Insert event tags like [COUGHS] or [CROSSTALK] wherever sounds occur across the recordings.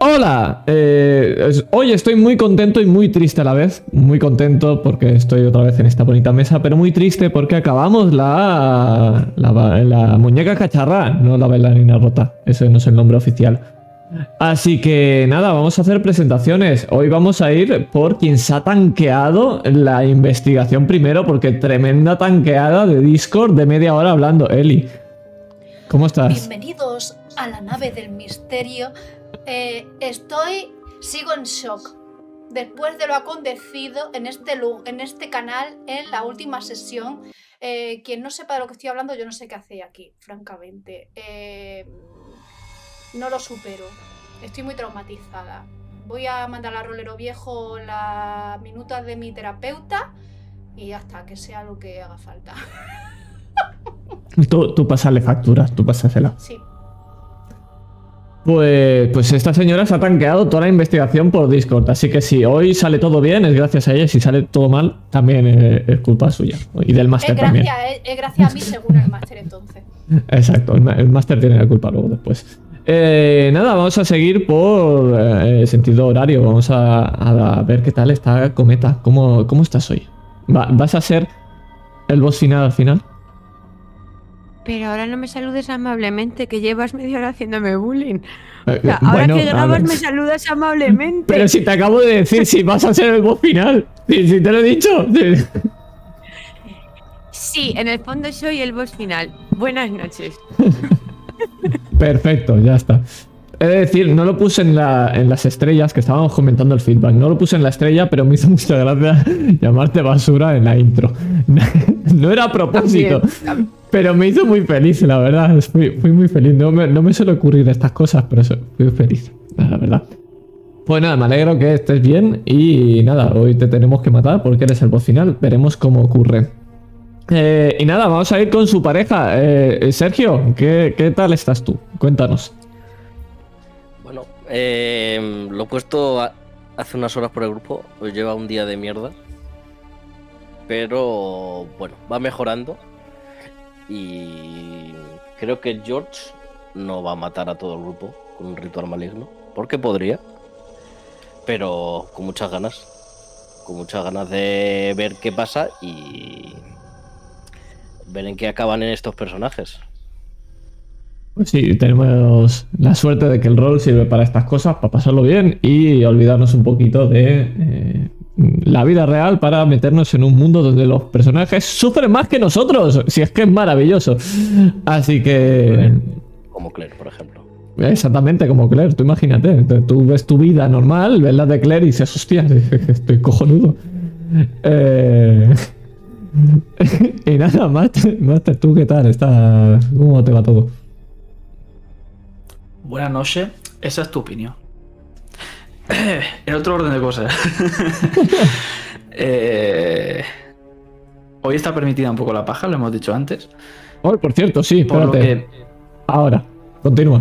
hola. Eh, hoy estoy muy contento y muy triste a la vez. Muy contento porque estoy otra vez en esta bonita mesa, pero muy triste porque acabamos la, la, muñeca cacharra, no la bailarina rota. Ese no es el nombre oficial. Así que nada, vamos a hacer presentaciones. Hoy vamos a ir por quien se ha tanqueado la investigación primero, porque tremenda tanqueada de Discord de media hora hablando. Eli, ¿cómo estás? Bienvenidos a la nave del misterio. Eh, estoy, sigo en shock. Después de lo acontecido en este, en este canal, en la última sesión, eh, quien no sepa de lo que estoy hablando, yo no sé qué hace aquí, francamente. Eh, no lo supero. Estoy muy traumatizada. Voy a mandar a Rolero Viejo las minutas de mi terapeuta y hasta que sea lo que haga falta. tú, tú pasale facturas, tú pasásela. Sí. Pues, pues esta señora se ha tanqueado toda la investigación por Discord, así que si hoy sale todo bien es gracias a ella, si sale todo mal también es, culpa suya y del máster también. Es gracias a mí según el máster entonces. [LAUGHS] Exacto, el máster tiene la culpa luego después. Eh, nada, vamos a seguir por eh, sentido horario. Vamos a, ver qué tal está Cometa. ¿Cómo, cómo estás hoy? ¿Vas a ser el boss final al final? Pero ahora no me saludes amablemente, que llevas media hora haciéndome bullying. Eh, ahora que grabas me saludas amablemente. Pero si te acabo de decir si vas a ser el boss final. Si, te lo he dicho. Sí, en el fondo soy el boss final. Buenas noches. [LAUGHS] Perfecto, ya está. He de decir, no lo puse en, las estrellas, que estábamos comentando el feedback. No lo puse en la estrella, pero me hizo [LAUGHS] mucha gracia llamarte basura en la intro. [LAUGHS] no era a propósito. Pero me hizo muy feliz, la verdad. Fui, muy feliz. No me, no me suele ocurrir estas cosas, pero fui feliz, la verdad. Pues nada, me alegro que estés bien y nada, hoy te tenemos que matar porque eres el voz final. Veremos cómo ocurre. Eh, y nada, vamos a ir con su pareja. Eh, Sergio, ¿qué, tal estás tú? Cuéntanos. Eh, lo he puesto hace unas horas por el grupo. Pues lleva un día de mierda. Pero bueno, va mejorando. Y creo que George no va a matar a todo el grupo con un ritual maligno. Porque podría. Pero con muchas ganas. Con muchas ganas de ver qué pasa y ver en qué acaban estos personajes. Sí, tenemos la suerte de que el rol sirve para estas cosas, para pasarlo bien y olvidarnos un poquito de eh, la vida real para meternos en un mundo donde los personajes sufren más que nosotros, si es que es maravilloso. Así que... Como Claire, por ejemplo. Exactamente, como Claire, tú imagínate, tú ves tu vida normal, ves la de Claire y dices, hostia, [LAUGHS] estoy cojonudo. Eh... [LAUGHS] y nada, Master, ¿tú qué tal? ¿Está... ¿Cómo te va todo? Buenas noches, esa es tu opinión. [COUGHS] en otro orden de cosas. [LAUGHS] Eh, hoy está permitida un poco la paja, lo hemos dicho antes. Oh, por cierto, sí, espérate. Ahora, continúa.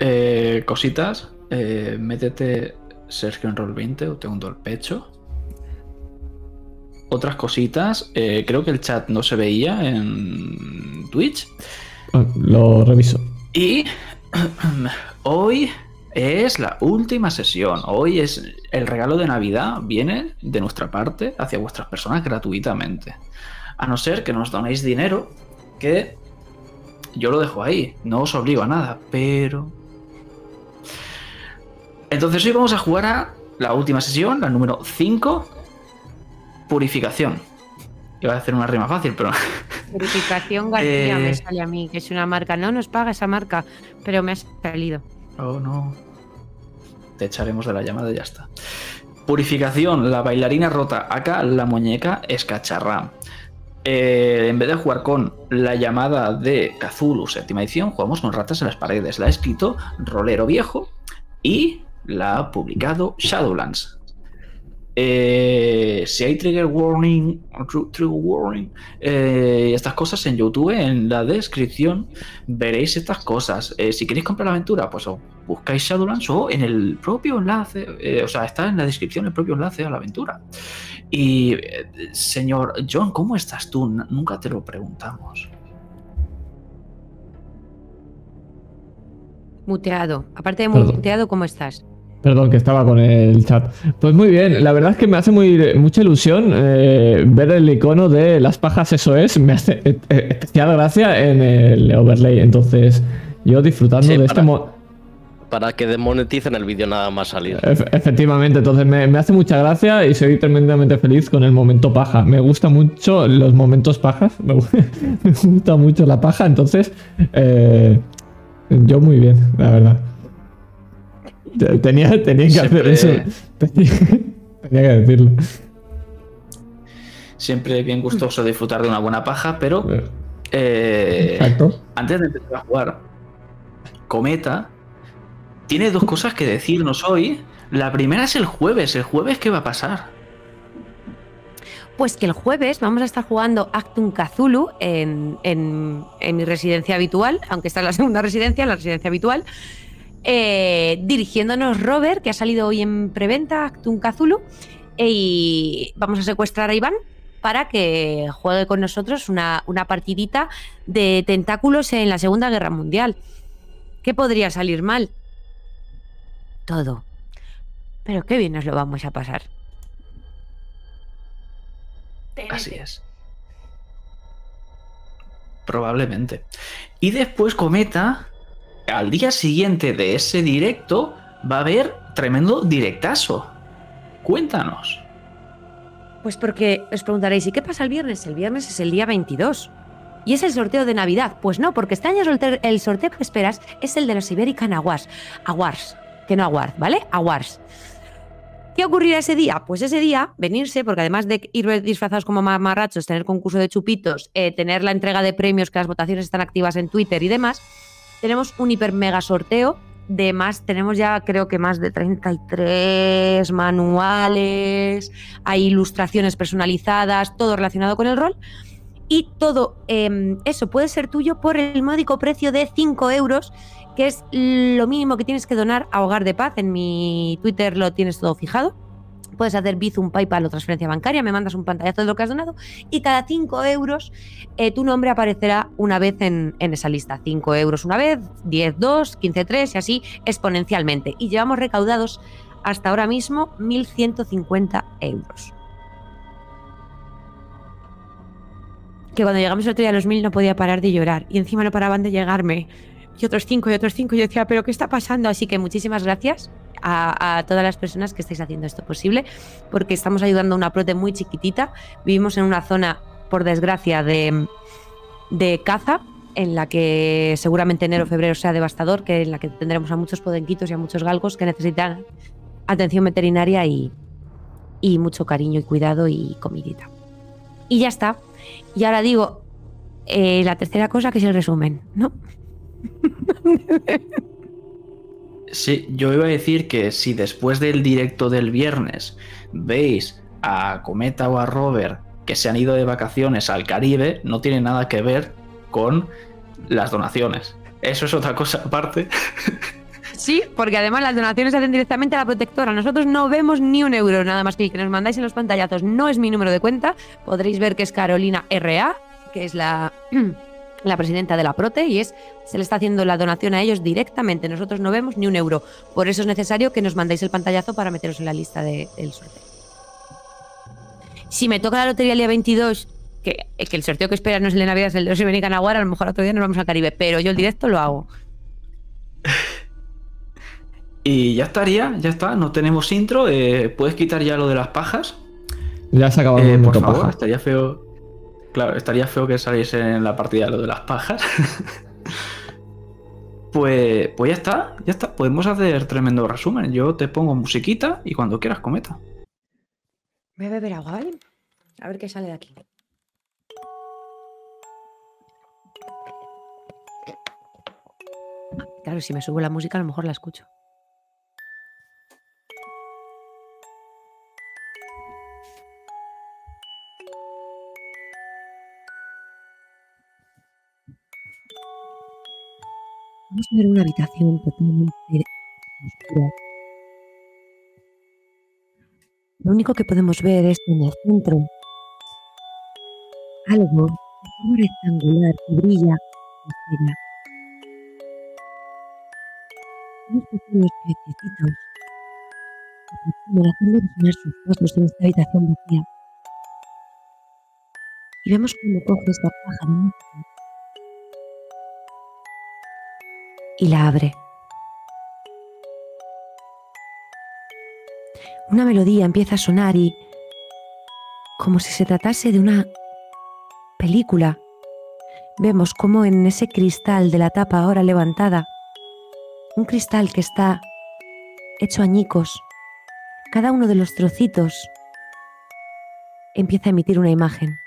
Eh, cositas. Eh, métete Sergio en Roll 20 o te hundo el pecho otras cositas. Eh, creo que el chat no se veía en Twitch. Lo reviso. Y [CLEARS THROAT] hoy es la última sesión. Hoy es el regalo de Navidad. Viene de nuestra parte hacia vuestras personas gratuitamente. A no ser que nos donéis dinero, que yo lo dejo ahí. No os obligo a nada, pero... Entonces hoy vamos a jugar a la última sesión, la número 5 Purificación. Iba a hacer una rima fácil, pero. Purificación García [LAUGHS] me eh, sale a mí, que es una marca. No nos paga esa marca, pero me ha salido. Oh, no. Te echaremos de la llamada y ya está. Purificación, la bailarina rota. Acá la muñeca escacharra. Eh, en vez de jugar con la llamada de Cthulhu, séptima edición, jugamos con ratas en las paredes. La ha escrito Rolero Viejo y la ha publicado Shadowlands. Eh, si hay trigger warning, trigger warning, eh, estas cosas en YouTube, en la descripción veréis estas cosas. Eh, si queréis comprar la aventura, pues buscáis Shadowlands o en el propio enlace, o sea, está en la descripción el propio enlace a la aventura. Y, señor John, ¿cómo estás tú? Nunca te lo preguntamos. Muteado. Aparte de muteado, ¿cómo estás? Perdón, que estaba con el chat. Pues muy bien, la verdad es que me hace muy, mucha ilusión eh, ver el icono de las pajas, eso es, me hace eh, eh, especial gracia en el overlay. Entonces, yo disfrutando de este modo para que demoneticen el vídeo nada más salir. efectivamente, entonces me, hace mucha gracia y soy tremendamente feliz con el momento paja. Me gusta mucho los momentos pajas, [LAUGHS] me, gusta mucho la paja, entonces eh, yo muy bien, la verdad. Tenía, tenía que hacer eso. Tenía, que decirlo. Siempre bien gustoso disfrutar de una buena paja, pero eh, antes de empezar a jugar, Cometa tiene dos cosas que decirnos hoy. La primera es el jueves. ¿El jueves qué va a pasar? Pues que el jueves vamos a estar jugando Actum Cthulhu en, mi residencia habitual, aunque esta es la segunda residencia, la residencia habitual. Eh, dirigiéndonos Robert, que ha salido hoy en preventa, Actum Cthulhu, y vamos a secuestrar a Iván para que juegue con nosotros una, una partidita de tentáculos en la Segunda Guerra Mundial. ¿Qué podría salir mal? todo. Pero qué bien nos lo vamos a pasar. Así es. Probablemente. Y después Cometa, al día siguiente de ese directo, va a haber tremendo directazo. Cuéntanos. Pues porque os preguntaréis, ¿y qué pasa el viernes? El viernes es el día 22. ¿Y es el sorteo de Navidad? Pues no, porque este año el sorteo que esperas es el de los Iberican Awards. Awards que no Awards, ¿vale? Awards. ¿Qué ocurrirá ese día? Pues ese día venirse, porque además de ir disfrazados como mamarrachos, tener concurso de chupitos, eh, tener la entrega de premios, que las votaciones están activas en Twitter y demás, tenemos un hiper mega sorteo de más, tenemos ya creo que más de 33 manuales, hay ilustraciones personalizadas, todo relacionado con el rol. Y todo em, eso puede ser tuyo por el módico precio de 5 euros que es lo mínimo que tienes que donar a Hogar de Paz. En mi Twitter lo tienes todo fijado. Puedes hacer Bizum, PayPal o transferencia bancaria, me mandas un pantallazo de lo que has donado y cada 5 euros eh, tu nombre aparecerá una vez en, esa lista. 5 euros una vez, 10 dos, 15 tres y así exponencialmente. Y llevamos recaudados hasta ahora mismo 1.150 euros. Que cuando llegamos el otro día a los 1.000 no podía parar de llorar y encima no paraban de llegarme y otros cinco y otros cinco. Y yo decía, ¿pero qué está pasando? Así que muchísimas gracias a, todas las personas que estáis haciendo esto posible, porque estamos ayudando a una prote muy chiquitita. Vivimos en una zona, por desgracia, de, de caza, en la que seguramente enero o febrero sea devastador, que en la que tendremos a muchos podenquitos y a muchos galgos que necesitan atención veterinaria y, y mucho cariño y cuidado y comidita. Y ya está. Y ahora digo, eh, la tercera cosa que es el resumen, ¿no? Sí, yo iba a decir que si después del directo del viernes veis a Cometa o a Robert que se han ido de vacaciones al Caribe, no tiene nada que ver con las donaciones. Eso es otra cosa aparte. Sí, porque además las donaciones se hacen directamente a la protectora. Nosotros no vemos ni un euro, nada más que que nos mandáis en los pantallazos. No es mi número de cuenta. Podréis ver que es Carolina RA, que es la [CLEARS THROAT] la presidenta de la Prote, y es, se le está haciendo la donación a ellos directamente. Nosotros no vemos ni un euro. Por eso es necesario que nos mandéis el pantallazo para meteros en la lista del sorteo. Si me toca la lotería el día 22, que, que el sorteo que espera no es el de Navidad, es el de los a a lo mejor otro día nos vamos al Caribe, pero yo el directo lo hago. [LAUGHS] Y ya estaría, ya está, no tenemos intro. Eh, ¿Puedes quitar ya lo de las pajas? Ya se ha acabado eh, Por favor, estaría feo. Claro, estaría feo que saliese en la partida lo de las pajas. [LAUGHS] pues, pues ya está, ya está. Podemos hacer tremendo resumen. Yo te pongo musiquita y cuando quieras cometa. Voy a beber agua, ¿vale? A ver qué sale de aquí. Claro, si me subo la música a lo mejor la escucho. Vamos a ver una habitación totalmente oscura. Lo único que podemos ver es en el centro algo de forma rectangular que brilla unos pequeños aproximan haciendo resonar sus pasos en esta habitación vacía. Y vemos cómo coge esta caja de música y la abre. Una melodía empieza a sonar y, como si se tratase de una película, vemos cómo en ese cristal de la tapa ahora levantada, un cristal que está hecho añicos, cada uno de los trocitos empieza a emitir una imagen.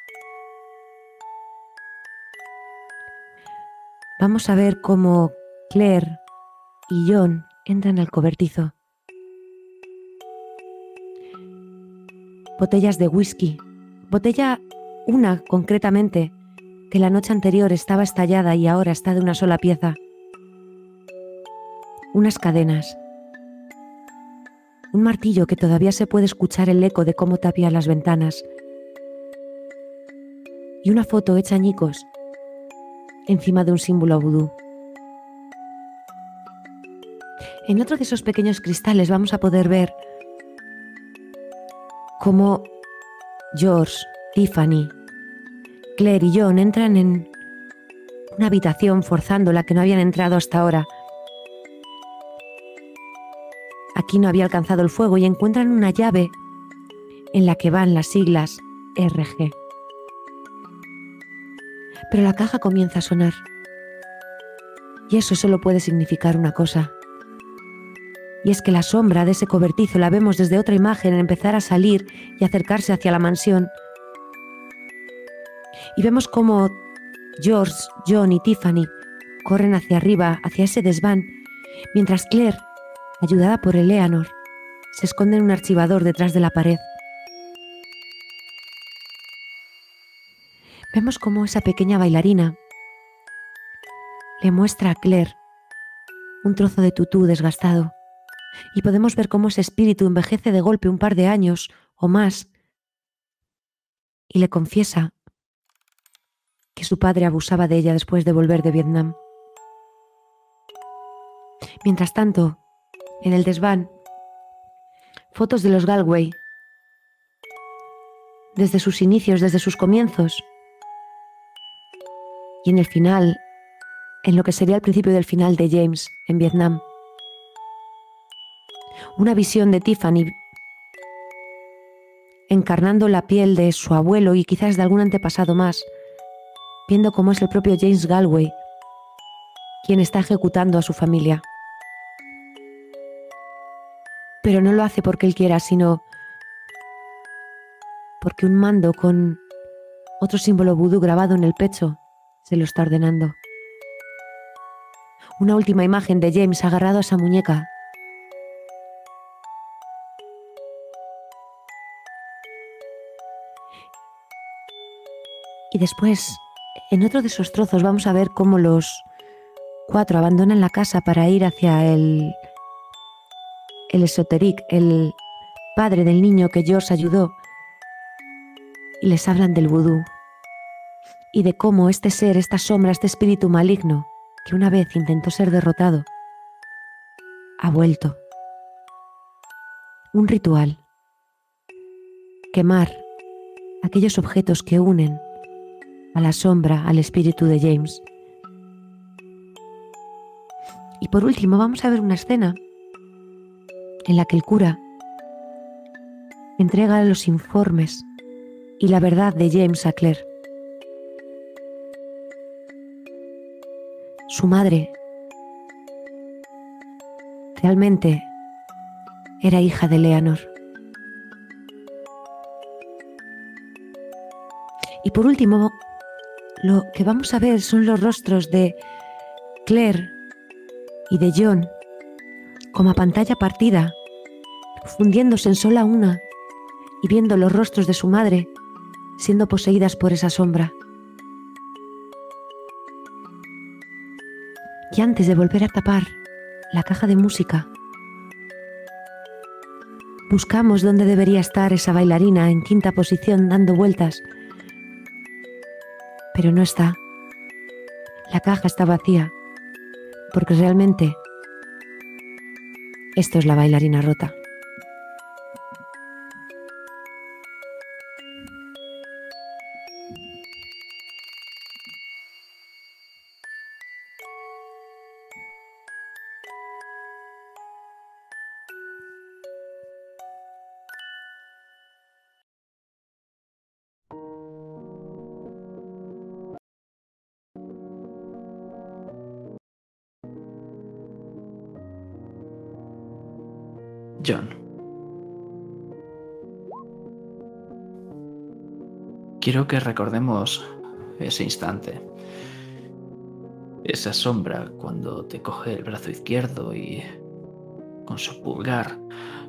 Vamos a ver cómo Claire y John entran al cobertizo. Botellas de whisky. Botella una concretamente, que la noche anterior estaba estallada y ahora está de una sola pieza. Unas cadenas. Un martillo que todavía se puede escuchar el eco de cómo tapia las ventanas. Y una foto hecha añicos encima de un símbolo vudú. En otro de esos pequeños cristales vamos a poder ver cómo George, Tiffany, Claire y John entran en una habitación forzando la que no habían entrado hasta ahora. Aquí no había alcanzado el fuego y encuentran una llave en la que van las siglas RG. Pero la caja comienza a sonar. Y eso solo puede significar una cosa. Y es que la sombra de ese cobertizo la vemos desde otra imagen empezar a salir y acercarse hacia la mansión. Y vemos cómo George, John y Tiffany corren hacia arriba, hacia ese desván, mientras Claire, ayudada por Eleanor, se esconde en un archivador detrás de la pared. Vemos cómo esa pequeña bailarina le muestra a Claire un trozo de tutú desgastado y podemos ver cómo ese espíritu envejece de golpe un par de años o más y le confiesa que su padre abusaba de ella después de volver de Vietnam. Mientras tanto, en el desván, fotos de los Galway, desde sus inicios, desde sus comienzos, y en el final, en lo que sería el principio del final de James en Vietnam una visión de Tiffany encarnando la piel de su abuelo y quizás de algún antepasado más, viendo cómo es el propio James Galway quien está ejecutando a su familia. Pero no lo hace porque él quiera, sino porque un mando con otro símbolo vudú grabado en el pecho se lo está ordenando. Una última imagen de James agarrado a esa muñeca Y después, en otro de esos trozos, vamos a ver cómo los cuatro abandonan la casa para ir hacia el, el esoteric, el padre del niño que George ayudó, y les hablan del vudú y de cómo este ser, esta sombra, este espíritu maligno, que una vez intentó ser derrotado, ha vuelto. Un ritual. Quemar aquellos objetos que unen a la sombra, al espíritu de James. Y por último vamos a ver una escena en la que el cura entrega los informes y la verdad de James a Claire. Su madre realmente era hija de Leonor. Y por último, lo que vamos a ver son los rostros de Claire y de John como a pantalla partida, fundiéndose en sola una y viendo los rostros de su madre siendo poseídas por esa sombra. Y antes de volver a tapar la caja de música, buscamos dónde debería estar esa bailarina en quinta posición dando vueltas pero no está. La caja está vacía, porque realmente esto es la bailarina rota. Quiero que recordemos ese instante. Esa sombra cuando te coge el brazo izquierdo y con su pulgar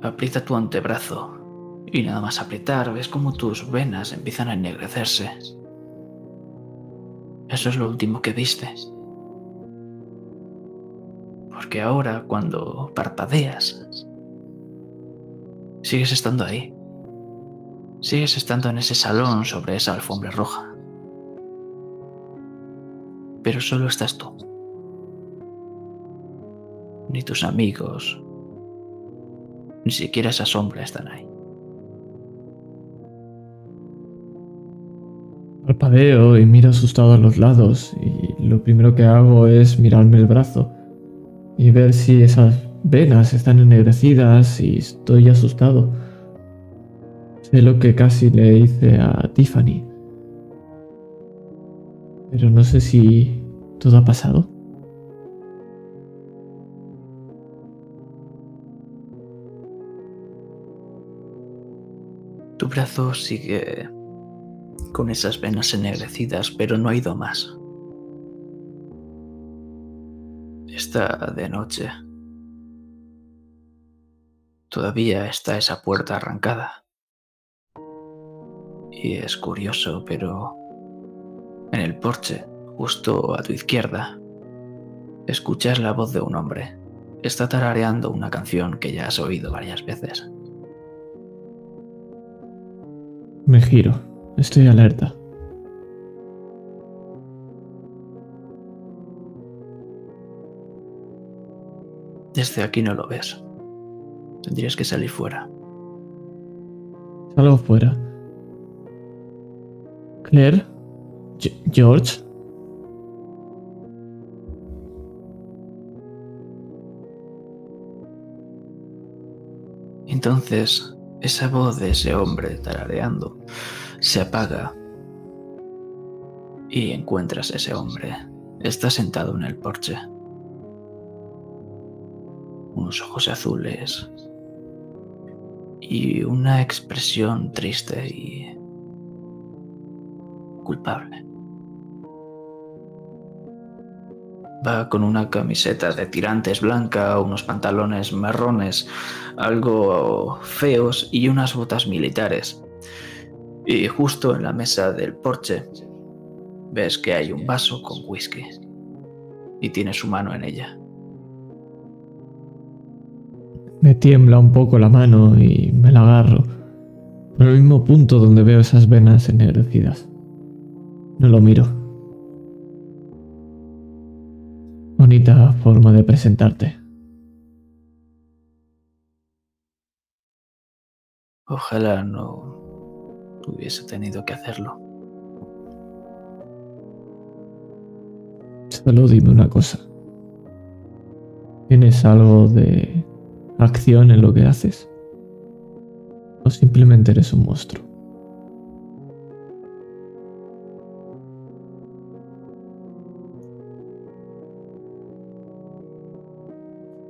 aprieta tu antebrazo. Y nada más apretar, ves como tus venas empiezan a ennegrecerse. Eso es lo último que viste. Porque ahora, cuando parpadeas, Sigues estando ahí. Sigues estando en ese salón sobre esa alfombra roja. Pero solo estás tú. Ni tus amigos, ni siquiera esa sombra están ahí. Parpadeo y miro asustado a los lados y lo primero que hago es mirarme el brazo y ver si esas venas están ennegrecidas y estoy asustado. Sé lo que casi le hice a Tiffany. Pero no sé si todo ha pasado. Tu brazo sigue con esas venas ennegrecidas, pero no ha ido más. Está de noche. Todavía está esa puerta arrancada. Y es curioso, pero en el porche, justo a tu izquierda, escuchas la voz de un hombre. Está tarareando una canción que ya has oído varias veces. Me giro. Estoy alerta. Desde aquí no lo ves. Tendrías que salir fuera. Salgo fuera. Claire. George. Entonces, esa voz de ese hombre tarareando se apaga y encuentras a ese hombre. Está sentado en el porche. Unos ojos azules y una expresión triste y culpable. Va con una camiseta de tirantes blanca, unos pantalones marrones, algo feos y unas botas militares. Y justo en la mesa del porche ves que hay un vaso con whisky y tiene su mano en ella. Me tiembla un poco la mano y me la agarro. Por el mismo punto donde veo esas venas ennegrecidas. No lo miro. Bonita forma de presentarte. Ojalá no hubiese tenido que hacerlo. Solo dime una cosa. ¿Tienes algo de acción en lo que haces? ¿O simplemente eres un monstruo?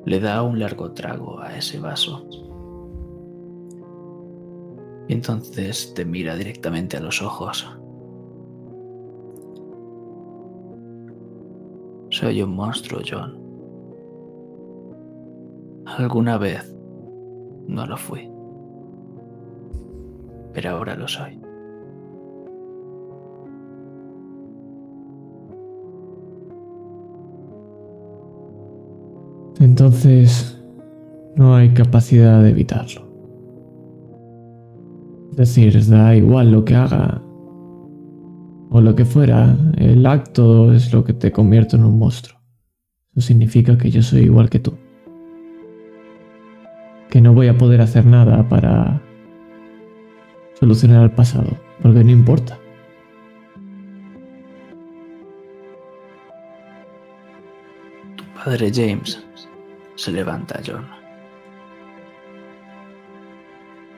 Le da un largo trago a ese vaso. Y entonces te mira directamente a los ojos. Soy un monstruo, John. Alguna vez no lo fui. Pero ahora lo soy. Entonces, no hay capacidad de evitarlo. Es decir, da igual lo que haga o lo que fuera, el acto es lo que te convierte en un monstruo. Eso significa que yo soy igual que tú. que no voy a poder hacer nada para solucionar el pasado, porque no importa. Padre James se levanta, John.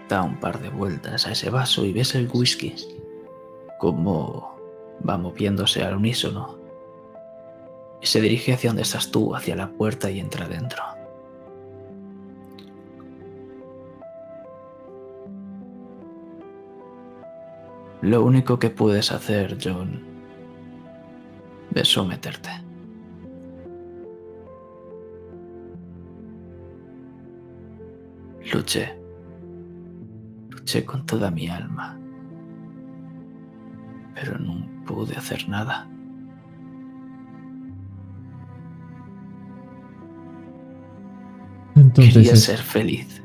Da un par de vueltas a ese vaso y ves el whisky, como va moviéndose al unísono. Y se dirige hacia donde estás tú, hacia la puerta y entra dentro. Lo único que puedes hacer, John, es someterte. Luché. Luché con toda mi alma. Pero no pude hacer nada. Entonces Quería es- ser feliz.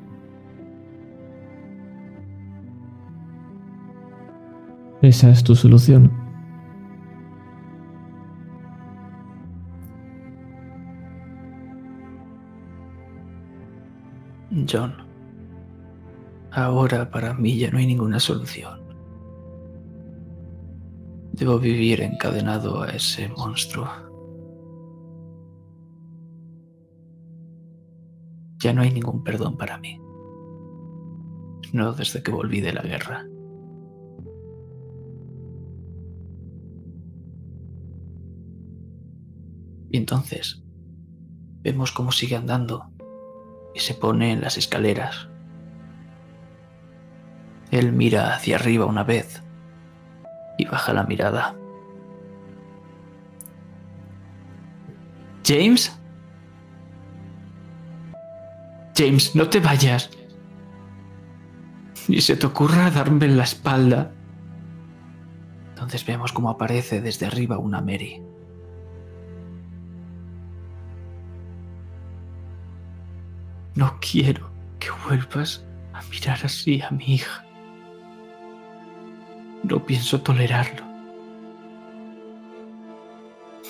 esa es tu solución. John, ahora para mí ya no hay ninguna solución. Debo vivir encadenado a ese monstruo. Ya no hay ningún perdón para mí. No desde que volví de la guerra. Y entonces vemos cómo sigue andando y se pone en las escaleras. Él mira hacia arriba una vez y baja la mirada. James? James, no te vayas. Ni se te ocurra darme la espalda. Entonces vemos cómo aparece desde arriba una Mary. No quiero que vuelvas a mirar así a mi hija. No pienso tolerarlo.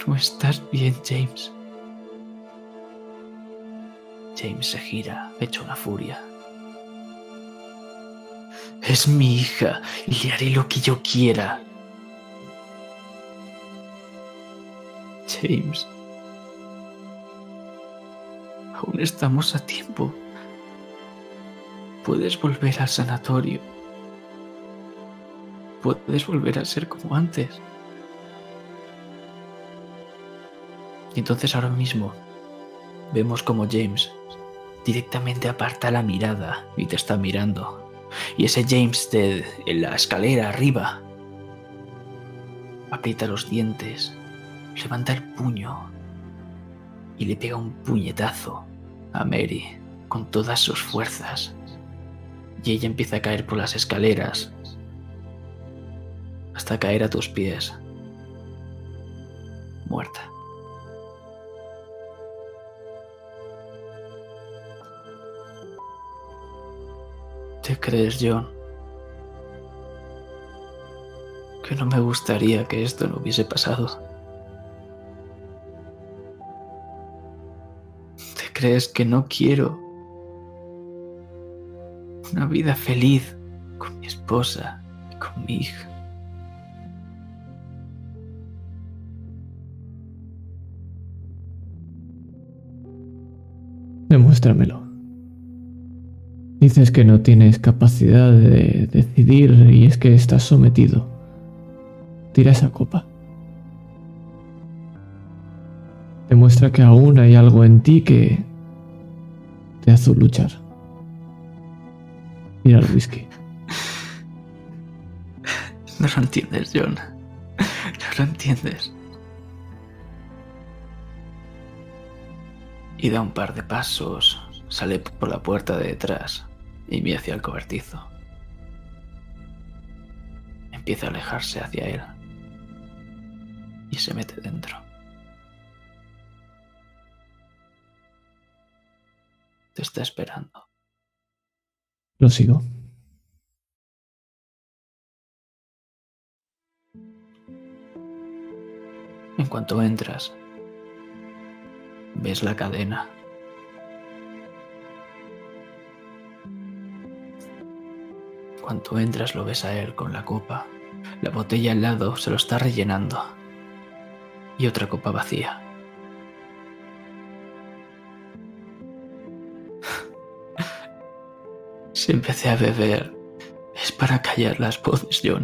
No estás bien, James. James se gira, hecho una furia. Es mi hija y le haré lo que yo quiera. James. Aún estamos a tiempo. Puedes volver al sanatorio. Puedes volver a ser como antes. Y entonces ahora mismo vemos como James directamente aparta la mirada y te está mirando. Y ese James de en la escalera arriba aprieta los dientes, levanta el puño y le pega un puñetazo a Mary con todas sus fuerzas. Y ella empieza a caer por las escaleras hasta caer a tus pies, muerta. ¿Te crees, John? Que no me gustaría que esto no hubiese pasado. ¿Te crees que no quiero una vida feliz con mi esposa y con mi hija? Demuéstramelo. Dices que no tienes capacidad de decidir y es que estás sometido. Tira esa copa. Demuestra que aún hay algo en ti que te hace luchar. Mira el whisky. [LAUGHS] No lo entiendes, John. No lo entiendes. Y da un par de pasos, sale por la puerta de detrás y mira hacia el cobertizo. Empieza a alejarse hacia él y se mete dentro. Te está esperando. Lo sigo. En cuanto entras, ves la cadena. cuando entras lo ves a él con la copa. La botella al lado se lo está rellenando. Y otra copa vacía. [LAUGHS] Si empecé a beber, es para callar las voces, John.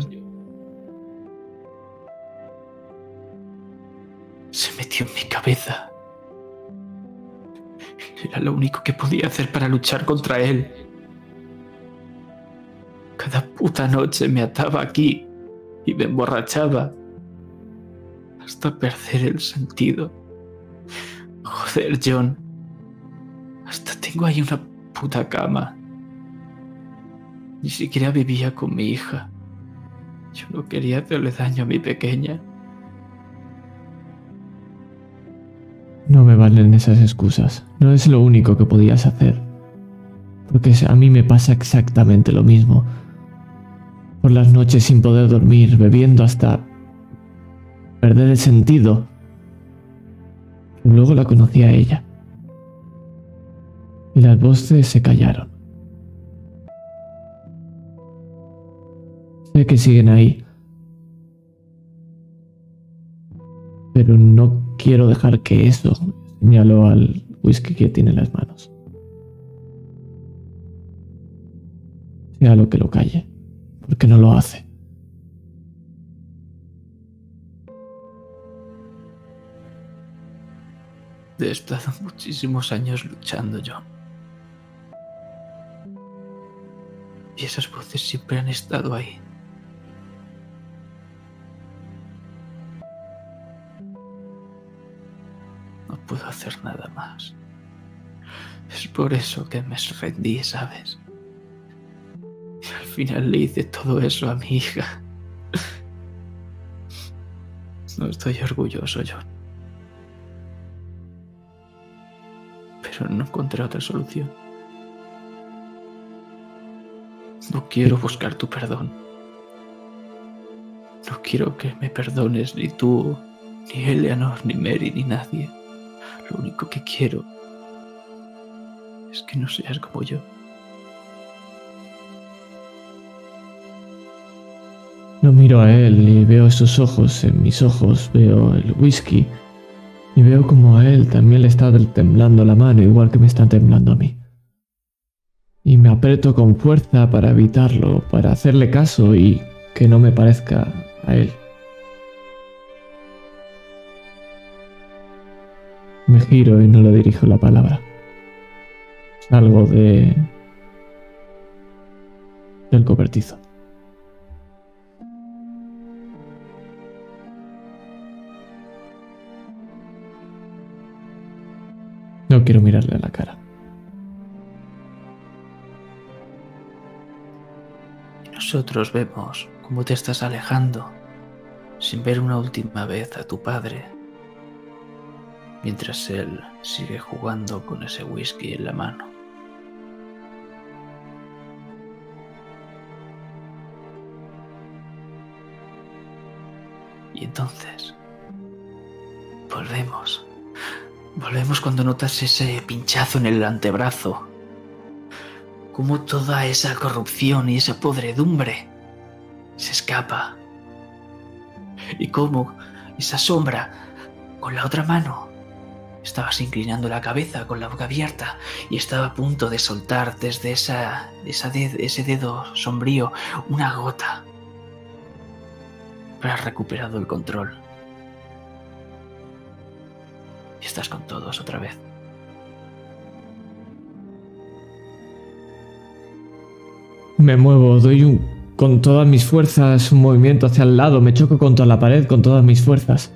Se metió en mi cabeza. Era lo único que podía hacer para luchar contra él. Cada puta noche me ataba aquí y me emborrachaba hasta perder el sentido. Joder, John. Hasta tengo ahí una puta cama. Ni siquiera vivía con mi hija. Yo no quería hacerle daño a mi pequeña. No me valen esas excusas. No es lo único que podías hacer. Porque a mí me pasa exactamente lo mismo. Por las noches sin poder dormir, bebiendo hasta perder el sentido. Luego la conocí a ella. Y las voces se callaron. Sé que siguen ahí. Pero no quiero dejar que eso señaló al whisky que tiene en las manos. Sea lo que lo calle, porque no lo hace. He estado muchísimos años luchando, John. Y esas voces siempre han estado ahí. Puedo hacer nada más. Es por eso que me rendí, ¿sabes? Y al final le hice todo eso a mi hija. No estoy orgulloso, John. Pero no encontré otra solución. No quiero buscar tu perdón. No quiero que me perdones ni tú, ni Eleanor, ni Mary, ni nadie. Lo único que quiero es que no seas como yo. No miro a él y veo sus ojos en mis ojos, veo el whisky y veo como a él también le está temblando la mano igual que me está temblando a mí. Y me aprieto con fuerza para evitarlo, para hacerle caso y que no me parezca a él. Giro y no le dirijo la palabra. Salgo de... del cobertizo. No quiero mirarle a la cara. Nosotros vemos cómo te estás alejando sin ver una última vez a tu padre, mientras él sigue jugando con ese whisky en la mano. Y entonces, volvemos. Volvemos cuando notas ese pinchazo en el antebrazo. Cómo toda esa corrupción y esa podredumbre se escapa. Y cómo esa sombra con la otra mano estabas inclinando la cabeza con la boca abierta y estaba a punto de soltar desde esa, esa ese dedo sombrío una gota. Pero has recuperado el control. Y estás con todos otra vez. Me muevo, doy un, con todas mis fuerzas un movimiento hacia el lado, me choco contra la pared con todas mis fuerzas.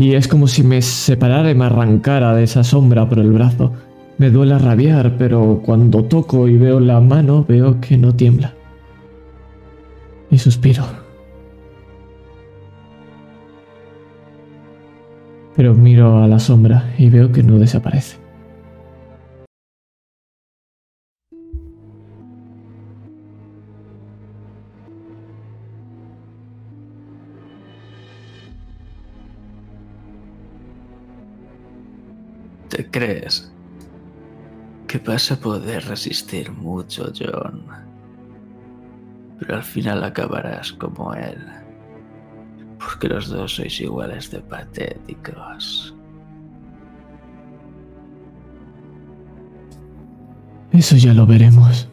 Y es como si me separara y me arrancara de esa sombra por el brazo. Me duele rabiar, pero cuando toco y veo la mano, veo que no tiembla. Y suspiro. Pero miro a la sombra y veo que no desaparece. ¿Te crees que vas a poder resistir mucho, John? Pero al final acabarás como él. Porque los dos sois iguales de patéticos. Eso ya lo veremos.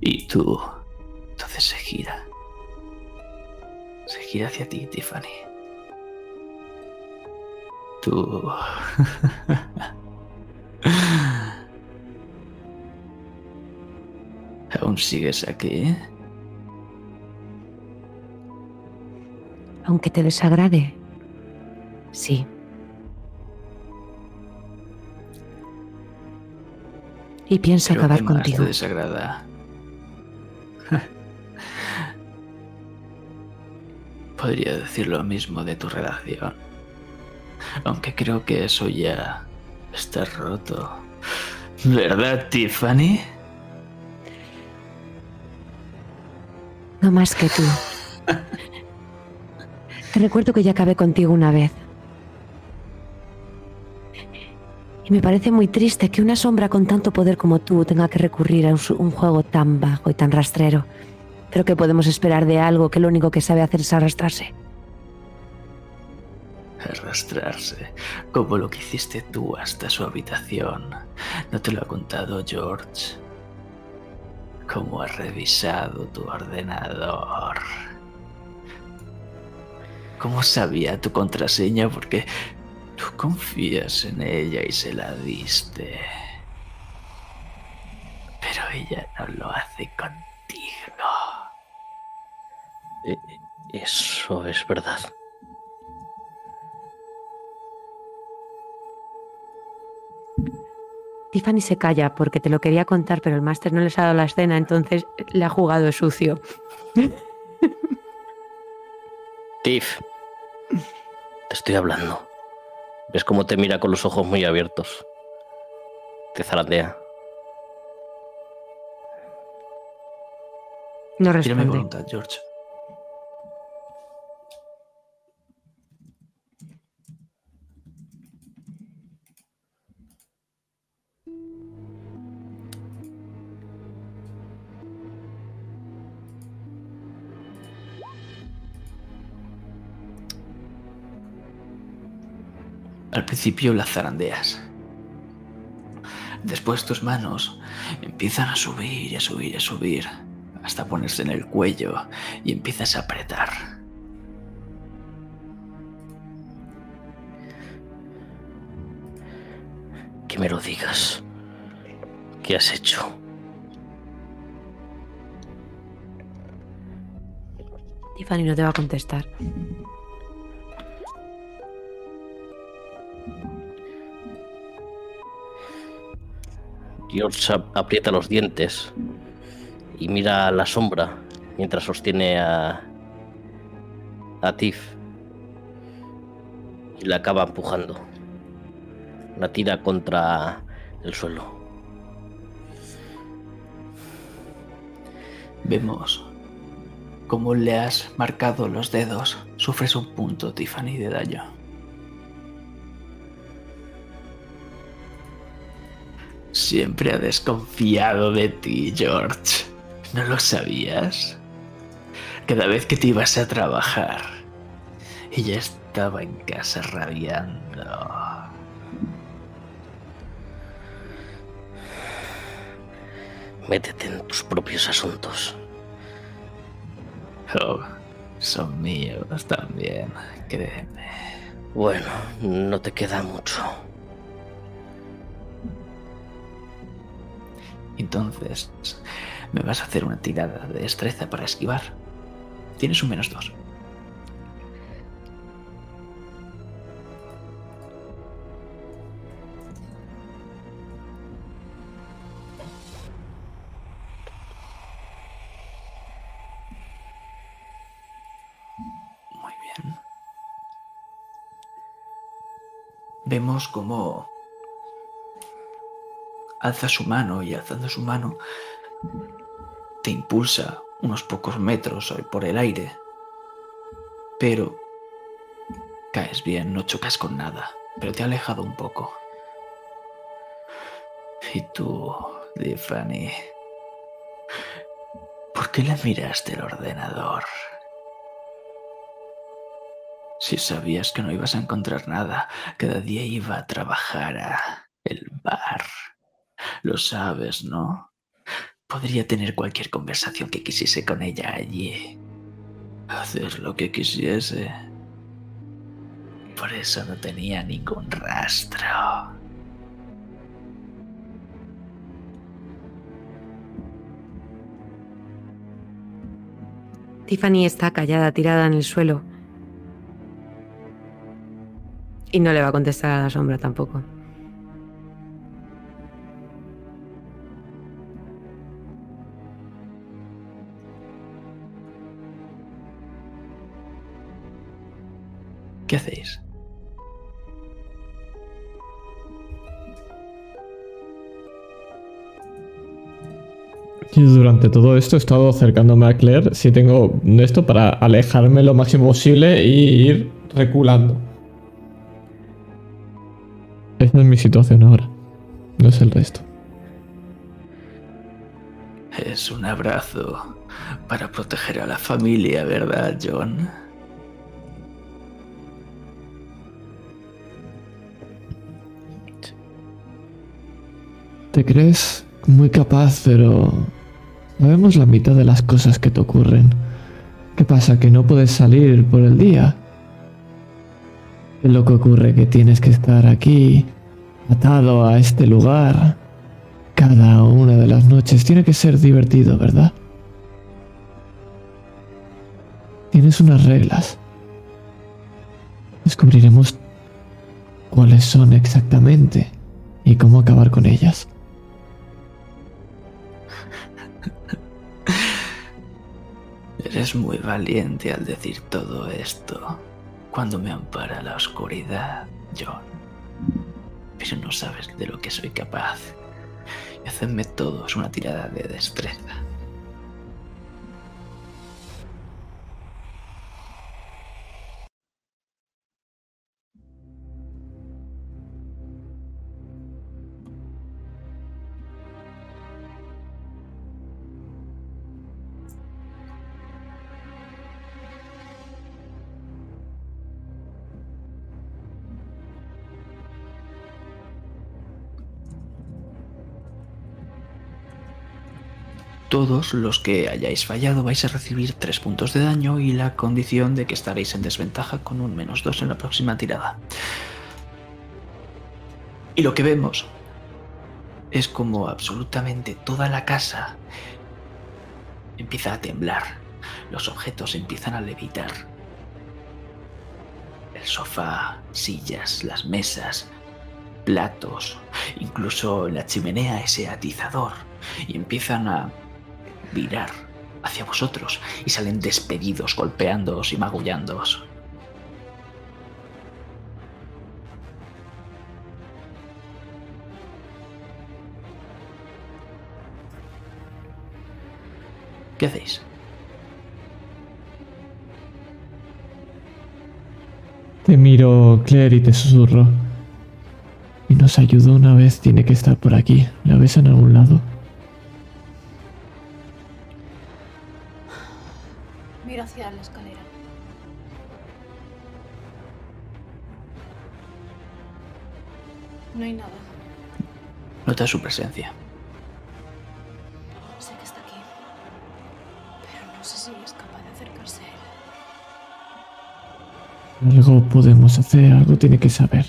Y tú, entonces se gira. Se gira hacia ti, Tiffany. Tú... [LAUGHS] ¿Aún sigues aquí? Aunque te desagrade. Sí. Y pienso acabar ¿qué más contigo. te desagrada? Podría decir lo mismo de tu relación. Aunque creo que eso ya está roto. ¿Verdad, Tiffany? No más que tú. Te recuerdo que ya acabé contigo una vez. Y me parece muy triste que una sombra con tanto poder como tú tenga que recurrir a un, juego tan bajo y tan rastrero. Pero que podemos esperar de algo que lo único que sabe hacer es arrastrarse. Arrastrarse, como lo que hiciste tú hasta su habitación. ¿No te lo ha contado George? ¿Cómo ha revisado tu ordenador? ¿Cómo sabía tu contraseña? Porque tú confías en ella y se la diste. Pero ella no lo hace contigo. Eh, Eso es verdad. Tiffany se calla porque te lo quería contar, pero el máster no les ha dado la escena, entonces le ha jugado sucio. [LAUGHS] Tiff, te estoy hablando. ¿Ves cómo te mira con los ojos muy abiertos? Te zarandea. No Tírame responde. voluntad, George. Al principio las zarandeas. Después tus manos empiezan a subir y a subir y a subir hasta ponerse en el cuello y empiezas a apretar. Que me lo digas. ¿Qué has hecho? Tiffany no te va a contestar. George ap- aprieta los dientes y mira a la sombra mientras sostiene a, a Tiff y la acaba empujando. La tira contra el suelo. Vemos cómo le has marcado los dedos. Sufres un punto, Tiffany, de daño. Siempre ha desconfiado de ti, George. ¿No lo sabías? Cada vez que te ibas a trabajar, ella estaba en casa rabiando. Métete en tus propios asuntos. Oh, son míos también, créeme. Bueno, no te queda mucho. Entonces, me vas a hacer una tirada de destreza para esquivar. Tienes un menos dos. Muy bien. Vemos cómo alza su mano y alzando su mano te impulsa unos pocos metros por el aire. Pero caes bien, no chocas con nada, pero te ha alejado un poco. Y tú, Tiffany, ¿por qué le miraste el ordenador? Si sabías que no ibas a encontrar nada, cada día iba a trabajar a el bar. Lo sabes, ¿no? Podría tener cualquier conversación que quisiese con ella allí. Hacer lo que quisiese. Por eso no tenía ningún rastro. Tiffany está callada, tirada en el suelo. Y no le va a contestar a la sombra tampoco. ¿Qué hacéis? Yo durante todo esto he estado acercándome a Claire si tengo esto para alejarme lo máximo posible y ir reculando. Esa es mi situación ahora. No es el resto. Es un abrazo para proteger a la familia, ¿verdad, John? Te crees muy capaz, pero sabemos la mitad de las cosas que te ocurren. ¿Qué pasa? ¿Que no puedes salir por el día? ¿Qué es lo que ocurre? Que tienes que estar aquí, atado a este lugar, cada una de las noches. Tiene que ser divertido, ¿verdad? Tienes unas reglas. Descubriremos cuáles son exactamente y cómo acabar con ellas. Eres muy valiente al decir todo esto cuando me ampara la oscuridad, John. Pero no sabes de lo que soy capaz. Y hacedme todos una tirada de destreza. Todos los que hayáis fallado vais a recibir 3 puntos de daño y la condición de que estaréis en desventaja con un menos 2 en la próxima tirada. Y lo que vemos es como absolutamente toda la casa empieza a temblar. Los objetos empiezan a levitar. El sofá, sillas, las mesas, platos, incluso en la chimenea ese atizador. Y empiezan a virar hacia vosotros y salen despedidos, golpeándoos y magullándoos. ¿Qué hacéis? Te miro, Claire, y te susurro. Y nos ayudó una vez, tiene que estar por aquí. ¿La ves en algún lado? La escalera. No hay nada. Nota su presencia. Sé que está aquí. Pero no sé si es capaz de acercarse a él. Algo podemos hacer, algo tiene que saber.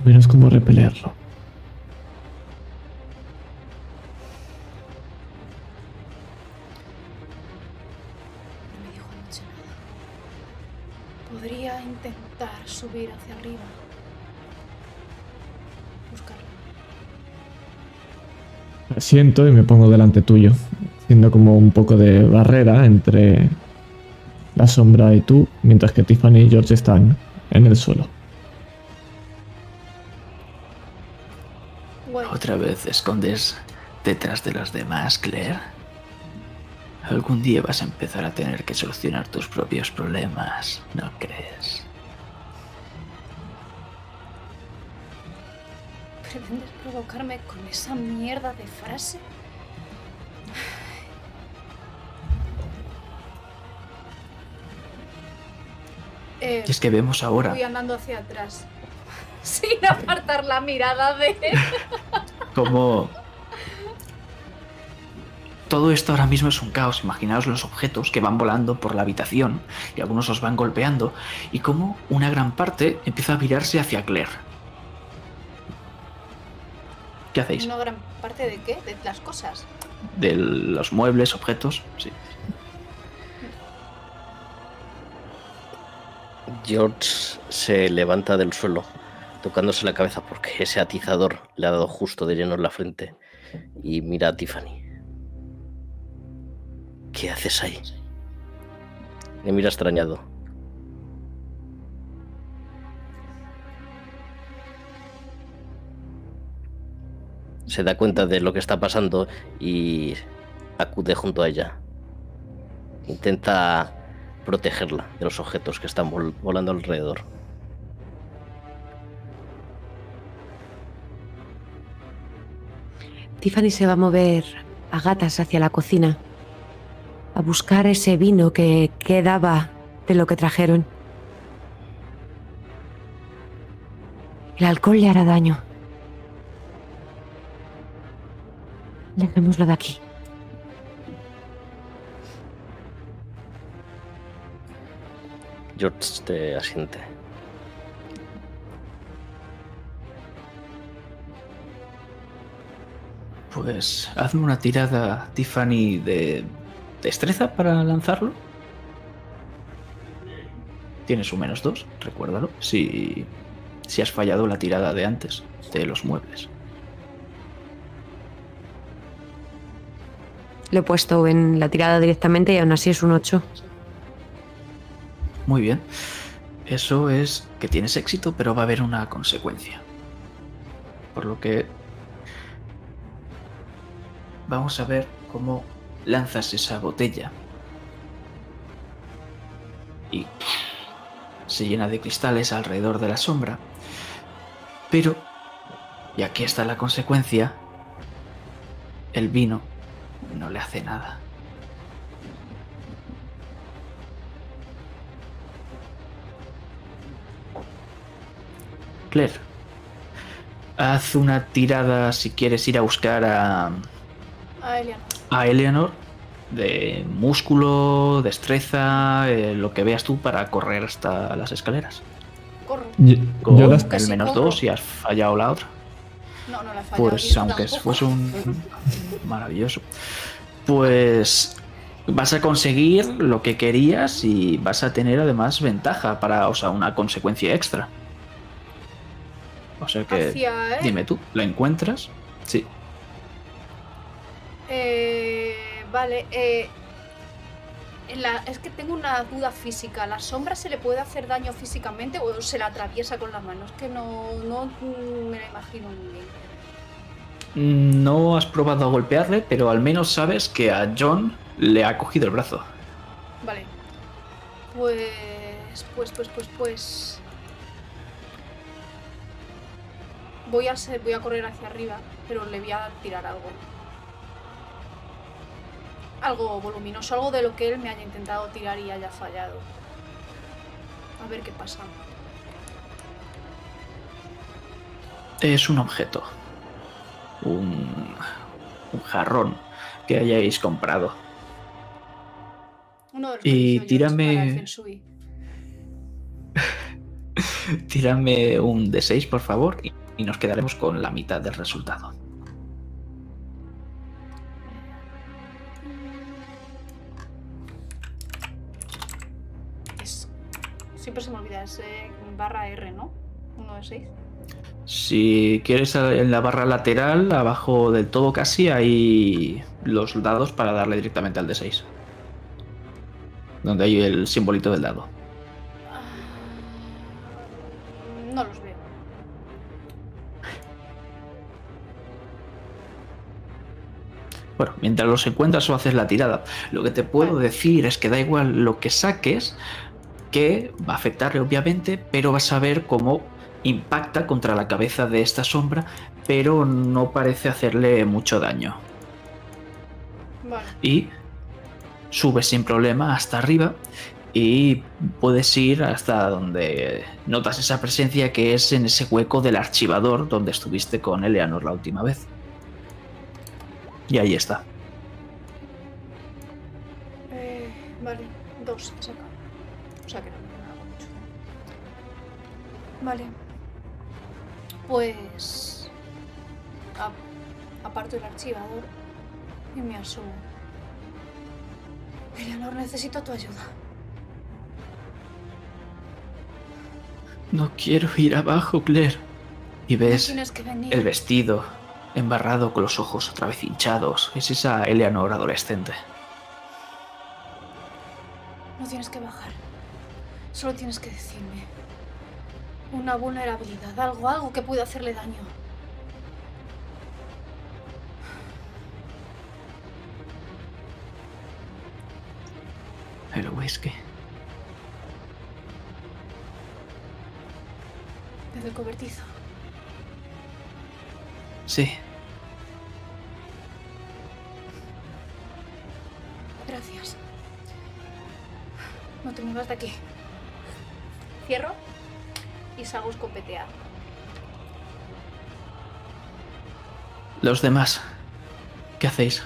Al menos cómo repelerlo. Subir hacia arriba. Buscarlo. Siento y me pongo delante tuyo, haciendo como un poco de barrera entre la sombra y tú, mientras que Tiffany y George están en el suelo. Bueno, ¿Otra vez te escondes detrás de los demás, Claire? Algún día vas a empezar a tener que solucionar tus propios problemas, ¿no crees? ¿Pretendes provocarme con esa mierda de frase? Eh, Y es que vemos ahora Voy andando hacia atrás. [LAUGHS] Sin apartar la mirada de él. como todo esto ahora mismo es un caos. Imaginaos los objetos que van volando por la habitación y algunos os van golpeando y como una gran parte empieza a virarse hacia Claire. ¿Qué hacéis? ¿Una gran parte de qué? De las cosas. De los muebles, objetos. Sí. George se levanta del suelo, tocándose la cabeza porque ese atizador le ha dado justo de lleno en la frente y mira a Tiffany. ¿Qué haces ahí? Le mira extrañado. Se da cuenta de lo que está pasando y acude junto a ella. Intenta protegerla de los objetos que están vol- volando alrededor. Tiffany se va a mover a gatas hacia la cocina, a buscar ese vino que quedaba de lo que trajeron. El alcohol le hará daño. Dejémoslo de aquí. George te asiente. Pues hazme una tirada, Tiffany, de destreza para lanzarlo. Tienes un menos dos, recuérdalo. Si, si has fallado la tirada de antes, de los muebles. Lo he puesto en la tirada directamente y aún así es un 8. Muy bien. Eso es que tienes éxito, pero va a haber una consecuencia. Por lo que vamos a ver cómo lanzas esa botella. Y se llena de cristales alrededor de la sombra. Pero, y aquí está la consecuencia, el vino no le hace nada. Claire, haz una tirada si quieres ir a buscar a, A Elian. a Eleanor de músculo, destreza, eh, lo que veas tú para correr hasta las escaleras. Corro. Yo, Con yo las- el menos corro. dos y has fallado la otra. No, no la he fallado. Pues aunque tampoco. fuese un [LAUGHS] maravilloso. Pues vas a conseguir lo que querías y vas a tener además ventaja para, o sea, una consecuencia extra. O sea que, Hacia él. dime tú, ¿la encuentras? Sí. Eh, vale, eh, la- es que tengo una duda física. ¿La sombra se le puede hacer daño físicamente o se la atraviesa con las manos? Que no, no me la imagino muy bien. No has probado a golpearle, pero al menos sabes que a John le ha cogido el brazo. Vale. Pues, pues, pues, pues, pues. Voy a, ser- voy a correr hacia arriba, pero le voy a tirar algo. Algo voluminoso, algo de lo que él me haya intentado tirar y haya fallado. A ver qué pasa. Es un objeto. Un, un jarrón que hayáis comprado. Uno de los Y tírame-. [LAUGHS] Tírame un D6, por favor, y, y nos quedaremos con la mitad del resultado. Es- Siempre se me olvida, es eh, barra R, ¿no? Uno de seis. Si quieres eh, en la barra lateral, abajo del todo casi, hay los dados para darle directamente al D6. Donde hay el simbolito del dado. Ah, No los veo. Bueno, mientras los encuentras o haces la tirada. Lo que te puedo decir es que da igual lo que saques, que va a afectarle obviamente, pero vas a ver cómo impacta contra la cabeza de esta sombra, pero no parece hacerle mucho daño. Vale. Y subes sin problema hasta arriba y puedes ir hasta donde notas esa presencia que es en ese hueco del archivador donde estuviste con Eleanor la última vez. Y ahí está. Eh, vale, dos he sacado. O sea que no me mucho. Vale. Pues. aparto el archivador y me asomo. Eleanor, necesito tu ayuda. No quiero ir abajo, Claire. Y ves el vestido embarrado con los ojos otra vez hinchados. Es esa Eleanor adolescente. No tienes que bajar. Solo tienes que decirme. Una vulnerabilidad, algo, algo que pueda hacerle daño. El whisky. Desde el cobertizo. Sí. Gracias. No te muevas de aquí. Cierro y salgo escopeteado. Los demás. ¿Qué hacéis?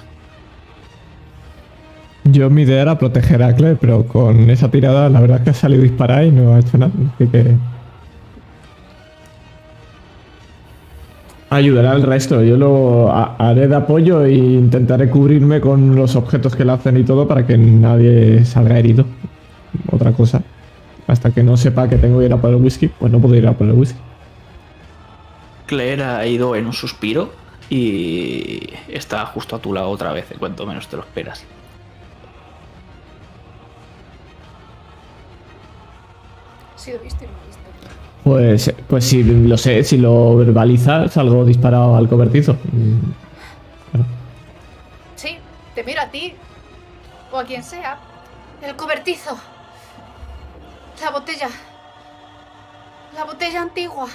Yo mi idea era proteger a Claire, pero con esa tirada la verdad es que ha salido disparada y no ha hecho nada. Así que... Ayudaré al resto. Yo lo ha- haré de apoyo e intentaré cubrirme con los objetos que hacen y todo para que nadie salga herido. Otra cosa. Hasta que no sepa que tengo que ir a por el whisky, pues no puedo ir a por el whisky. Claire ha ido en un suspiro y está justo a tu lado otra vez, en cuanto menos te lo esperas. Ha sido visto y no visto. Pues, pues si lo sé, si lo verbalizas, salgo disparado al cobertizo. Claro. Sí, te miro a ti. O a quien sea. El cobertizo. La botella. La botella antigua.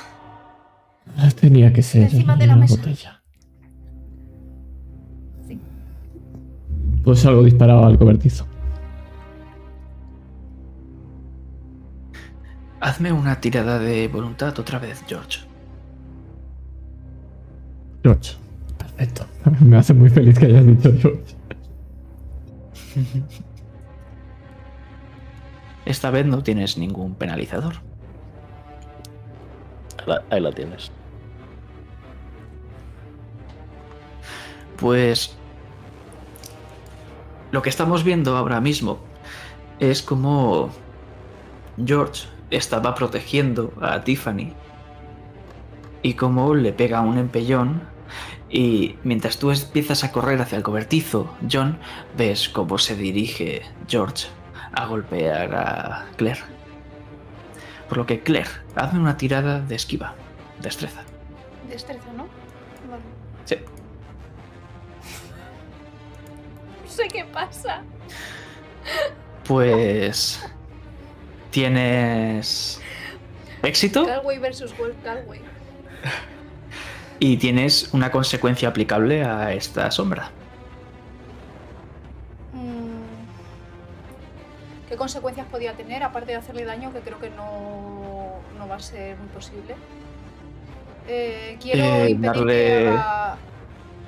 Tenía que ser Encima de la mesa. botella. Pues salgo disparado al cobertizo. Hazme una tirada de voluntad otra vez, George. George. Perfecto. [LAUGHS] Me hace muy feliz que hayas dicho George. [LAUGHS] Esta vez no tienes ningún penalizador. Ahí la, ahí la tienes. Pues lo que estamos viendo ahora mismo es como George estaba protegiendo a Tiffany y como le pega un empellón y mientras tú empiezas a correr hacia el cobertizo, John, ves cómo se dirige George a golpear a Claire. Por lo que Claire, hazme una tirada de esquiva, destreza. Destreza, ¿no? Vale. Sí. No sé qué pasa. Pues tienes éxito Galway versus Wolf Galway. y tienes una consecuencia aplicable a esta sombra. ¿Qué consecuencias podía tener, aparte de hacerle daño, que creo que no, no va a ser muy posible? Eh, quiero Eh, impedir que darle- haga-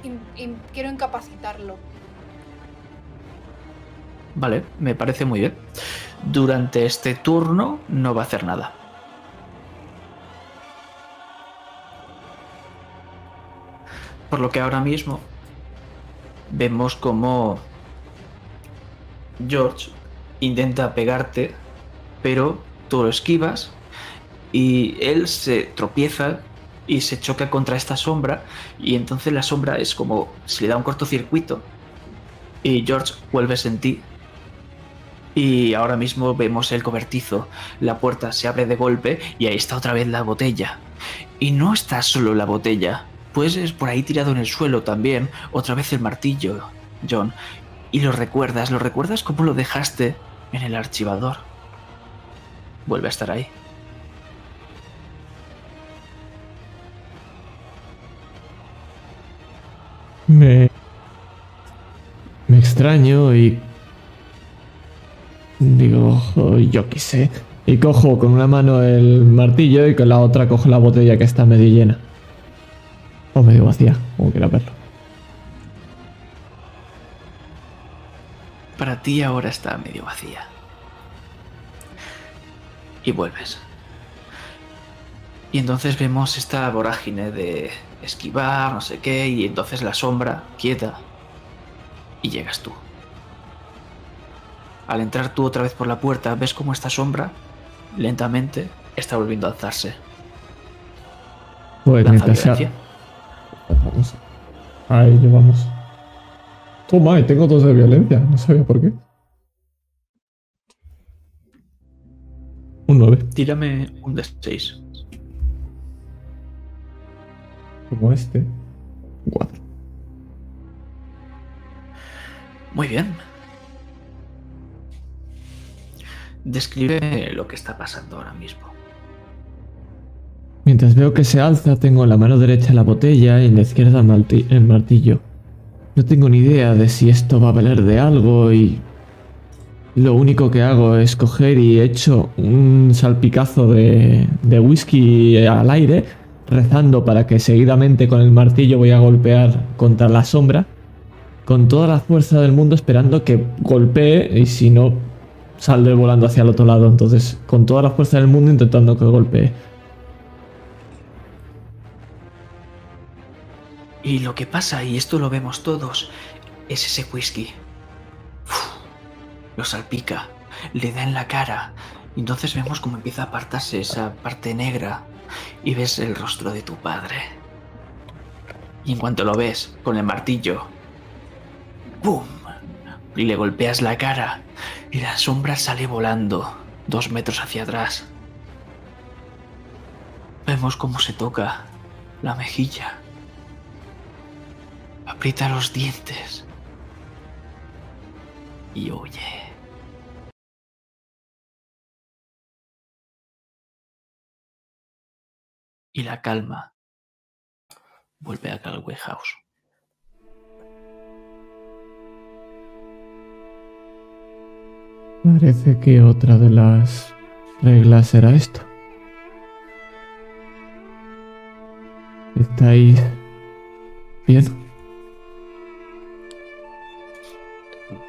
in- in- quiero incapacitarlo. Vale, me parece muy bien. Durante este turno no va a hacer nada. Por lo que ahora mismo vemos como George intenta pegarte, pero tú lo esquivas y él se tropieza y se choca contra esta sombra y entonces la sombra es como si le da un cortocircuito y George vuelves en ti y ahora mismo vemos el cobertizo, la puerta se abre de golpe y ahí está otra vez la botella. Y no está solo la botella, pues es por ahí tirado en el suelo también, otra vez el martillo, John. Y lo recuerdas, lo recuerdas como lo dejaste en el archivador. Vuelve a estar ahí. Me... Me extraño y... Digo, yo qué sé. Y cojo con una mano el martillo y con la otra cojo la botella que está medio llena. O medio vacía, como quiera verlo. Para ti ahora está medio vacía. Y vuelves. Y entonces vemos esta vorágine de esquivar, no sé qué, y entonces la sombra quieta. Y llegas tú. Al entrar tú otra vez por la puerta, ves cómo esta sombra, lentamente, está volviendo a alzarse. Pues Lanza mientras sea. violencia. Vamos. Ahí llevamos. Toma, y tengo dos de violencia. No sabía por qué. Un 9. Tírame un D6. Como este. 4. Muy bien. Describe lo que está pasando ahora mismo. Mientras veo que se alza, tengo en la mano derecha la botella y en la izquierda el martillo. No tengo ni idea de si esto va a valer de algo y... Lo único que hago es coger y echo un salpicazo de, de whisky al aire, rezando para que seguidamente con el martillo voy a golpear contra la sombra, con toda la fuerza del mundo esperando que golpee y si no, saldré volando hacia el otro lado. Entonces, con toda la fuerza del mundo intentando que golpee. Y lo que pasa, y esto lo vemos todos, es ese whisky. Lo salpica, le da en la cara. Entonces vemos cómo empieza a apartarse esa parte negra y ves el rostro de tu padre. Y en cuanto lo ves con el martillo, ¡pum! Y le golpeas la cara y la sombra sale volando dos metros hacia atrás. Vemos cómo se toca la mejilla. Aprieta los dientes. Y huye. Y la calma vuelve a Galway House. Parece que otra de las reglas era esto. ¿Estáis bien?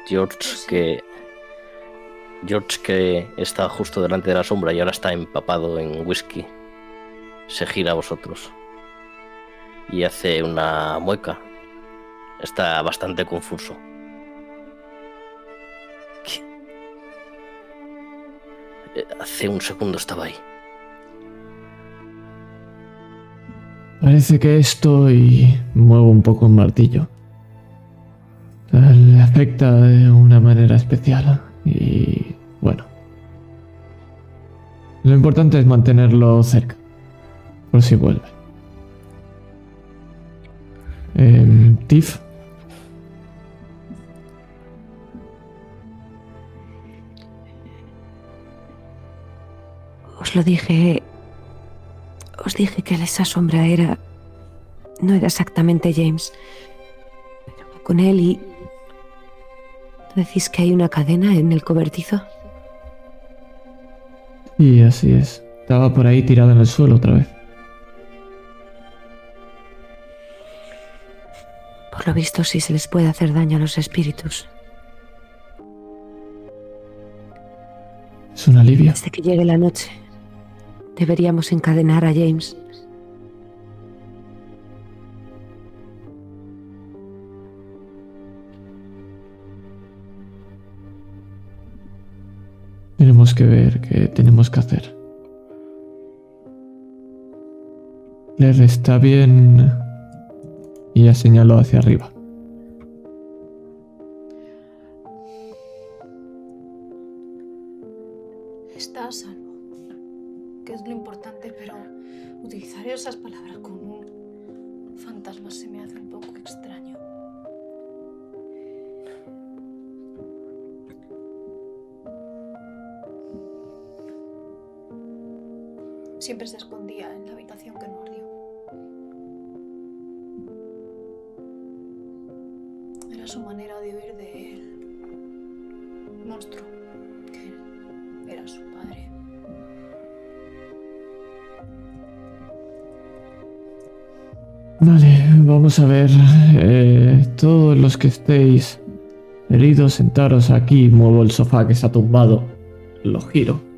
George que. George que está justo delante de la sombra y ahora está empapado en whisky. Se gira a vosotros. Y hace una mueca. Está bastante confuso. ¿Qué? Eh, Hace un segundo estaba ahí. Parece que esto y muevo un poco el martillo. Le afecta de una manera especial y bueno. Lo importante es mantenerlo cerca. Por si vuelve. Em, Tiff, Os lo dije. Os dije que esa sombra era. No era exactamente James. Pero con él y. ¿Decís que hay una cadena en el cobertizo? y así es. Estaba por ahí tirado en el suelo otra vez. Por lo visto, sí se les puede hacer daño a los espíritus. Es un alivio. Desde que llegue la noche, deberíamos encadenar a James. Que ver qué tenemos que hacer. Claire está bien. Y ya señaló hacia arriba. Está a salvo. Que es lo importante, pero utilizar esas palabras con un fantasma se me hace un poco extraño. Siempre se escondía en la habitación que no ardió. su manera de huir del monstruo, que era su padre. Vale, vamos a ver. eh, todos los que estéis heridos, sentaros aquí. Muevo el sofá que está tumbado. Lo giro.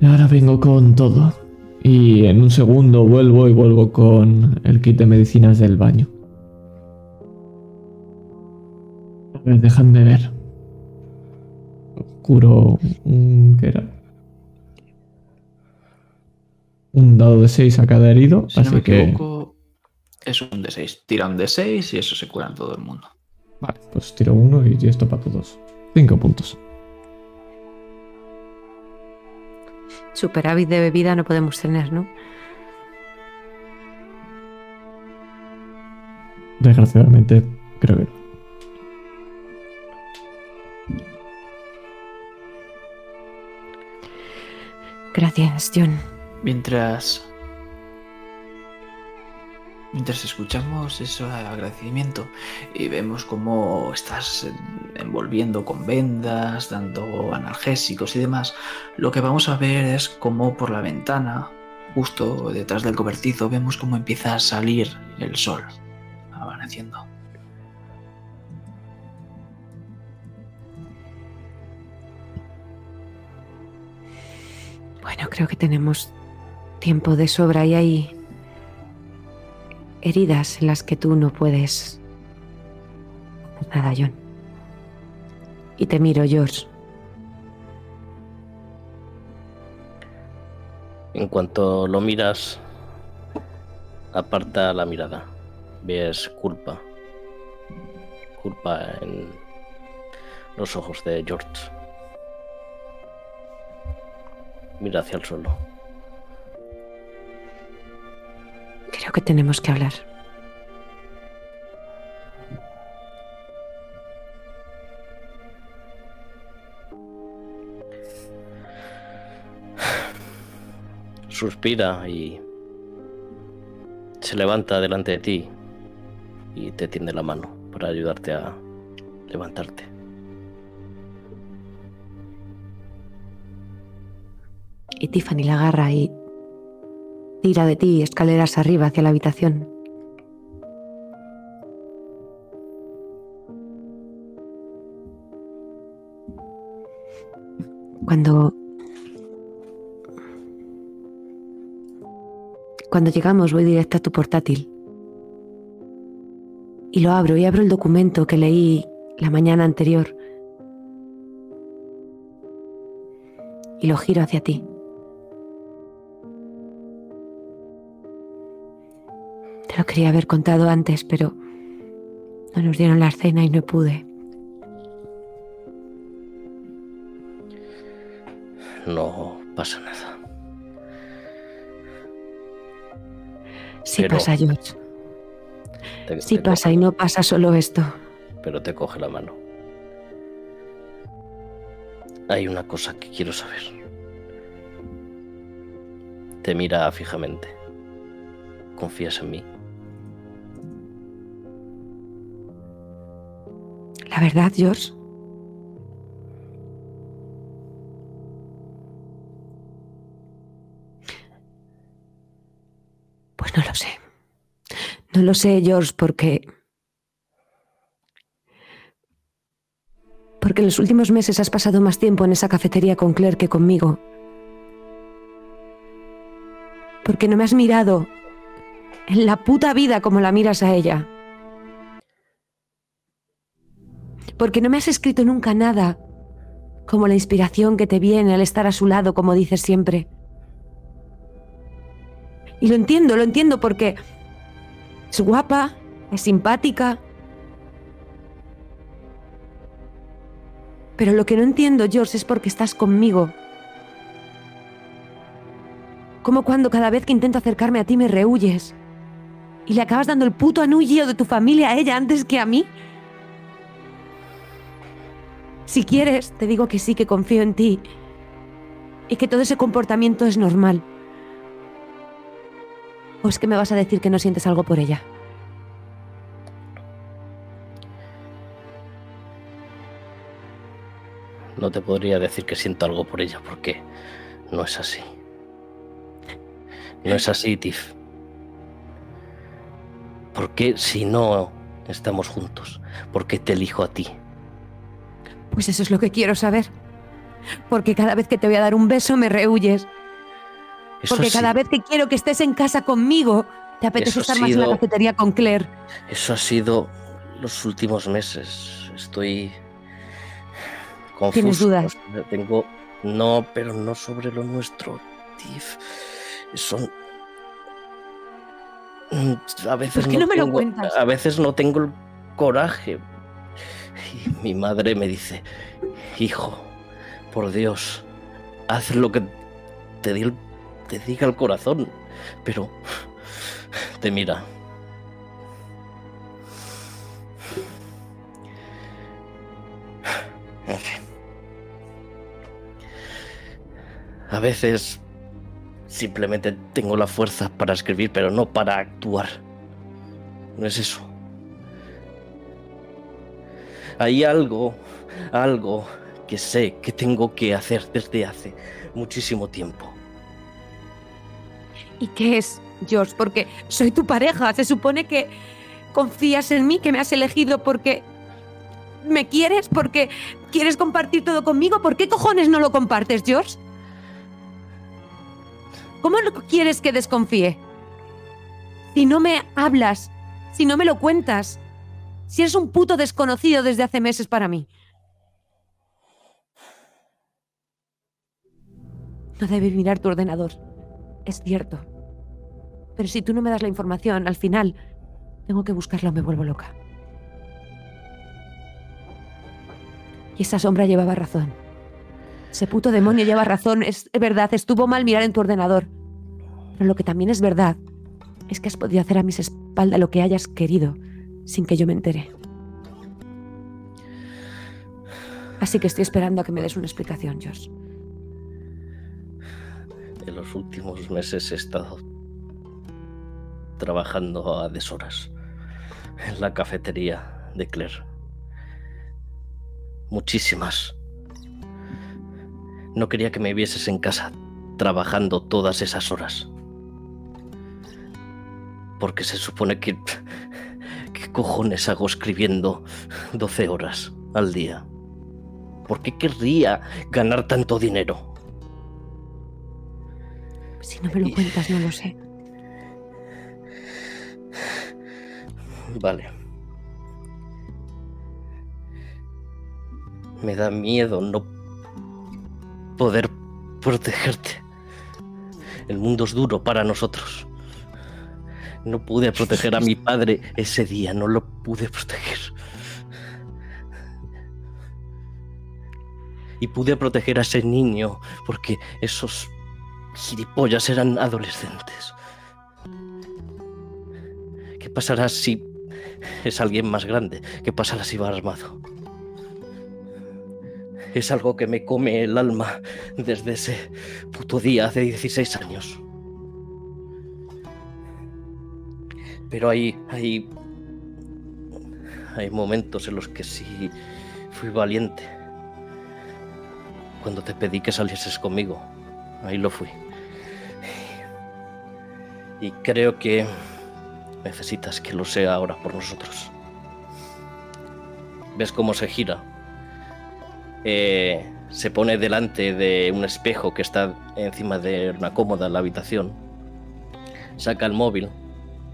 Y ahora vengo con todo. Y en un segundo vuelvo y vuelvo con el kit de medicinas del baño. A ver, dejadme ver. Curo un... ¿Qué era? Un dado de 6 a cada herido, Si no así me que... equivoco, es un de 6. Tira un de 6 y eso se cura en todo el mundo. Vale, pues tiro uno y esto para todos. Cinco puntos. Superávit de bebida no podemos tener, ¿no? Desgraciadamente, creo que no. Gracias, John. Mientras. Mientras escuchamos ese agradecimiento y vemos cómo estás envolviendo con vendas, dando analgésicos y demás, lo que vamos a ver es cómo por la ventana, justo detrás del cobertizo, vemos cómo empieza a salir el sol, amaneciendo. Bueno, creo que tenemos tiempo de sobra y hay heridas en las que tú no puedes nada, John. Y te miro, George. En cuanto lo miras, aparta la mirada. Ves culpa. Culpa en los ojos de George. Mira hacia el suelo. Creo que tenemos que hablar. Suspira y se levanta delante de ti y te tiende la mano para ayudarte a levantarte. Y Tiffany la agarra y tira de ti escaleras arriba hacia la habitación. Cuando... Cuando llegamos voy directa a tu portátil. Y lo abro y abro el documento que leí la mañana anterior. Y lo giro hacia ti. Te lo quería haber contado antes, pero no nos dieron la cena y no pude. No pasa nada. Sí Pero- pasa, George. Te- Sí te pasa y no pasa solo esto. pero te coge la mano. Hay una cosa que quiero saber. Te mira fijamente. ¿Confías en mí? La verdad, George. Pues no lo sé. No lo sé, George, porque... Porque en los últimos meses has pasado más tiempo en esa cafetería con Claire que conmigo. Porque no me has mirado en la puta vida como la miras a ella. Porque no me has escrito nunca nada como la inspiración que te viene al estar a su lado, como dices siempre. Y lo entiendo, lo entiendo porque es guapa, es simpática. Pero lo que no entiendo, George, es porque estás conmigo. Como cuando cada vez que intento acercarme a ti me rehuyes. Y le acabas dando el puto anullo de tu familia a ella antes que a mí. Si quieres, te digo que sí, que confío en ti y que todo ese comportamiento es normal. ¿O es que me vas a decir que no sientes algo por ella? No te podría decir que siento algo por ella porque no es así. No es así, Tiff. ¿Por qué si no estamos juntos? ¿Por qué te elijo a ti? Pues eso es lo que quiero saber. Porque cada vez que te voy a dar un beso me rehuyes. Eso Porque cada vez que quiero que estés en casa conmigo, te apetece Eso estar más en la sido- cafetería con Claire. Eso ha sido los últimos meses. Estoy confuso. ¿Tienes dudas? Tengo no, pero no sobre lo nuestro, Tiff. Son Mm, a veces ¿Por qué no me lo tengo- cuentas? A veces no tengo el coraje. Y mi madre me dice, hijo, por Dios, haz lo que te, te diga el corazón. Pero te mira. A veces simplemente tengo la fuerza para escribir, pero no para actuar. No es eso. Hay algo, algo que sé que tengo que hacer desde hace muchísimo tiempo. ¿Y qué es, George? Porque soy tu pareja. Se supone que confías en mí, que me has elegido porque me quieres, porque quieres compartir todo conmigo. ¿Por qué cojones no lo compartes, George? ¿Cómo quieres que desconfíe? Si no me hablas, si no me lo cuentas, si eres un puto desconocido desde hace meses para mí. No debes mirar tu ordenador. Es cierto. Pero si tú no me das la información, al final tengo que buscarla o me vuelvo loca. Y esa sombra llevaba razón. Ese puto demonio lleva razón. Es verdad, estuvo mal mirar en tu ordenador. Pero lo que también es verdad es que has podido hacer a mis espaldas lo que hayas querido sin que yo me entere. Así que estoy esperando a que me des una explicación, Josh. En los últimos meses he estado trabajando a deshoras en la cafetería de Claire. Muchísimas. No quería que me vieses en casa trabajando todas esas horas. Porque se supone que... ¿Qué cojones hago escribiendo 12 horas al día? ¿Por qué querría ganar tanto dinero? Si no me lo cuentas, no lo sé. Vale. Me da miedo no poder protegerte. El mundo es duro para nosotros. No pude proteger a mi padre ese día, no lo pude proteger. Y pude proteger a ese niño porque esos gilipollas eran adolescentes. ¿Qué pasará si es alguien más grande? ¿Qué pasará si va armado? Es algo que me come el alma desde ese puto día hace 16 años. Pero hay, hay, hay momentos en los que sí fui valiente. Cuando te pedí que salieses conmigo, ahí lo fui. Y creo que necesitas que lo sea ahora por nosotros. ¿Ves cómo se gira? Eh, se pone delante de un espejo que está encima de una cómoda en la habitación. Saca el móvil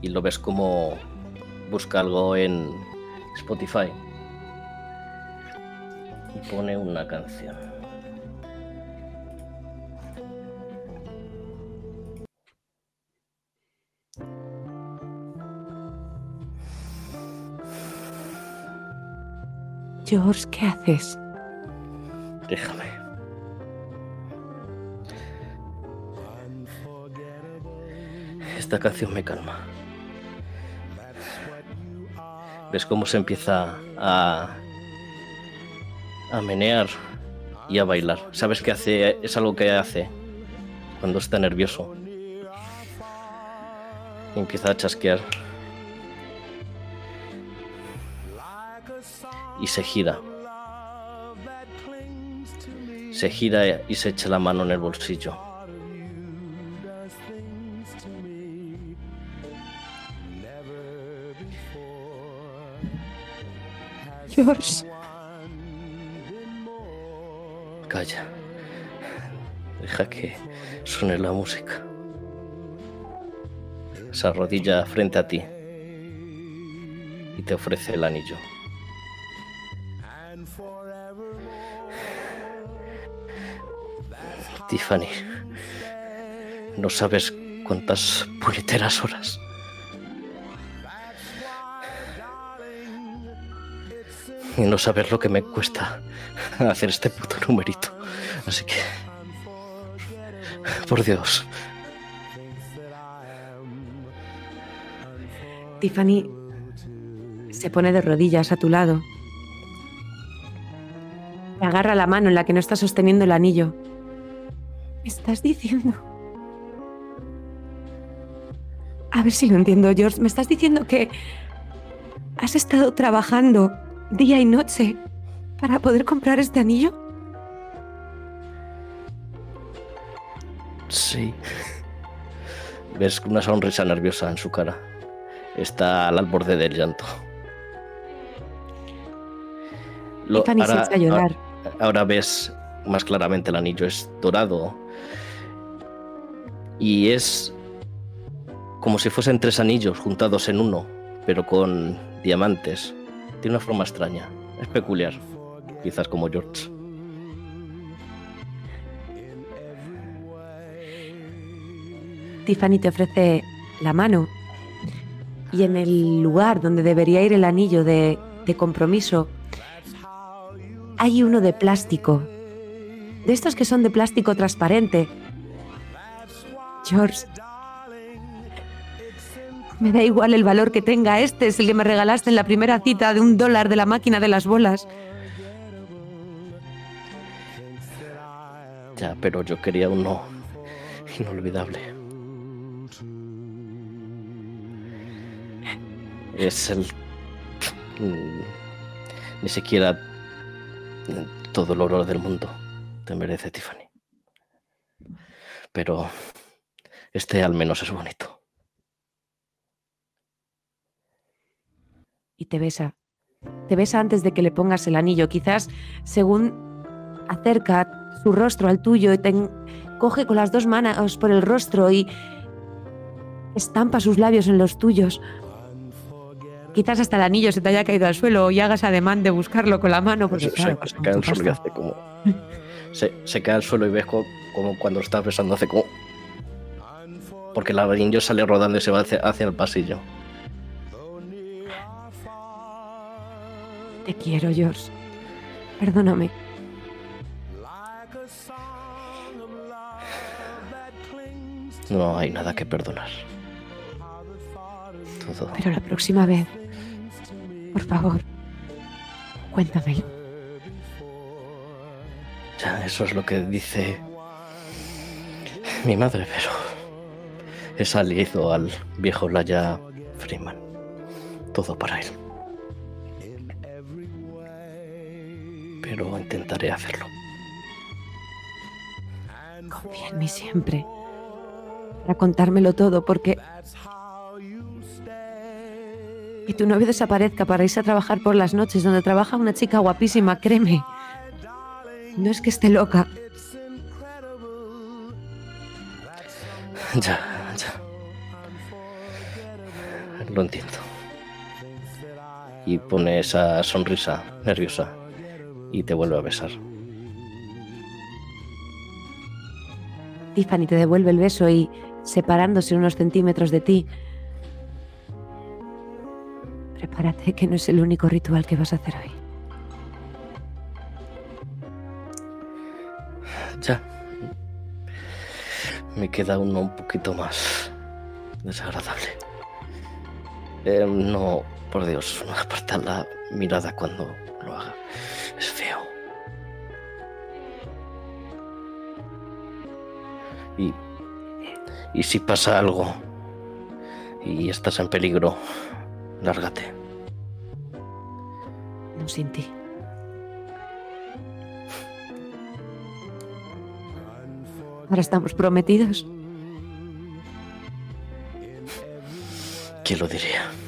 y lo ves como busca algo en Spotify. Y pone una canción. George, ¿qué haces? Déjame. Esta canción me calma. ¿Ves cómo se empieza a, a menear y a bailar? ¿Sabes qué hace? Es algo que hace cuando está nervioso. Empieza a chasquear. Y se gira. Se gira y se echa la mano en el bolsillo. Calla. Deja que suene la música. Se arrodilla frente a ti y te ofrece el anillo. Tiffany, no sabes cuántas puñeteras horas. Y no sabes lo que me cuesta hacer este puto numerito. Así que... Por Dios. Tiffany se pone de rodillas a tu lado. Te agarra la mano en la que no está sosteniendo el anillo. ¿Me estás diciendo? A ver si lo entiendo, George. Me estás diciendo que has estado trabajando día y noche para poder comprar este anillo. Sí. Ves una sonrisa nerviosa en su cara. Está al borde del llanto. Lo- Tiffany se echa a llorar. ahora- ahora ves más claramente el anillo. Es dorado. Y es como si fuesen tres anillos juntados en uno, pero con diamantes. Tiene una forma extraña. Es peculiar. Quizás como George. Tiffany te ofrece la mano y en el lugar donde debería ir el anillo de, de compromiso hay uno de plástico. De estos que son de plástico transparente. George. Me da igual el valor que tenga. Este es el que me regalaste en la primera cita de un dólar de la máquina de las bolas. Ya, pero yo quería uno inolvidable. Es el... mm, Ni siquiera todo el oro del mundo te merece, Tiffany. Pero este al menos es bonito. Y te besa. Te besa antes de que le pongas el anillo. Quizás según acerca su rostro al tuyo y te coge con las dos manos por el rostro y estampa sus labios en los tuyos. Quizás hasta el anillo se te haya caído al suelo y hagas ademán de buscarlo con la mano. Porque, se, claro, se cae al suelo y hace como... Se, se cae al suelo y ves co- como, cuando lo estás besando hace como... Porque el anillo sale rodando y se va hacia, hacia el pasillo. Te quiero, George. Perdóname. No hay nada que perdonar. Todo. Pero la próxima vez, por favor, cuéntamelo. Ya, eso es lo que dice mi madre, pero he salido al viejo Laya Freeman. Todo para él. Pero intentaré hacerlo. Confía en mí siempre. Para contármelo todo, porque. Que tu novio desaparezca para irse a trabajar por las noches, donde trabaja una chica guapísima, créeme. No es que esté loca. Ya, ya. Lo entiendo. Y pone esa sonrisa nerviosa y te vuelve a besar. Tiffany te devuelve el beso y, separándose unos centímetros de ti, prepárate que no es el único ritual que vas a hacer hoy. Ya. Me queda uno un poquito más desagradable. Eh, no, por Dios, no aparta la mirada cuando lo haga. Es feo. Y, y si pasa algo y estás en peligro, lárgate. No sin ti. Ahora estamos prometidos. ¿Quién lo diría?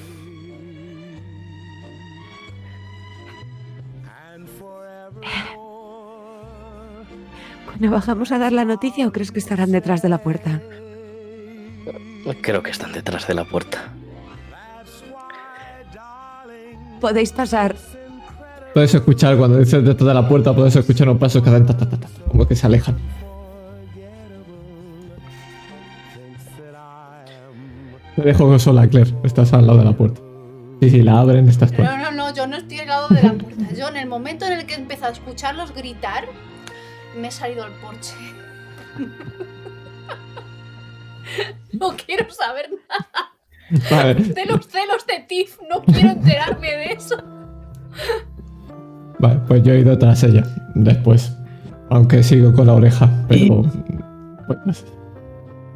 Bueno, ¿bajamos a dar la noticia o crees que estarán detrás de la puerta? Creo que están detrás de la puerta. Podéis pasar. Puedes escuchar cuando dices detrás de la puerta, puedes escuchar unos pasos que hacen ta, ta, ta, ta, como que se alejan. Te dejo sola, Claire. Estás al lado de la puerta. Sí, sí, la abren, estás tú. No, no, no, yo no estoy al lado de la puerta. Yo en el momento en el que he empezado a escucharlos gritar, me he salido al porche. [LAUGHS] No quiero saber nada Vale, de los celos de Tiff, no quiero enterarme de eso. vale, pues yo he ido tras ella. Después. Aunque sigo con la oreja, pero. Pues, no sé.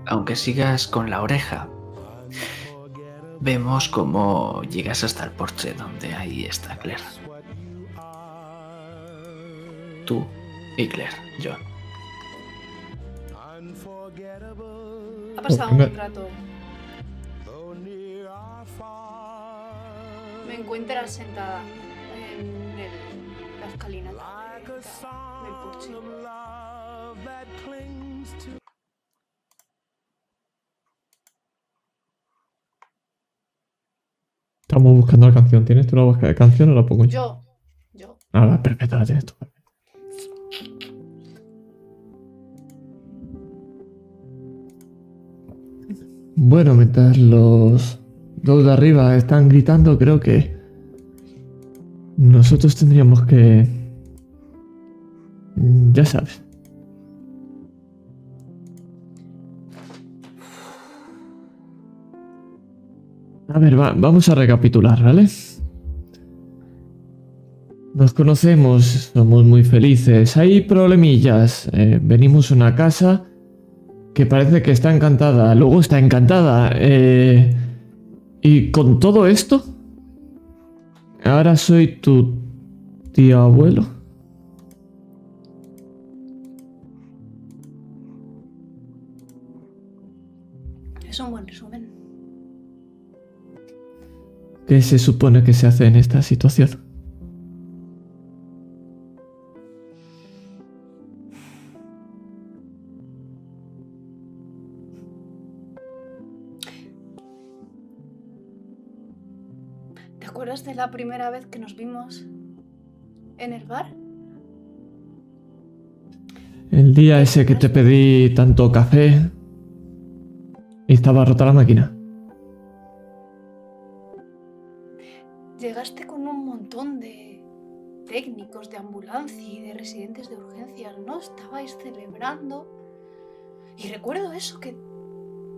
Aunque sigas con la oreja, vemos cómo llegas hasta el porche donde ahí está Claire. Tú y Claire, John. Ha pasado un buen rato. Me encuentras sentada en el- la escalinata de- del porche. Estamos buscando la canción. ¿Tienes tú la búsqueda de canción o la pongo yo? Yo, yo. Ah, va, perfecto, la tienes tú. Bueno, mientras los dos de arriba están gritando, creo que nosotros tendríamos que... Ya sabes. A ver, va- vamos a recapitular, ¿vale? Nos conocemos, somos muy felices. Hay problemillas. eh, venimos a una casa que parece que está encantada, luego está encantada. eh, y con todo esto, ahora soy tu tío abuelo. ¿Qué se supone que se hace en esta situación? ¿Te acuerdas de la primera vez que nos vimos en el bar? El día ese que te pedí tanto café y estaba rota la máquina. Llegaste con un montón de técnicos de ambulancia y de residentes de urgencias, ¿no? Estabais celebrando. Y recuerdo eso, que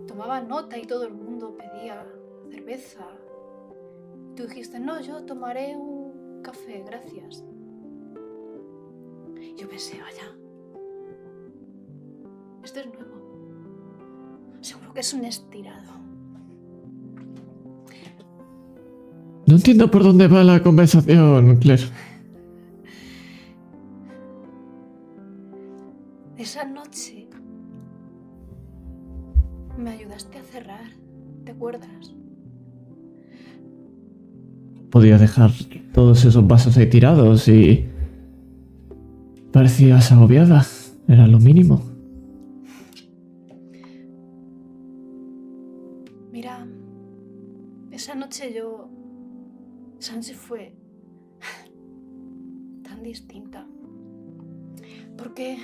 tomaba nota y todo el mundo pedía cerveza. Tú dijiste, no, yo tomaré un café, gracias. Yo pensé, vaya, esto es nuevo. Seguro que es un estirado. No entiendo por dónde va la conversación, Claire. Esa noche me ayudaste a cerrar, ¿te acuerdas? Podía dejar todos esos vasos ahí tirados y... Parecías agobiada. Era lo mínimo. Mira, esa noche yo... Esa noche fue tan distinta. Porque...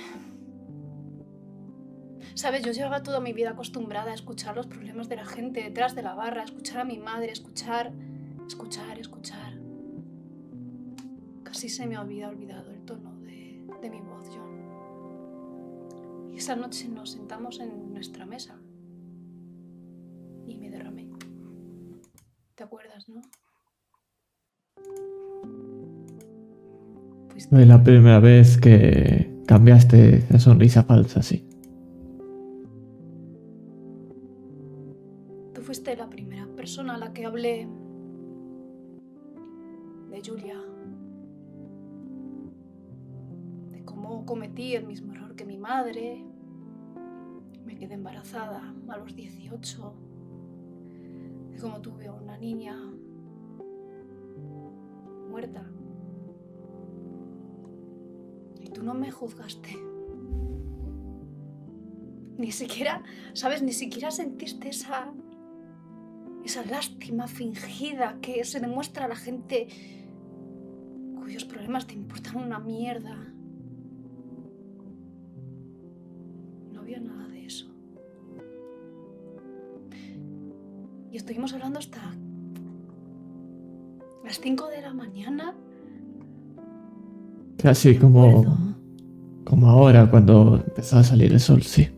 Sabes, yo llevaba toda mi vida acostumbrada a escuchar los problemas de la gente detrás de la barra, escuchar a mi madre, escuchar, escuchar, escuchar. Casi se me había olvidado el tono de, de mi voz, John. Y esa noche nos sentamos en nuestra mesa y me derramé. ¿Te acuerdas, no? Fue la primera vez que cambiaste esa sonrisa falsa, sí. Tú fuiste la primera persona a la que hablé de Julia. De cómo cometí el mismo error que mi madre. me quedé embarazada a los 18, de cómo tuve a una niña muerta. Tú no me juzgaste. Ni siquiera, ¿sabes? Ni siquiera sentiste esa esa lástima fingida que se demuestra a la gente cuyos problemas te importan una mierda. No había nada de eso. Y estuvimos hablando hasta las 5 de la mañana. Casi como, como ahora cuando empezó a salir el sol, sí.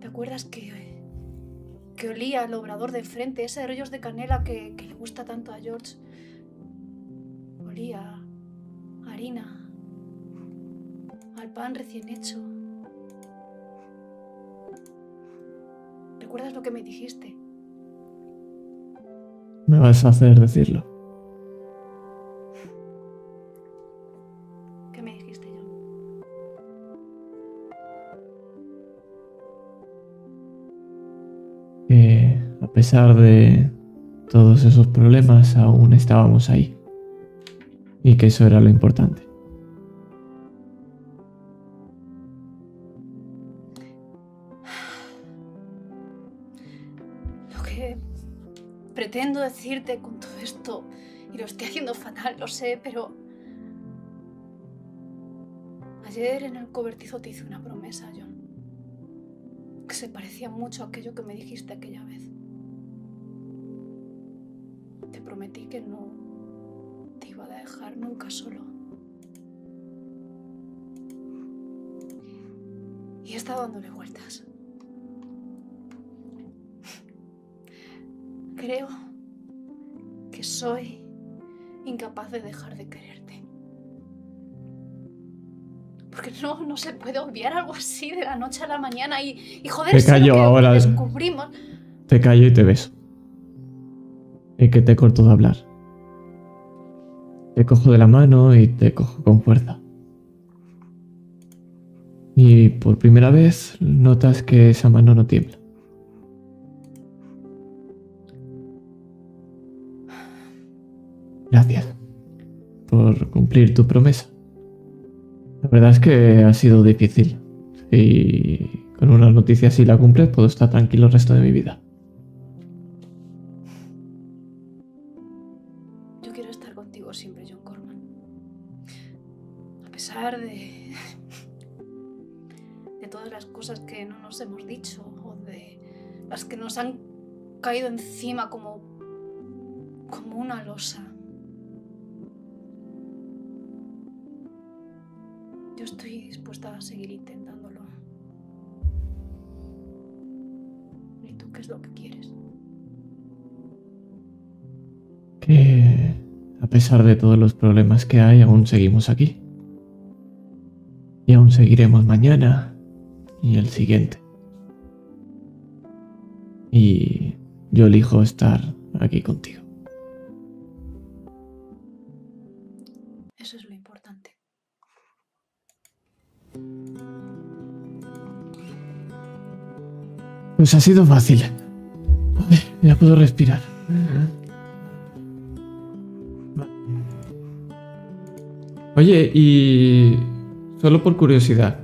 ¿Te acuerdas que, que olía el obrador de frente, ese rollos de canela que, que le gusta tanto a George? Olía a harina, al pan recién hecho. ¿Recuerdas lo que me dijiste? Me vas a hacer decirlo. Que a pesar de todos esos problemas, aún estábamos ahí. Y que eso era lo importante. Lo que pretendo decirte con todo esto, y lo estoy haciendo fatal, lo sé, pero... Ayer en el cobertizo te hice una promesa, John. Se parecía mucho a aquello que me dijiste aquella vez. Te prometí que no te iba a dejar nunca solo. Y he estado dándole vueltas. Creo que soy incapaz de dejar de quererte. Porque no, no se puede obviar algo así de la noche a la mañana y, y joder, Te callo que ahora. descubrimos. Te callo y te beso. Y que te corto de hablar. Te cojo de la mano y te cojo con fuerza. Y por primera vez notas que esa mano no tiembla. Gracias por cumplir tu promesa. Verdad es que ha sido difícil. Y con una noticia así la cumples, puedo estar tranquilo el resto de mi vida. Yo quiero estar contigo siempre, John Corman. A pesar de. de todas las cosas que no nos hemos dicho o de las que nos han caído encima como. como una losa. Intentándolo. ¿Y tú qué es lo que quieres? que a pesar de todos los problemas que hay, aún seguimos aquí. Y aún seguiremos mañana y el siguiente. Y yo elijo estar aquí contigo. Pues ha sido fácil. Vale, ya puedo respirar. Oye, y solo por curiosidad,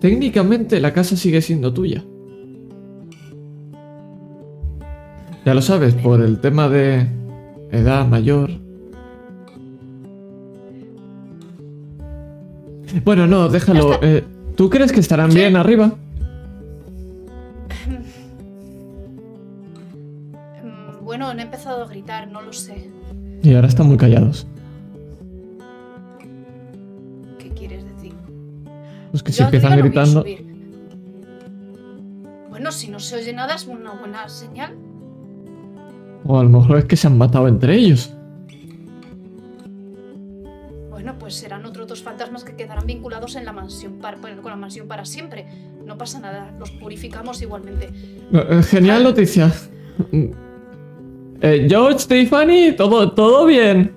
técnicamente la casa sigue siendo tuya. Ya lo sabes, por el tema de edad mayor. Bueno, no, déjalo. Eh, ¿Tú crees que estarán Sí. bien arriba? Empezado a gritar, no lo sé. Y ahora están muy callados. ¿Qué quieres decir? Pues que si Yo empiezan gritando. Bueno, si no se oye nada es una buena señal. O a lo mejor es que se han matado entre ellos. Bueno, pues serán otros dos fantasmas que quedarán vinculados en la mansión para, con la mansión para siempre. No pasa nada, los purificamos igualmente. Eh, Genial noticia. Eh, George, Tiffany, todo, todo bien.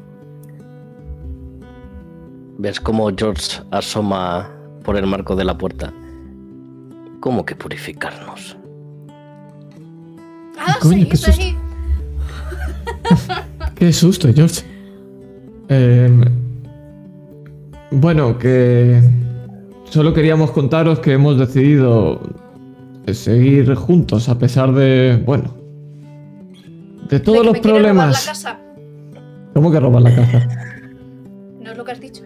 ¿Ves cómo George asoma por el marco de la puerta? ¿Cómo que purificarnos? Ah, Coño, sí, qué sí. susto. [LAUGHS] Qué susto, George. Em, bueno, que solo queríamos contaros que hemos decidido seguir juntos a pesar de, bueno, de todos ¿De que los problemas. la casa? ¿Cómo que robar la casa? ¿No es lo que has dicho?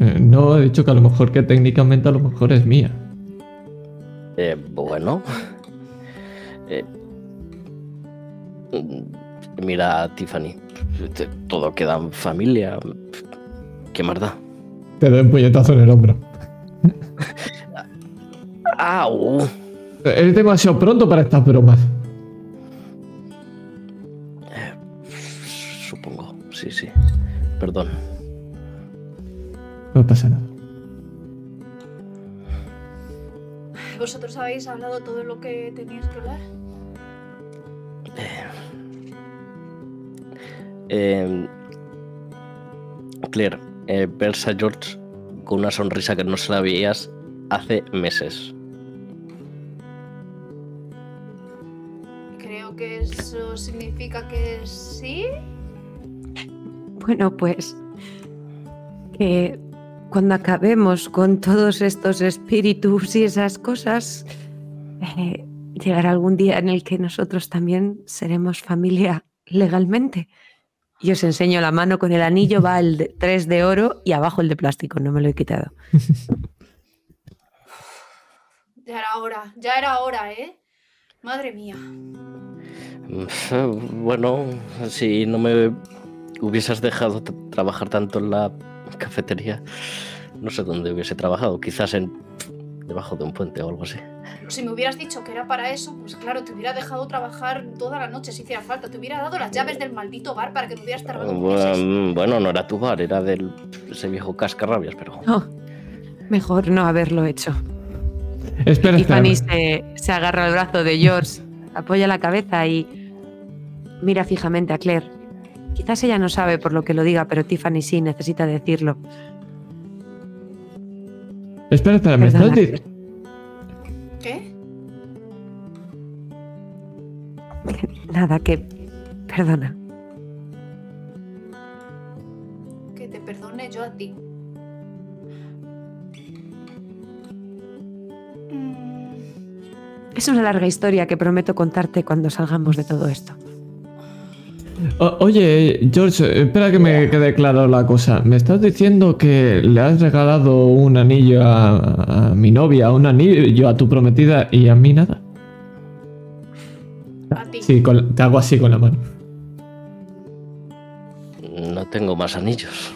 Eh, no, he dicho que a lo mejor que técnicamente a lo mejor es mía. Eh, bueno. Eh, mm, mira a Tiffany. Todo queda en familia. ¿Qué más da? Te doy un puñetazo en el hombro. [LAUGHS] ¡Au! Es demasiado pronto para estas bromas. Sí, sí. Perdón. No pasa nada. ¿Vosotros habéis hablado todo lo que teníais que hablar? Eh, Claire, eh, ves a George con una sonrisa que no se la veías hace meses. Creo que eso significa que sí. Bueno, pues que cuando acabemos con todos estos espíritus y esas cosas, eh, llegará algún día en el que nosotros también seremos familia legalmente. Y os enseño la mano con el anillo, va el de, 3 de oro y abajo el de plástico, no me lo he quitado. [LAUGHS] Ya era hora, ya era hora, ¿eh? Madre mía. Bueno, si no me hubieses dejado trabajar tanto en la cafetería, no sé dónde hubiese trabajado. Quizás en debajo de un puente o algo así. Si me hubieras dicho que era para eso, pues claro, te hubiera dejado trabajar toda la noche si hiciera falta. Te hubiera dado las llaves del maldito bar para que no hubieras tardado. Bueno, bueno, no era tu bar, era del ese viejo cascarrabias, pero No, mejor no haberlo hecho. Espera, espera. Tiffany se, se agarra al brazo de George, apoya la cabeza y mira fijamente a Claire. Quizás ella no sabe por lo que lo diga, pero Tiffany sí necesita decirlo. Espera, espera. ¿Me estás, Perdona, di- Claire. ¿Qué? Nada, que... Perdona. Que te perdone yo a ti. Es una larga historia que prometo contarte cuando salgamos de todo esto. O- oye, George, espera que me quede claro la cosa. ¿Me estás diciendo que le has regalado un anillo a, a mi novia, un anillo a tu prometida y a mí nada? a ti. Sí, con- te hago así con la mano. no tengo más anillos.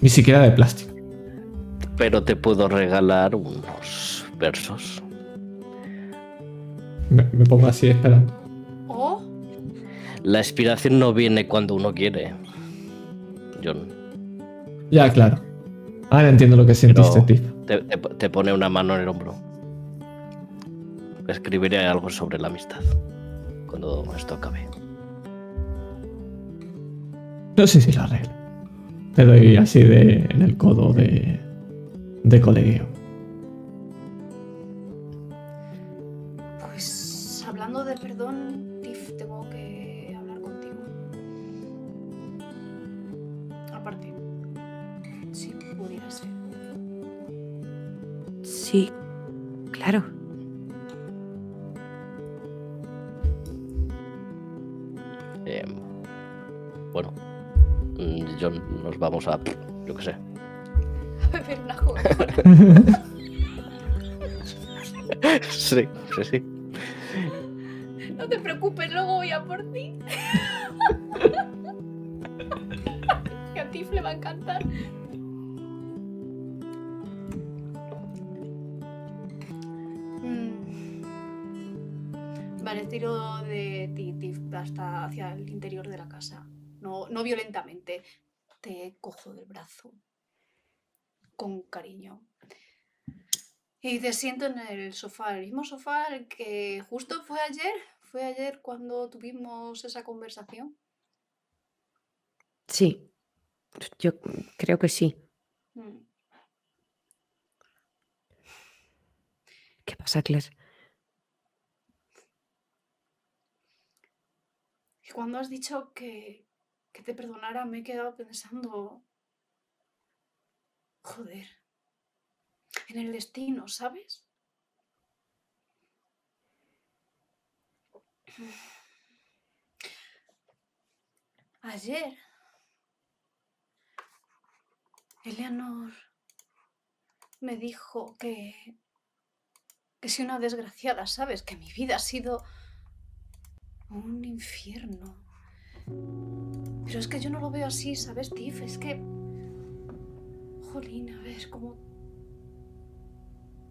Ni siquiera de plástico. Pero te puedo regalar unos versos. Me, me pongo así esperando. ¿O? La inspiración no viene cuando uno quiere. John. Ya, claro. Ahora entiendo lo que sentiste. Te, te- te pone una mano en el hombro. Escribiré algo sobre la amistad. Cuando esto acabe. No sé si lo arreglo. Te doy así de en el codo de, de colegueo. Sí, claro. Eh, bueno. mm, John, nos vamos a... Yo qué sé. [LAUGHS] A beber una Coca-Cola. [LAUGHS] Sí, sí, sí. No te preocupes, luego voy a por ti. [LAUGHS] que a Tiff le va a encantar. Vale, tiro de ti, hasta hacia el interior de la casa. No, no violentamente. Te cojo del brazo. Con cariño. Y te siento en el sofá, el mismo sofá el que justo fue ayer. Fue ayer cuando tuvimos esa conversación. Sí. Yo creo que sí. Mm. pasa, Claire? Cuando has dicho que, que te perdonara, me he quedado pensando. Joder. En el destino, ¿sabes? Ayer. Eleanor me dijo que. que soy una desgraciada, ¿sabes? Que mi vida ha sido un infierno. Pero es que yo no lo veo así, ¿sabes, Tiff? Es que... Jolín, a ver, ¿cómo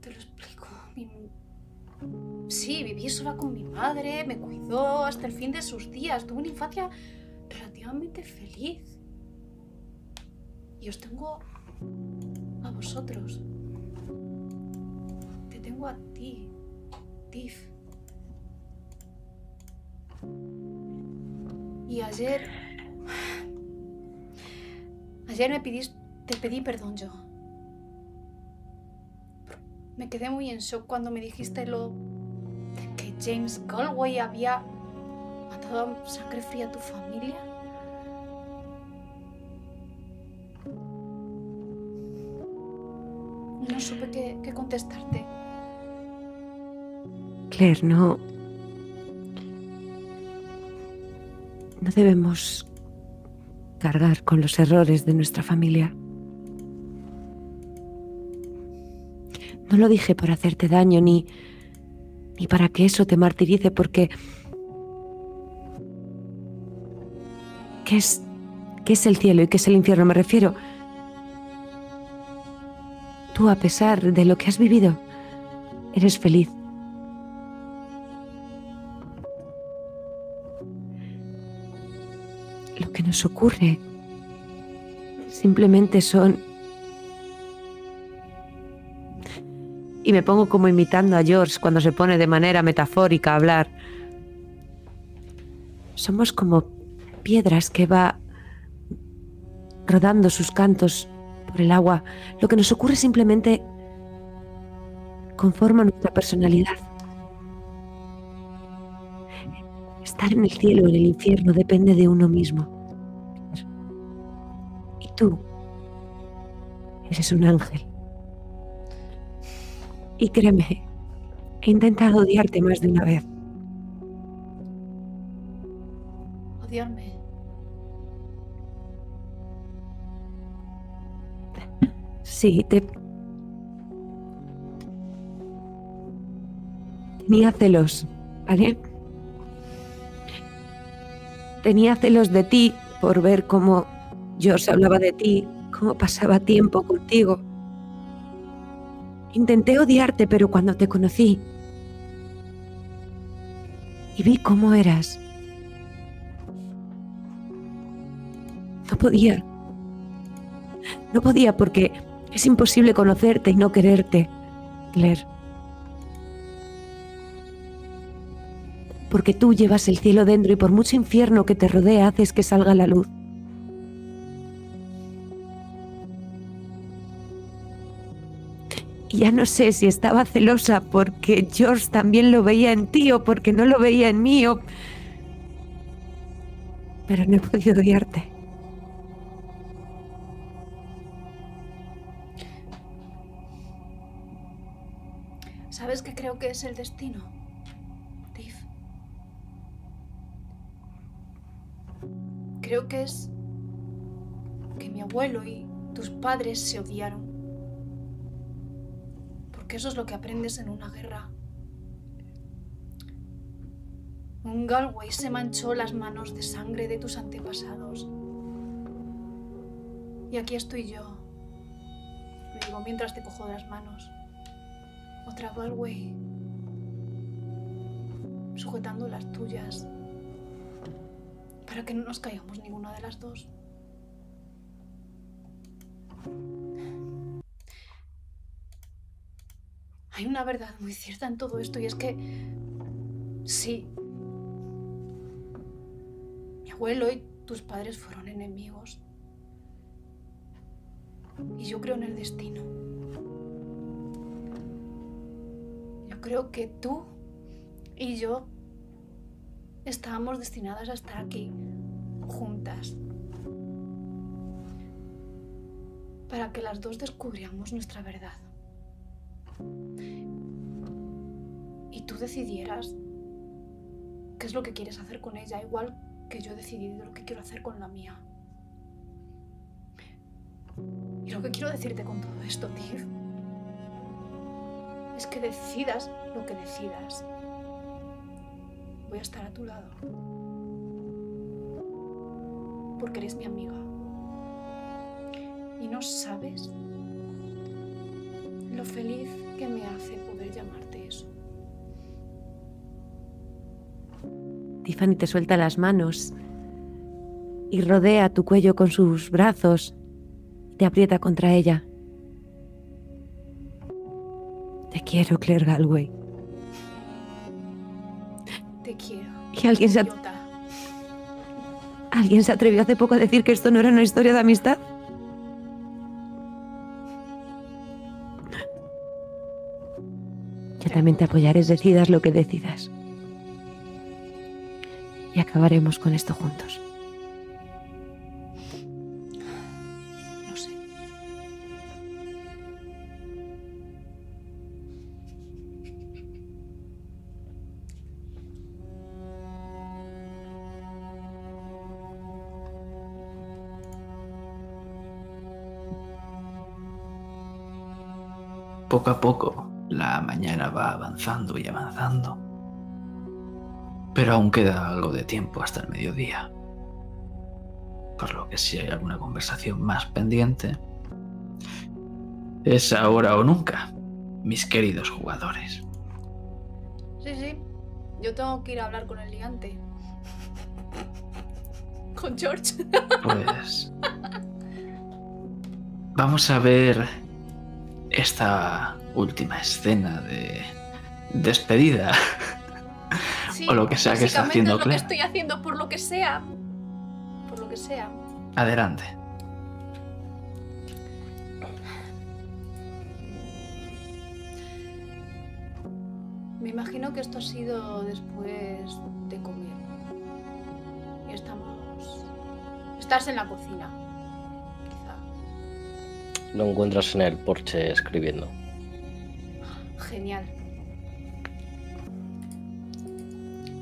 te lo explico? Sí, viví sola con mi madre, me cuidó hasta el fin de sus días, tuve una infancia relativamente feliz. Y os tengo a vosotros. Te tengo a ti, Tiff. Y ayer. Ayer me pedís, te pedí perdón yo. Me quedé muy en shock cuando me dijiste lo que James Galway había matado a sangre fría a tu familia. No supe qué, qué contestarte. Claire, no. No debemos cargar con los errores de nuestra familia. No lo dije para hacerte daño ni, ni para que eso te martirice, porque. ¿Qué es, ¿Qué es el cielo y qué es el infierno? Me refiero. Tú, a pesar de lo que has vivido, eres feliz. Nos ocurre simplemente son... Y me pongo como imitando a George cuando se pone de manera metafórica a hablar. Somos como piedras que va rodando sus cantos por el agua. Lo que nos ocurre simplemente conforma nuestra personalidad. Estar en el cielo o en el infierno depende de uno mismo. Tú eres un ángel. Y créeme, he intentado odiarte más de una vez. Odiarme. Sí, te... Tenía celos, ¿vale? Tenía celos de ti por ver cómo George hablaba de ti, cómo pasaba tiempo contigo. Intenté odiarte, pero cuando te conocí y vi cómo eras, no podía. No podía porque es imposible conocerte y no quererte, Claire. Porque tú llevas el cielo dentro y por mucho infierno que te rodea haces que salga la luz. Ya no sé si estaba celosa porque George también lo veía en ti o porque no lo veía en mí. Pero no he podido odiarte. ¿Sabes qué creo que es el destino? Tiff. Creo que es que mi abuelo y tus padres se odiaron. Porque eso es lo que aprendes en una guerra. Un Galway se manchó las manos de sangre de tus antepasados. Y aquí estoy yo. Le digo mientras te cojo de las manos. Otra Galway. Sujetando las tuyas. Para que no nos caigamos ninguna de las dos. Hay una verdad muy cierta en todo esto y es que... Sí. Mi abuelo y tus padres fueron enemigos. Y yo creo en el destino. creo que tú y yo estábamos destinadas a estar aquí juntas. Para que las dos descubriéramos nuestra verdad. Y tú decidieras qué es lo que quieres hacer con ella, igual que yo he decidido lo que quiero hacer con la mía. Y lo que quiero decirte con todo esto, tío, es que decidas lo que decidas. Voy a estar a tu lado. Porque eres mi amiga. Y no sabes lo feliz que me hace poder llamarte eso. Tiffany te suelta las manos y rodea tu cuello con sus brazos. Te aprieta contra ella. Te quiero, Claire Galway. Te quiero. Y alguien se, alguien atrevió hace poco a decir que esto no era una historia de amistad. Yo también te apoyaré, decidas lo que decidas. Y acabaremos con esto juntos. Poco a poco, va avanzando y avanzando. Pero aún queda algo de tiempo hasta el mediodía. Por lo que si hay alguna conversación más pendiente, es ahora o nunca, mis queridos jugadores. Sí, sí. Yo tengo que ir a hablar con el gigante. [LAUGHS] Con George. Pues vamos a ver esta última escena de despedida. Sí, O lo que sea que está haciendo es lo que Claire. estoy haciendo por lo que sea. Por lo que sea. Adelante. Me imagino que esto ha sido después de comer. Y estamos. Estás en la cocina. Quizá. Lo encuentras en el porche escribiendo. Genial.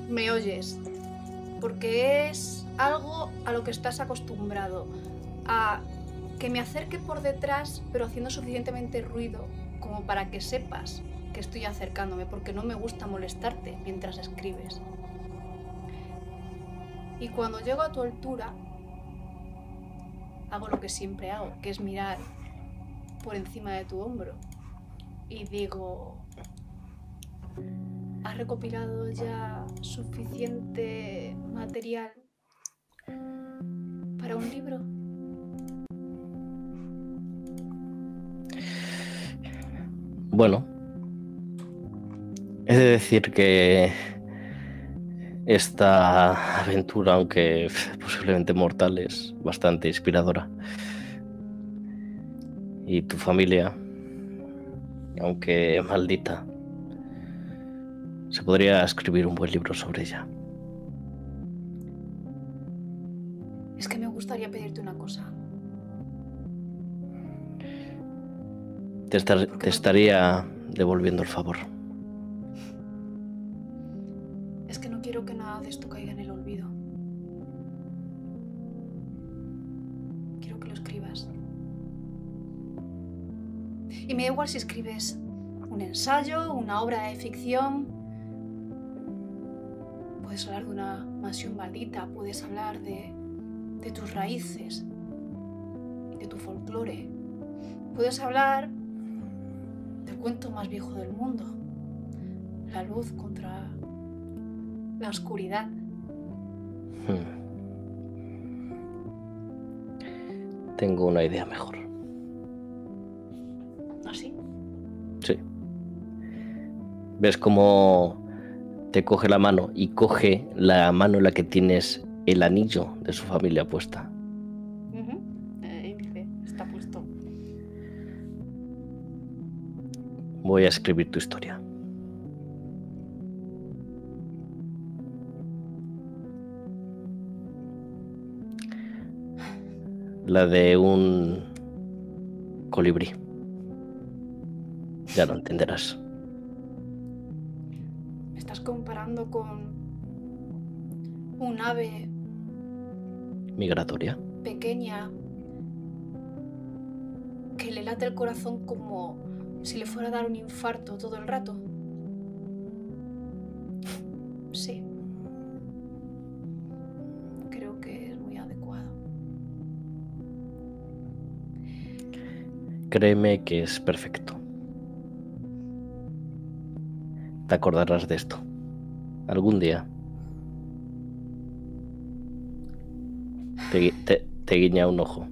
Me oyes. Porque es algo a lo que estás acostumbrado. A que me acerque por detrás, pero haciendo suficientemente ruido como para que sepas que estoy acercándome, porque no me gusta molestarte mientras escribes. Y cuando llego a tu altura, hago lo que siempre hago, que es mirar por encima de tu hombro y digo, ¿has recopilado ya suficiente material para un libro? Bueno, he de decir que esta aventura, aunque posiblemente mortal, es bastante inspiradora. Y tu familia, aunque maldita, se podría escribir un buen libro sobre ella. Es que me gustaría pedirte una cosa. Te, estar- te estaría devolviendo el favor. Es que no quiero que nada de esto caiga en el olvido. Quiero que lo escribas. Y me da igual si escribes un ensayo, una obra de ficción. Puedes hablar de una mansión maldita, puedes hablar de, de tus raíces, de tu folclore. Puedes hablar del cuento más viejo del mundo, la luz contra la oscuridad. Hmm. Tengo una idea mejor. ¿Así? Sí. ¿Ves cómo te coge la mano y coge la mano en la que tienes el anillo de su familia puesta. Eh, Está puesto. Voy a escribir tu historia. La de un colibrí. Ya lo entenderás. Estás comparando con un ave Migratoria. pequeña que le late el corazón como si le fuera a dar un infarto todo el rato. Sí. Creo que es muy adecuado. Créeme que es perfecto. Te acordarás de esto. Algún día. Te, gui- te- te guiña un ojo.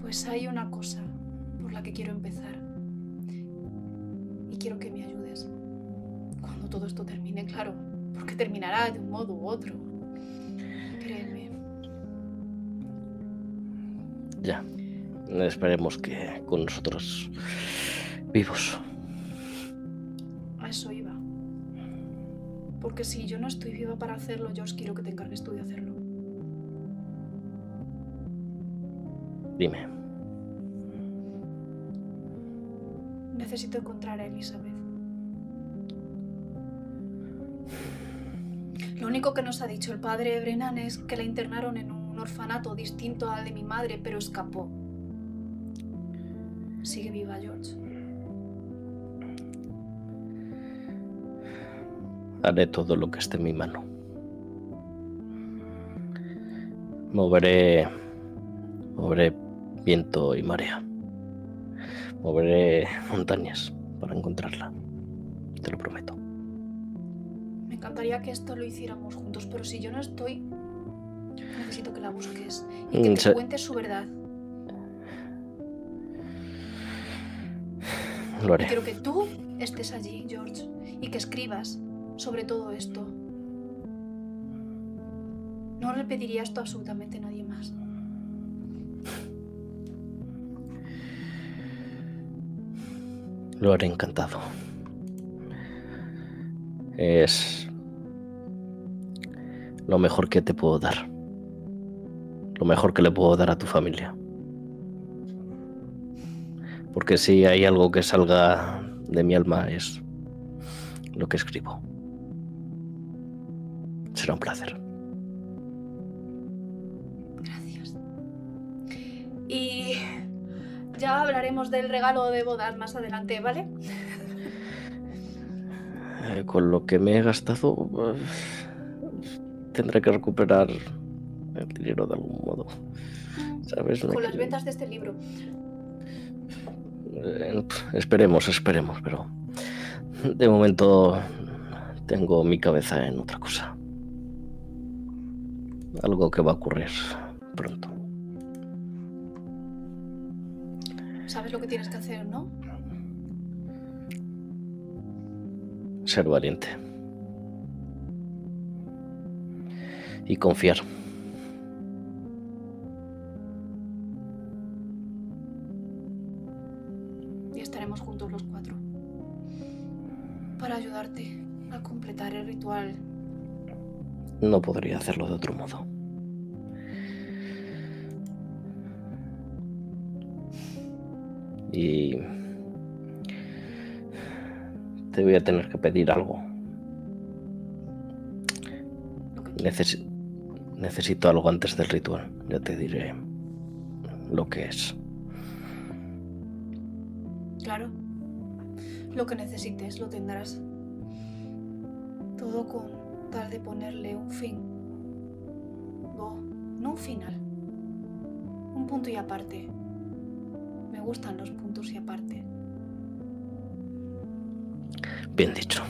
Pues hay una cosa por la que quiero empezar. Y quiero que me ayudes. Cuando todo esto termine, claro. Porque terminará de un modo u otro. Créeme. Ya. Esperemos que con nosotros vivos. A eso iba. Porque si yo no estoy viva para hacerlo, George, quiero que te encargues tú de hacerlo. Dime. Necesito encontrar a Elizabeth. Lo único que nos ha dicho el padre Brennan es que la internaron en un orfanato distinto al de mi madre, pero escapó. Sigue viva, George. Haré todo lo que esté en mi mano. Moveré. Moveré viento y marea. Moveré montañas para encontrarla. Te lo prometo. Me encantaría que esto lo hiciéramos juntos, pero si yo no estoy, necesito que la busques y que Mm, te se- cuentes su verdad. Lo Y haré. quiero que tú estés allí, George, y que escribas sobre todo esto. No le pediría esto a absolutamente nadie más. Lo haré encantado. Es lo mejor que te puedo dar. Lo mejor que le puedo dar a tu familia. Porque si hay algo que salga de mi alma es lo que escribo. Será un placer. Gracias. Y ya hablaremos del regalo de bodas más adelante, ¿vale? [LAUGHS] Eh, con lo que me he gastado, eh, tendré que recuperar el dinero de algún modo. ¿Sabes? Me Con las ventas de este libro. Eh, Esperemos, esperemos, pero de momento tengo mi cabeza en otra cosa. Algo que va a ocurrir pronto. Sabes lo que tienes que hacer, ¿no? Ser valiente. Y confiar. Juntos los cuatro. Para ayudarte a completar el ritual. No podría hacerlo de otro modo. Y te voy a tener que pedir algo. Necesito algo antes del ritual. Ya te diré lo que es. Claro. Lo que necesites lo tendrás. Todo con tal de ponerle un fin. No, no un final. Un punto y aparte. Me gustan los puntos y aparte. Bien dicho.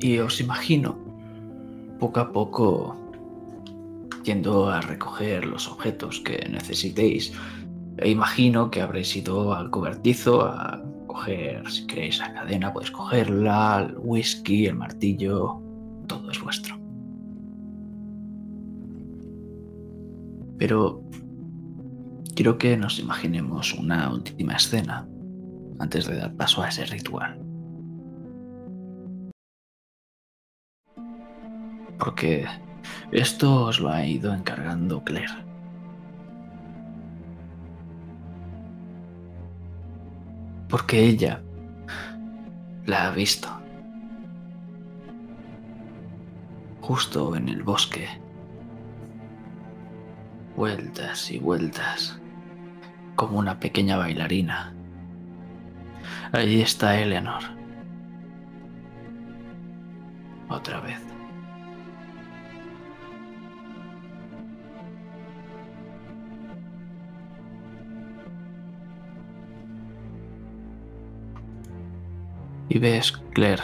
Y os imagino, poco a poco, yendo a recoger los objetos que necesitéis. E imagino que habréis ido al cobertizo a coger, si queréis, la cadena, podéis cogerla, el whisky, el martillo, todo es vuestro. Pero quiero que nos imaginemos una última escena antes de dar paso a ese ritual. Porque esto os lo ha ido encargando Claire. Porque ella la ha visto. Justo en el bosque. Vueltas y vueltas. Como una pequeña bailarina. Allí está Eleanor. Otra vez. Y ves, Claire,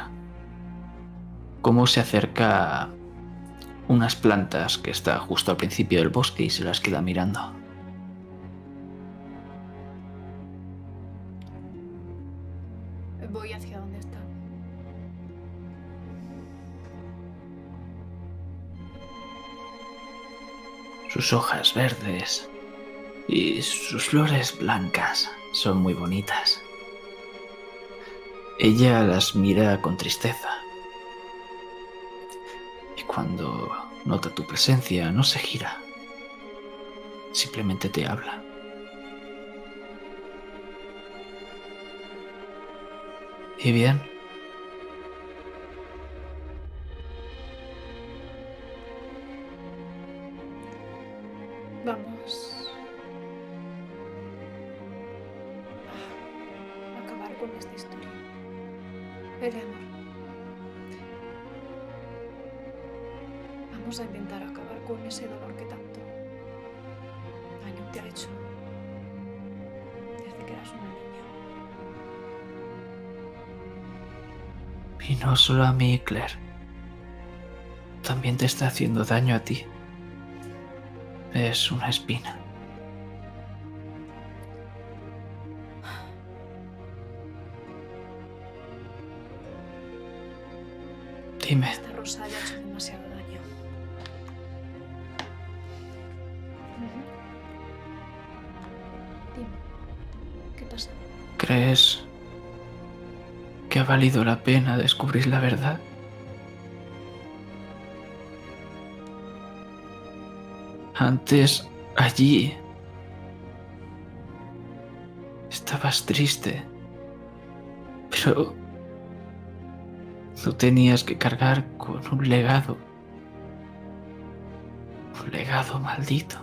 cómo se acerca unas plantas que está justo al principio del bosque y se las queda mirando. Voy hacia donde está. Sus hojas verdes y sus flores blancas son muy bonitas. Ella las mira con tristeza. Y cuando nota tu presencia, no se gira. Simplemente te habla. ¿Y bien? Solo a mí, Claire. También te está haciendo daño a ti. Es una espina. Valido la pena descubrir la verdad? Antes, allí, estabas triste, pero tú tenías que cargar con un legado, un legado maldito.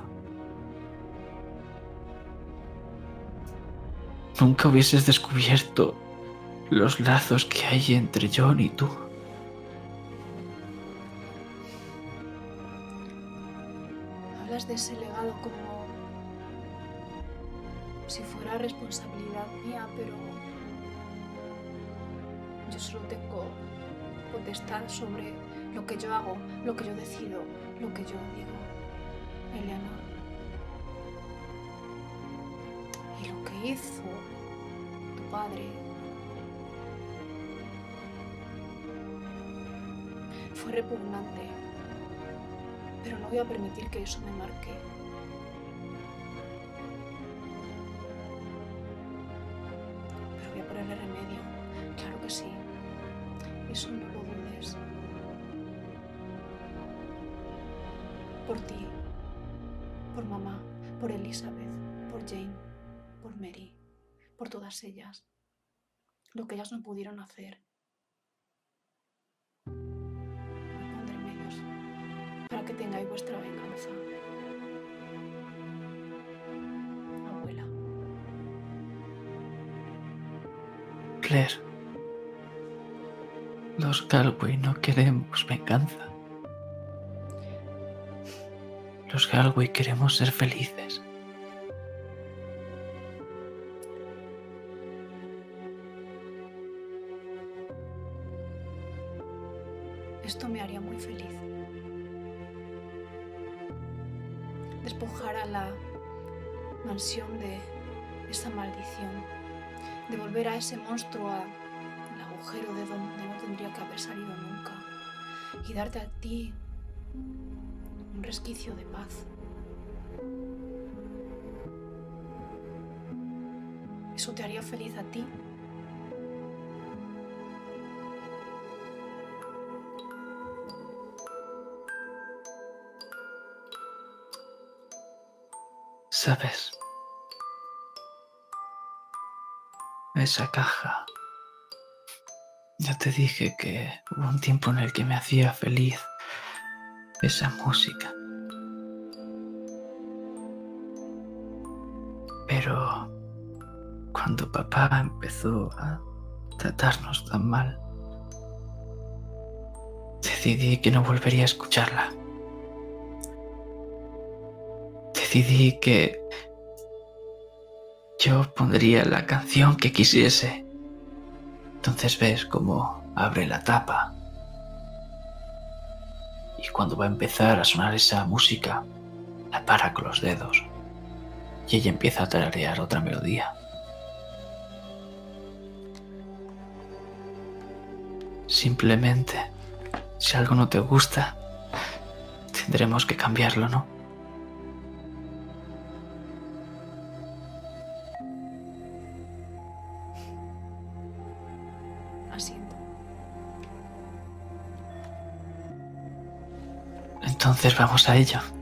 Nunca hubieses descubierto los lazos que hay entre John y tú. Hablas de ese legado como si fuera responsabilidad mía, pero yo solo tengo potestad sobre lo que yo hago, lo que yo decido, lo que yo digo. Eleanor. Y lo que hizo tu padre fue repugnante pero no voy a permitir que eso me marque. Pero voy a ponerle remedio, claro que sí. Eso no lo dudes. Por ti, por mamá, por Elizabeth, por Jane, por Mary, por todas ellas. Lo que ellas no pudieron hacer. Tengáis vuestra venganza. Abuela, Claire, los Galway no queremos venganza. Los Galway queremos ser felices. Tiempo en el que me hacía feliz esa música. Pero cuando papá empezó a tratarnos tan mal, decidí que no volvería a escucharla. Decidí que yo pondría la canción que quisiese. Entonces ves cómo abre la tapa. Y cuando va a empezar a sonar esa música, la para con los dedos. Y ella empieza a tararear otra melodía. Simplemente, si algo no te gusta, tendremos que cambiarlo, ¿no? Entonces vamos a ello.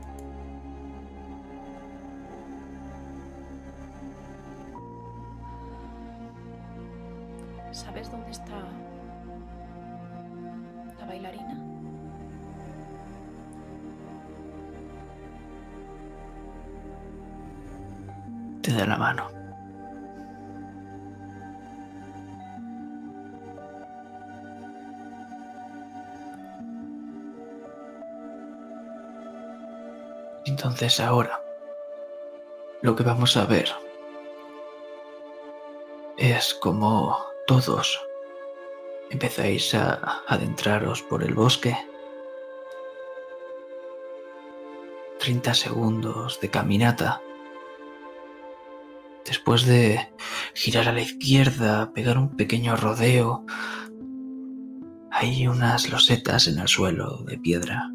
Entonces ahora, lo que vamos a ver es como todos empezáis a adentraros por el bosque. 30 segundos de caminata. Después de girar a la izquierda, pegar un pequeño rodeo, hay unas losetas en el suelo de piedra.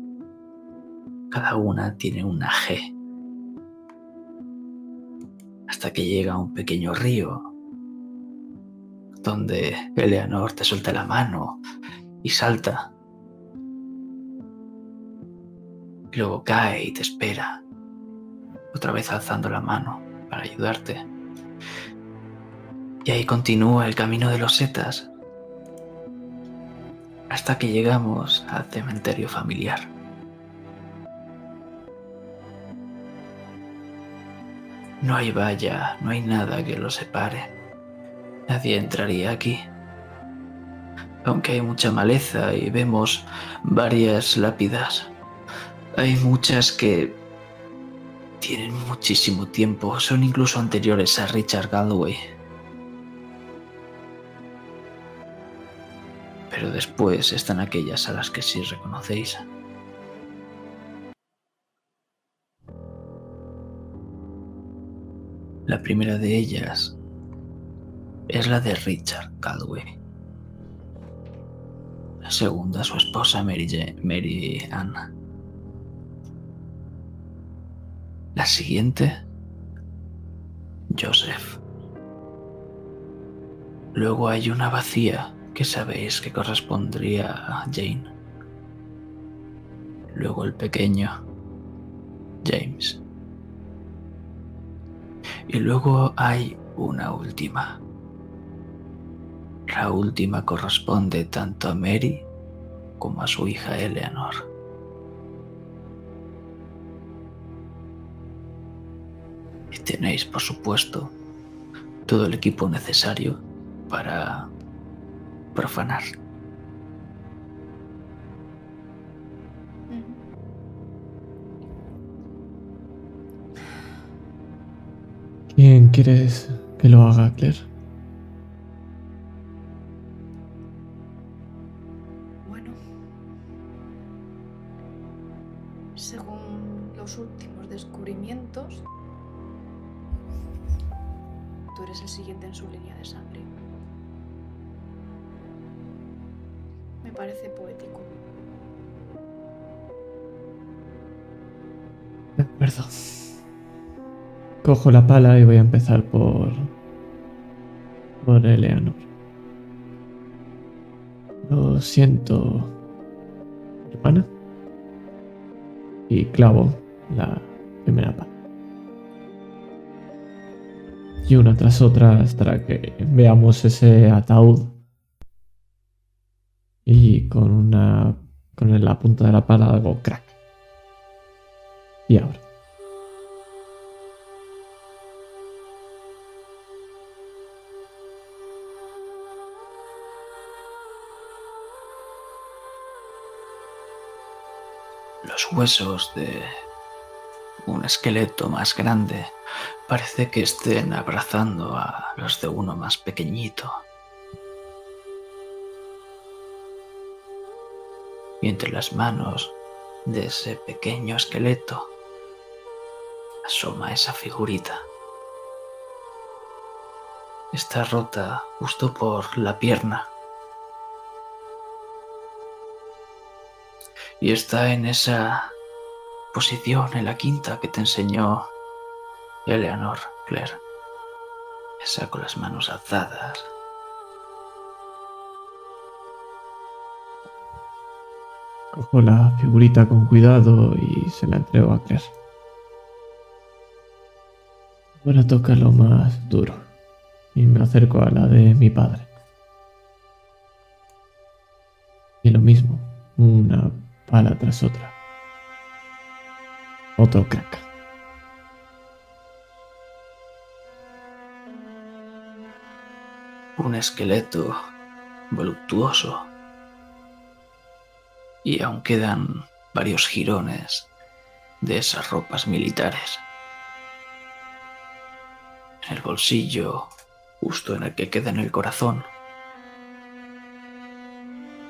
Cada una tiene una G. Hasta que llega a un pequeño río donde Eleanor te suelta la mano y salta. Y luego cae y te espera, otra vez alzando la mano para ayudarte. Y ahí continúa el camino de los setas hasta que llegamos al cementerio familiar. No hay valla, no hay nada que los separe. Nadie entraría aquí. Aunque hay mucha maleza y vemos varias lápidas, hay muchas que tienen muchísimo tiempo, son incluso anteriores a Richard Galway. Pero después están aquellas a las que sí reconocéis. La primera de ellas es la de Richard Caldwell. La segunda, su esposa Mary, Mary Ann. La siguiente, Joseph. Luego hay una vacía que sabéis que correspondría a Jane. Luego el pequeño, James. Y luego hay una última. La última corresponde tanto a Mary como a su hija Eleanor. Y tenéis, por supuesto, todo el equipo necesario para profanar. ¿Quién quieres que lo haga, Claire? Cojo la pala y voy a empezar por. por Eleanor. Lo siento, hermana. Y clavo la primera pala. Y una tras otra hasta que veamos ese ataúd. Y con una. con la punta de la pala hago crack. Y ahora. Los huesos de un esqueleto más grande parece que estén abrazando a los de uno más pequeñito. Y entre las manos de ese pequeño esqueleto asoma esa figurita. Está rota justo por la pierna. Y está en esa posición, en la quinta que te enseñó Eleanor, Claire. Esa con las manos alzadas. Cojo la figurita con cuidado y se la entrego a Claire. Ahora toca lo más duro. Y me acerco a la de mi padre. Y lo mismo, una pala tras otra. Otro crack. Un esqueleto voluptuoso. Y aún quedan varios jirones de esas ropas militares. En el bolsillo, justo en el que queda en el corazón,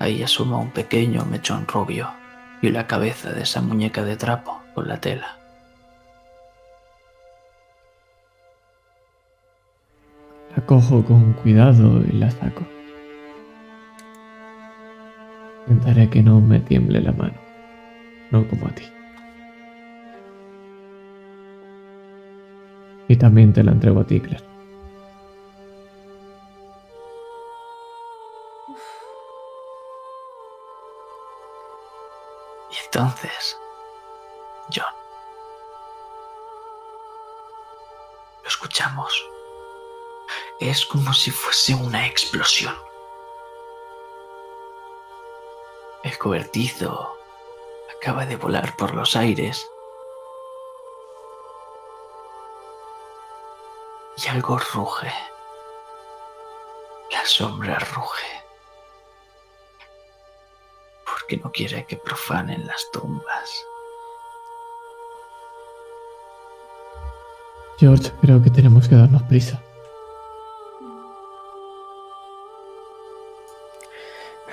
ahí asoma un pequeño mechón rubio y la cabeza de esa muñeca de trapo con la tela. La cojo con cuidado y la saco. Intentaré que no me tiemble la mano, no como a ti. Y también te la entrego a ti, Claire. Entonces, John, lo escuchamos. Es como si fuese una explosión. El cobertizo acaba de volar por los aires. Y algo ruge. La sombra ruge. No quiere que profanen las tumbas. George, creo que tenemos que darnos prisa.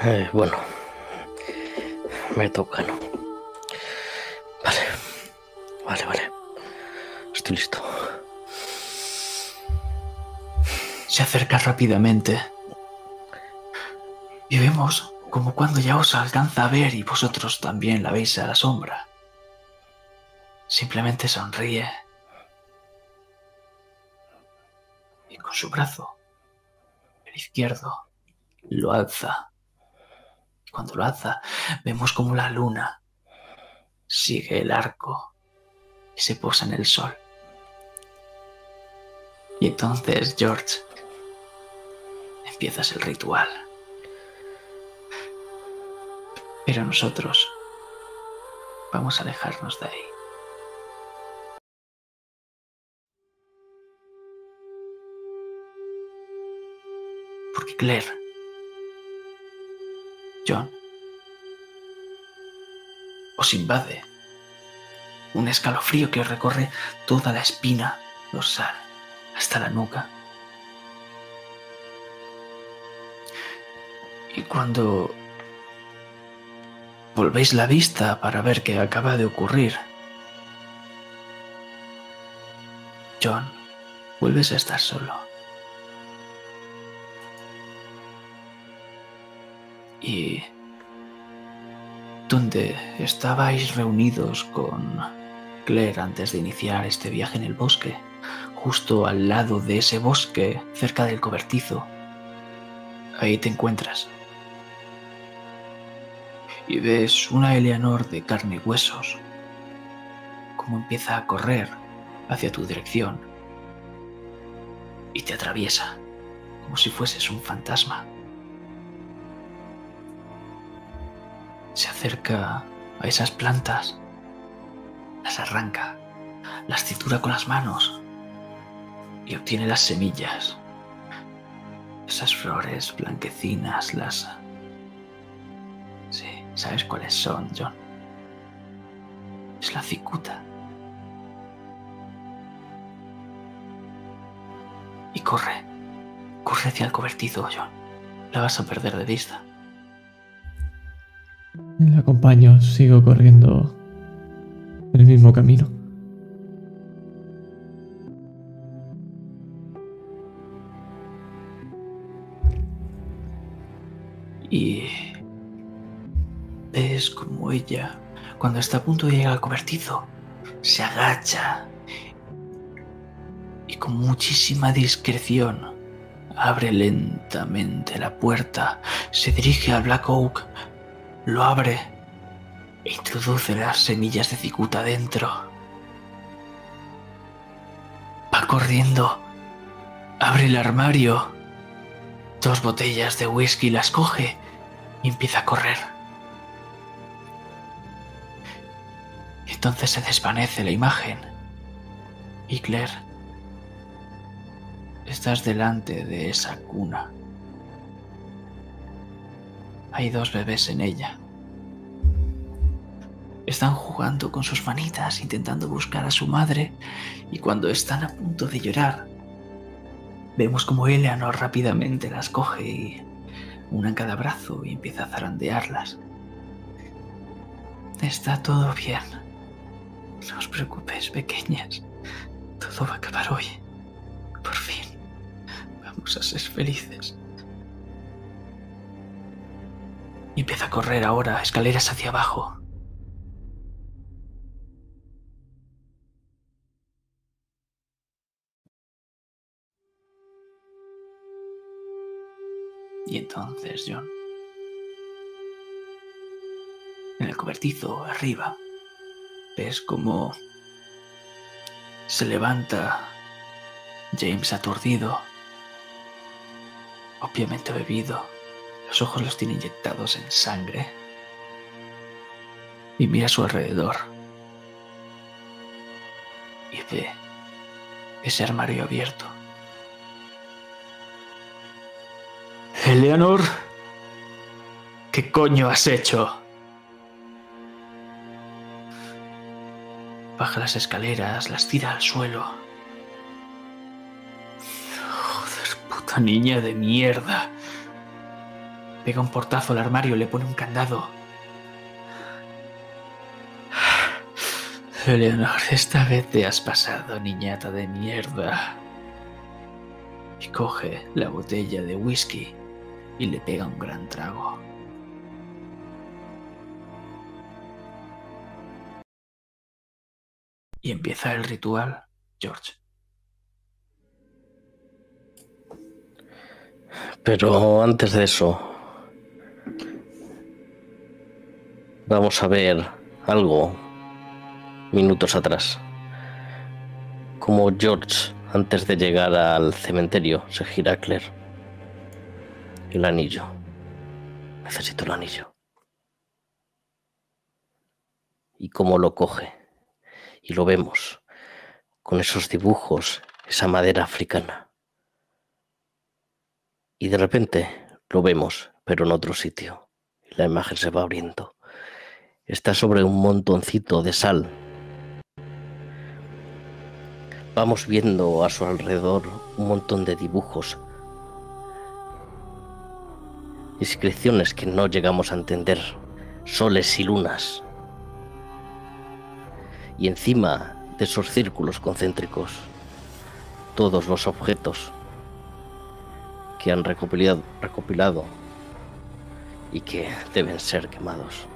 Eh, bueno, me toca, ¿no? Vale, vale, vale. Estoy listo. Se acerca rápidamente. Y vemos como cuando ya os alcanza a ver y vosotros también la veis a la sombra. Simplemente sonríe. Y con su brazo, el izquierdo, lo alza. Cuando lo alza, vemos como la luna sigue el arco y se posa en el sol. Y entonces, George, empiezas el ritual. Pero nosotros vamos a alejarnos de ahí. Porque Claire, John, os invade un escalofrío que os recorre toda la espina dorsal hasta la nuca. Y cuando volvéis la vista para ver qué acaba de ocurrir, John, vuelves a estar solo. Y donde estabais reunidos con Claire antes de iniciar este viaje en el bosque, justo al lado de ese bosque, cerca del cobertizo, ahí te encuentras. Y ves una Eleanor de carne y huesos, como empieza a correr hacia tu dirección. y te atraviesa, como si fueses un fantasma. Se acerca a esas plantas, las arranca, las tritura con las manos y obtiene las semillas. Esas flores blanquecinas, las... ¿sabes cuáles son, John? Es la cicuta. Y corre, corre hacia el cobertizo, John. La vas a perder de vista. Le acompaño, sigo corriendo el mismo camino. Ves como ella, cuando está a punto de llegar al cobertizo, se agacha y con muchísima discreción abre lentamente la puerta, se dirige al Black Oak, lo abre e introduce las semillas de cicuta dentro. Va corriendo, abre el armario, dos botellas de whisky las coge y empieza a correr. Entonces se desvanece la imagen. Y Claire, estás delante de esa cuna. Hay dos bebés en ella. Están jugando con sus manitas, intentando buscar a su madre, y cuando están a punto de llorar, vemos como Eleanor rápidamente las coge y una en cada brazo y empieza a zarandearlas. Está todo bien. No os preocupéis, pequeñas. Todo va a acabar hoy. Por fin. Vamos a ser felices. Y empieza a correr ahora, escaleras hacia abajo. Y entonces, John, en el cobertizo arriba, ves como se levanta James aturdido, obviamente bebido, los ojos los tiene inyectados en sangre, y mira a su alrededor y ve ese armario abierto. Eleanor, ¿qué coño has hecho? Baja las escaleras, las tira al suelo. Joder, puta niña de mierda. Pega un portazo al armario, le pone un candado. Eleanor, esta vez te has pasado, niñata de mierda. Y coge la botella de whisky y le pega un gran trago. Y empieza el ritual, George. Pero antes de eso, vamos a ver algo minutos atrás. Como George, antes de llegar al cementerio, se gira a Claire. El anillo. Necesito el anillo. Y cómo lo coge. Y lo vemos. Con esos dibujos, esa madera africana. Y de repente lo vemos, pero en otro sitio. La imagen se va abriendo. Está sobre un montoncito de sal. Vamos viendo a su alrededor un montón de dibujos inscripciones que no llegamos a entender, soles y lunas. Y encima de esos círculos concéntricos, todos los objetos que han recopilado, y que deben ser quemados.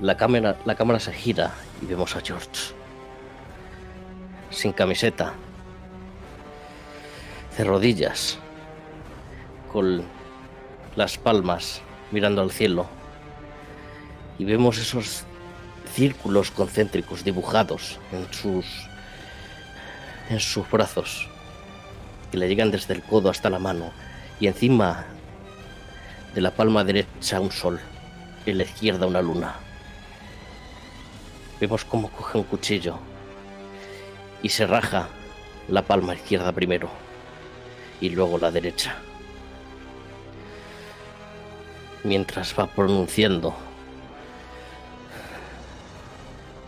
La cámara, la cámara se gira y vemos a George sin camiseta, de rodillas, con las palmas mirando al cielo. Y vemos esos círculos concéntricos dibujados en sus en sus brazos que le llegan desde el codo hasta la mano y encima de la palma derecha un sol y la izquierda una luna. Vemos cómo coge un cuchillo y se raja la palma izquierda primero y luego la derecha. Mientras va pronunciando,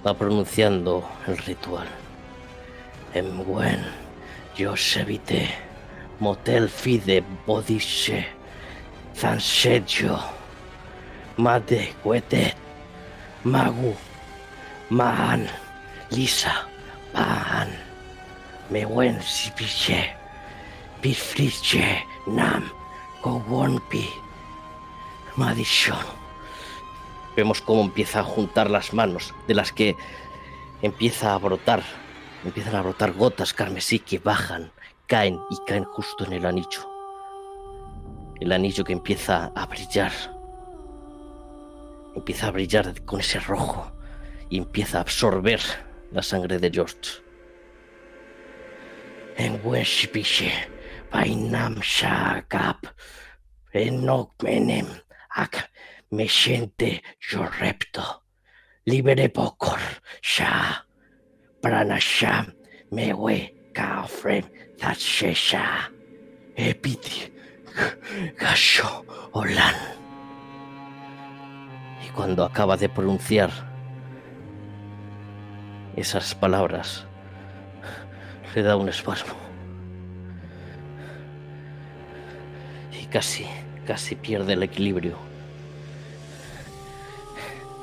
va pronunciando el ritual. En buen, yo evité, motel fide bodishe, zansejo, made cuete, magu, man, lisa, pan, me buen sipiche, pifriche, nam, kowonpi, madishon. Vemos cómo empieza a juntar las manos, de las que empieza a brotar, empiezan a brotar gotas carmesí que bajan, caen y caen justo en el anillo. El anillo que empieza a brillar, empieza a brillar con ese rojo y empieza a absorber la sangre de George. En Weshipishe, Painam Shakap, Enokmenem, Ak, me siente yo repto. Libere pokor, sha, pranasham, mewe, kafrem, zashesha, epiti, gasho, olan. Y cuando acaba de pronunciar esas palabras, le da un espasmo. Y casi, casi pierde el equilibrio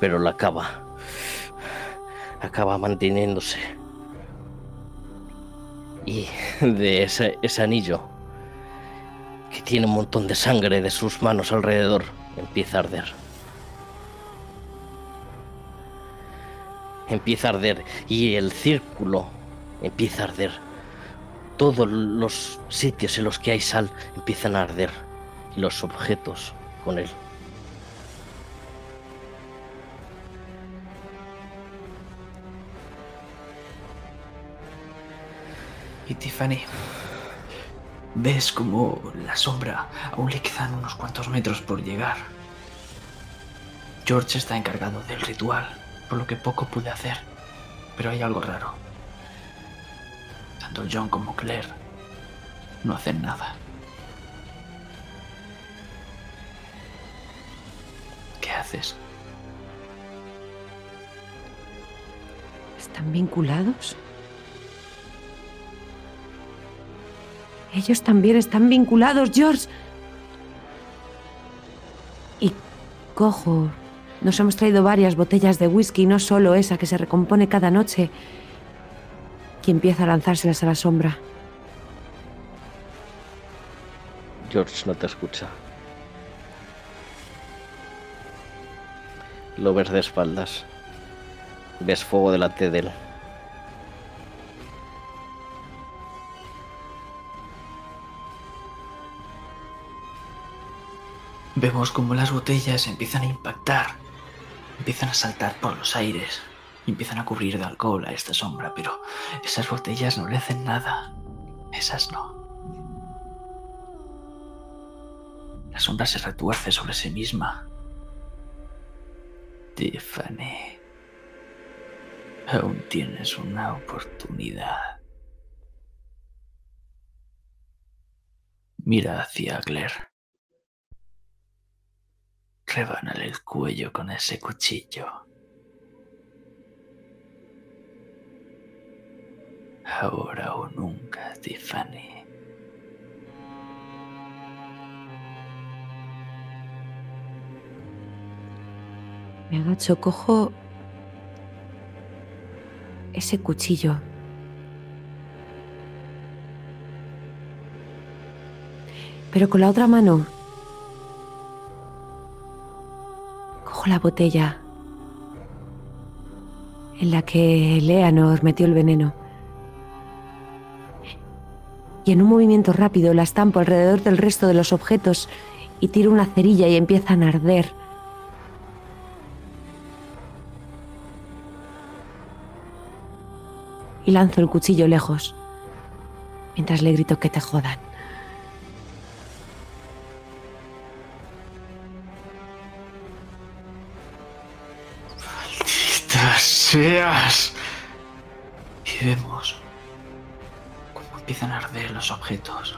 pero la acaba. Acaba manteniéndose. Y de ese, ese anillo, que tiene un montón de sangre de sus manos alrededor, empieza a arder. Empieza a arder y el círculo empieza a arder. Todos los sitios en los que hay sal empiezan a arder y los objetos con él. Y Tiffany, ves como la sombra aún le quedan unos cuantos metros por llegar. George está encargado del ritual, por lo que poco pude hacer, pero hay algo raro. Tanto John como Claire no hacen nada. ¿Qué haces? ¿Están vinculados? Ellos también están vinculados, George. Y cojo. Nos hemos traído varias botellas de whisky, no solo esa que se recompone cada noche. Y empieza a lanzárselas a la sombra. George no te escucha. Lo ves de espaldas. Ves fuego delante de él. Vemos como las botellas empiezan a impactar, empiezan a saltar por los aires, empiezan a cubrir de alcohol a esta sombra, pero esas botellas no le hacen nada. Esas no. La sombra se retuerce sobre sí misma. Tiffany, aún tienes una oportunidad. Mira hacia Claire. Rebánale el cuello con ese cuchillo. Ahora o nunca, Tiffany. Me agacho, cojo ese cuchillo. Pero con la otra mano bajo la botella en la que Leanor metió el veneno. Y en un movimiento rápido la estampo alrededor del resto de los objetos y tiro una cerilla y empiezan a arder. Y lanzo el cuchillo lejos, mientras le grito que te jodan. Seas! Y vemos cómo empiezan a arder los objetos.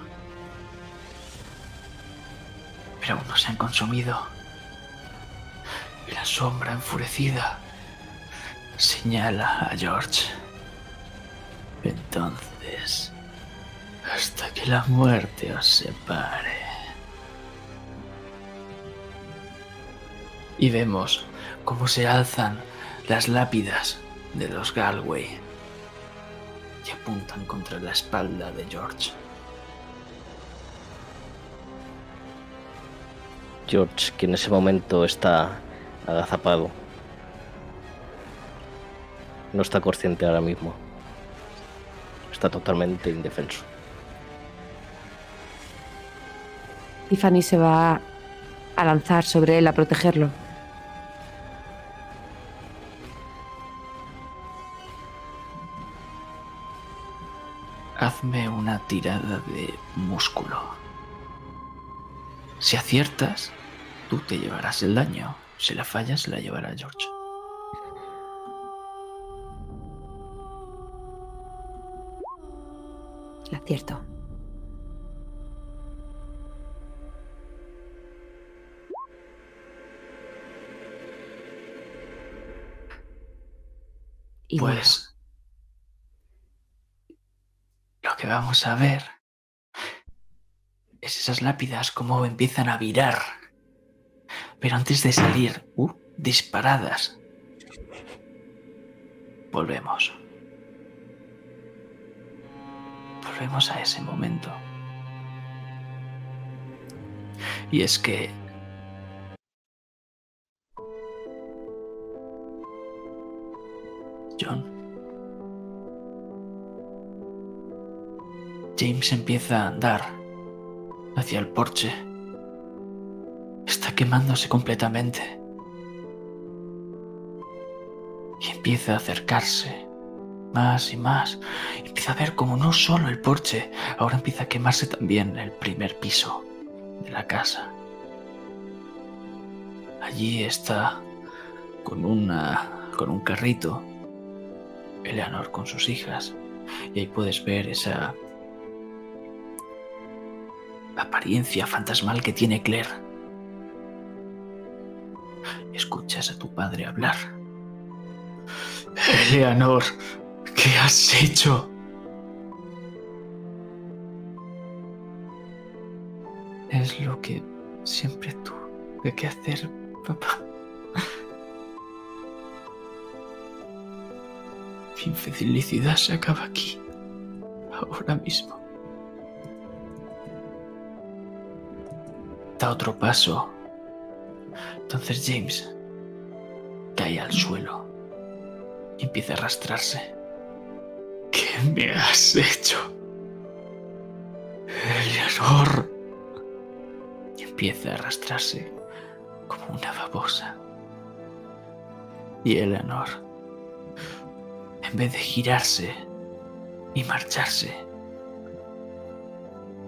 Pero aún no se han consumido. Y la sombra enfurecida señala a George. Entonces, hasta que la muerte os separe. Y vemos cómo se alzan las lápidas de los Galway y apuntan contra la espalda de George. George, que en ese momento está agazapado. No está consciente ahora mismo. Está totalmente indefenso. Tiffany se va a lanzar sobre él a protegerlo. Hazme una tirada de músculo. Si aciertas, tú te llevarás el daño. Si la fallas, la llevará George. La acierto. Y. Pues lo que vamos a ver es esas lápidas como empiezan a virar. Pero antes de salir, uh, disparadas. Volvemos. Volvemos a ese momento. Y es que James empieza a andar hacia el porche. Está quemándose completamente. Y empieza a acercarse más y más. Empieza a ver como no solo el porche, ahora empieza a quemarse también el primer piso de la casa. Allí está con una con un carrito Eleanor con sus hijas. Y ahí puedes ver esa apariencia fantasmal que tiene Claire. Escuchas a tu padre hablar. Eleanor, ¿qué has hecho? Es lo que siempre tuve que hacer, papá. Mi infelicidad se acaba aquí, ahora mismo. Da otro paso. Entonces James cae al suelo y empieza a arrastrarse. ¿Qué me has hecho? Eleanor. Y empieza a arrastrarse como una babosa. Y Eleanor en vez de girarse y marcharse,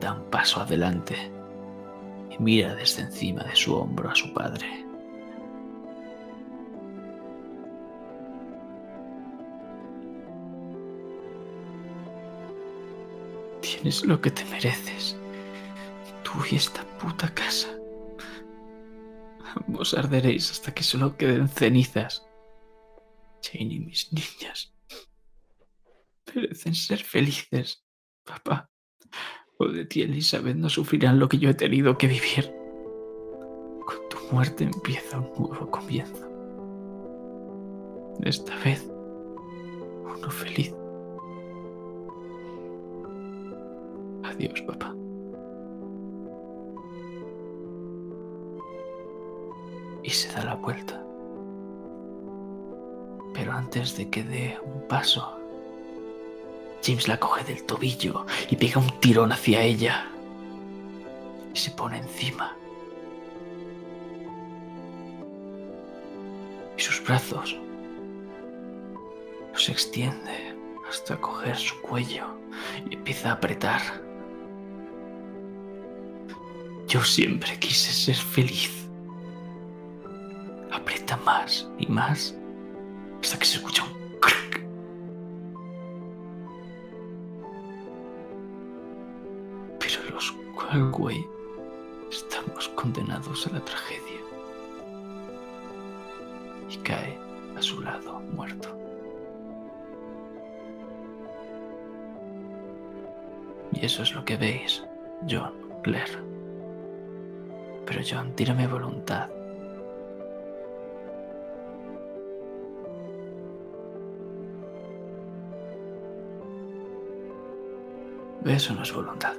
da un paso adelante y mira desde encima de su hombro a su padre. Tienes lo que te mereces. Tú y esta puta casa. Ambos arderéis hasta que solo queden cenizas. Jane y mis niñas merecen ser felices, papá. De ti, Elizabeth, no sufrirán lo que yo he tenido que vivir. Con tu muerte empieza un nuevo comienzo. Esta vez, uno feliz. Adiós, papá. Y se da la vuelta. Pero antes de que dé un paso, James la coge del tobillo y pega un tirón hacia ella. Y se pone encima. Y sus brazos los extiende hasta coger su cuello y empieza a apretar. Yo siempre quise ser feliz. Aprieta más y más hasta que se escucha un los Qualway estamos condenados a la tragedia. Y cae a su lado muerto. Y eso es lo que veis, John, Claire. Pero John, tírame voluntad. Eso no es voluntad.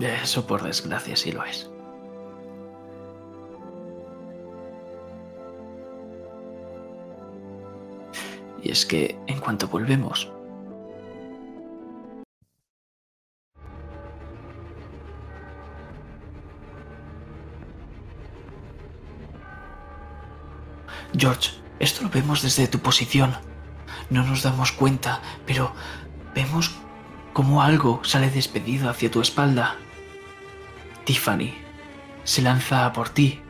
Eso por desgracia sí lo es. Y es que en cuanto volvemos, George, esto lo vemos desde tu posición. No nos damos cuenta, pero vemos como algo sale despedido hacia tu espalda. Tiffany se lanza por ti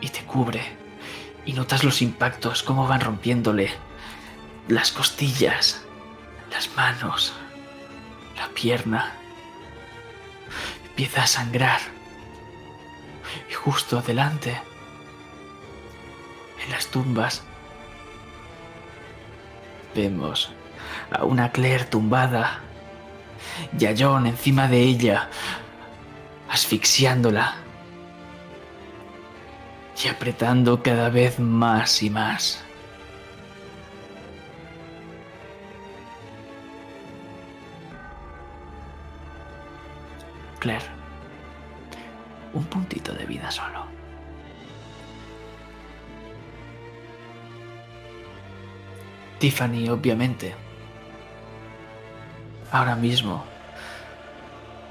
y te cubre. Y notas los impactos, cómo van rompiéndole las costillas, las manos, la pierna. Empieza a sangrar. Y justo adelante, en las tumbas, vemos a una Claire tumbada y a John encima de ella, asfixiándola y apretando cada vez más y más. Claire, un puntito de vida solo. Tiffany, obviamente, ahora mismo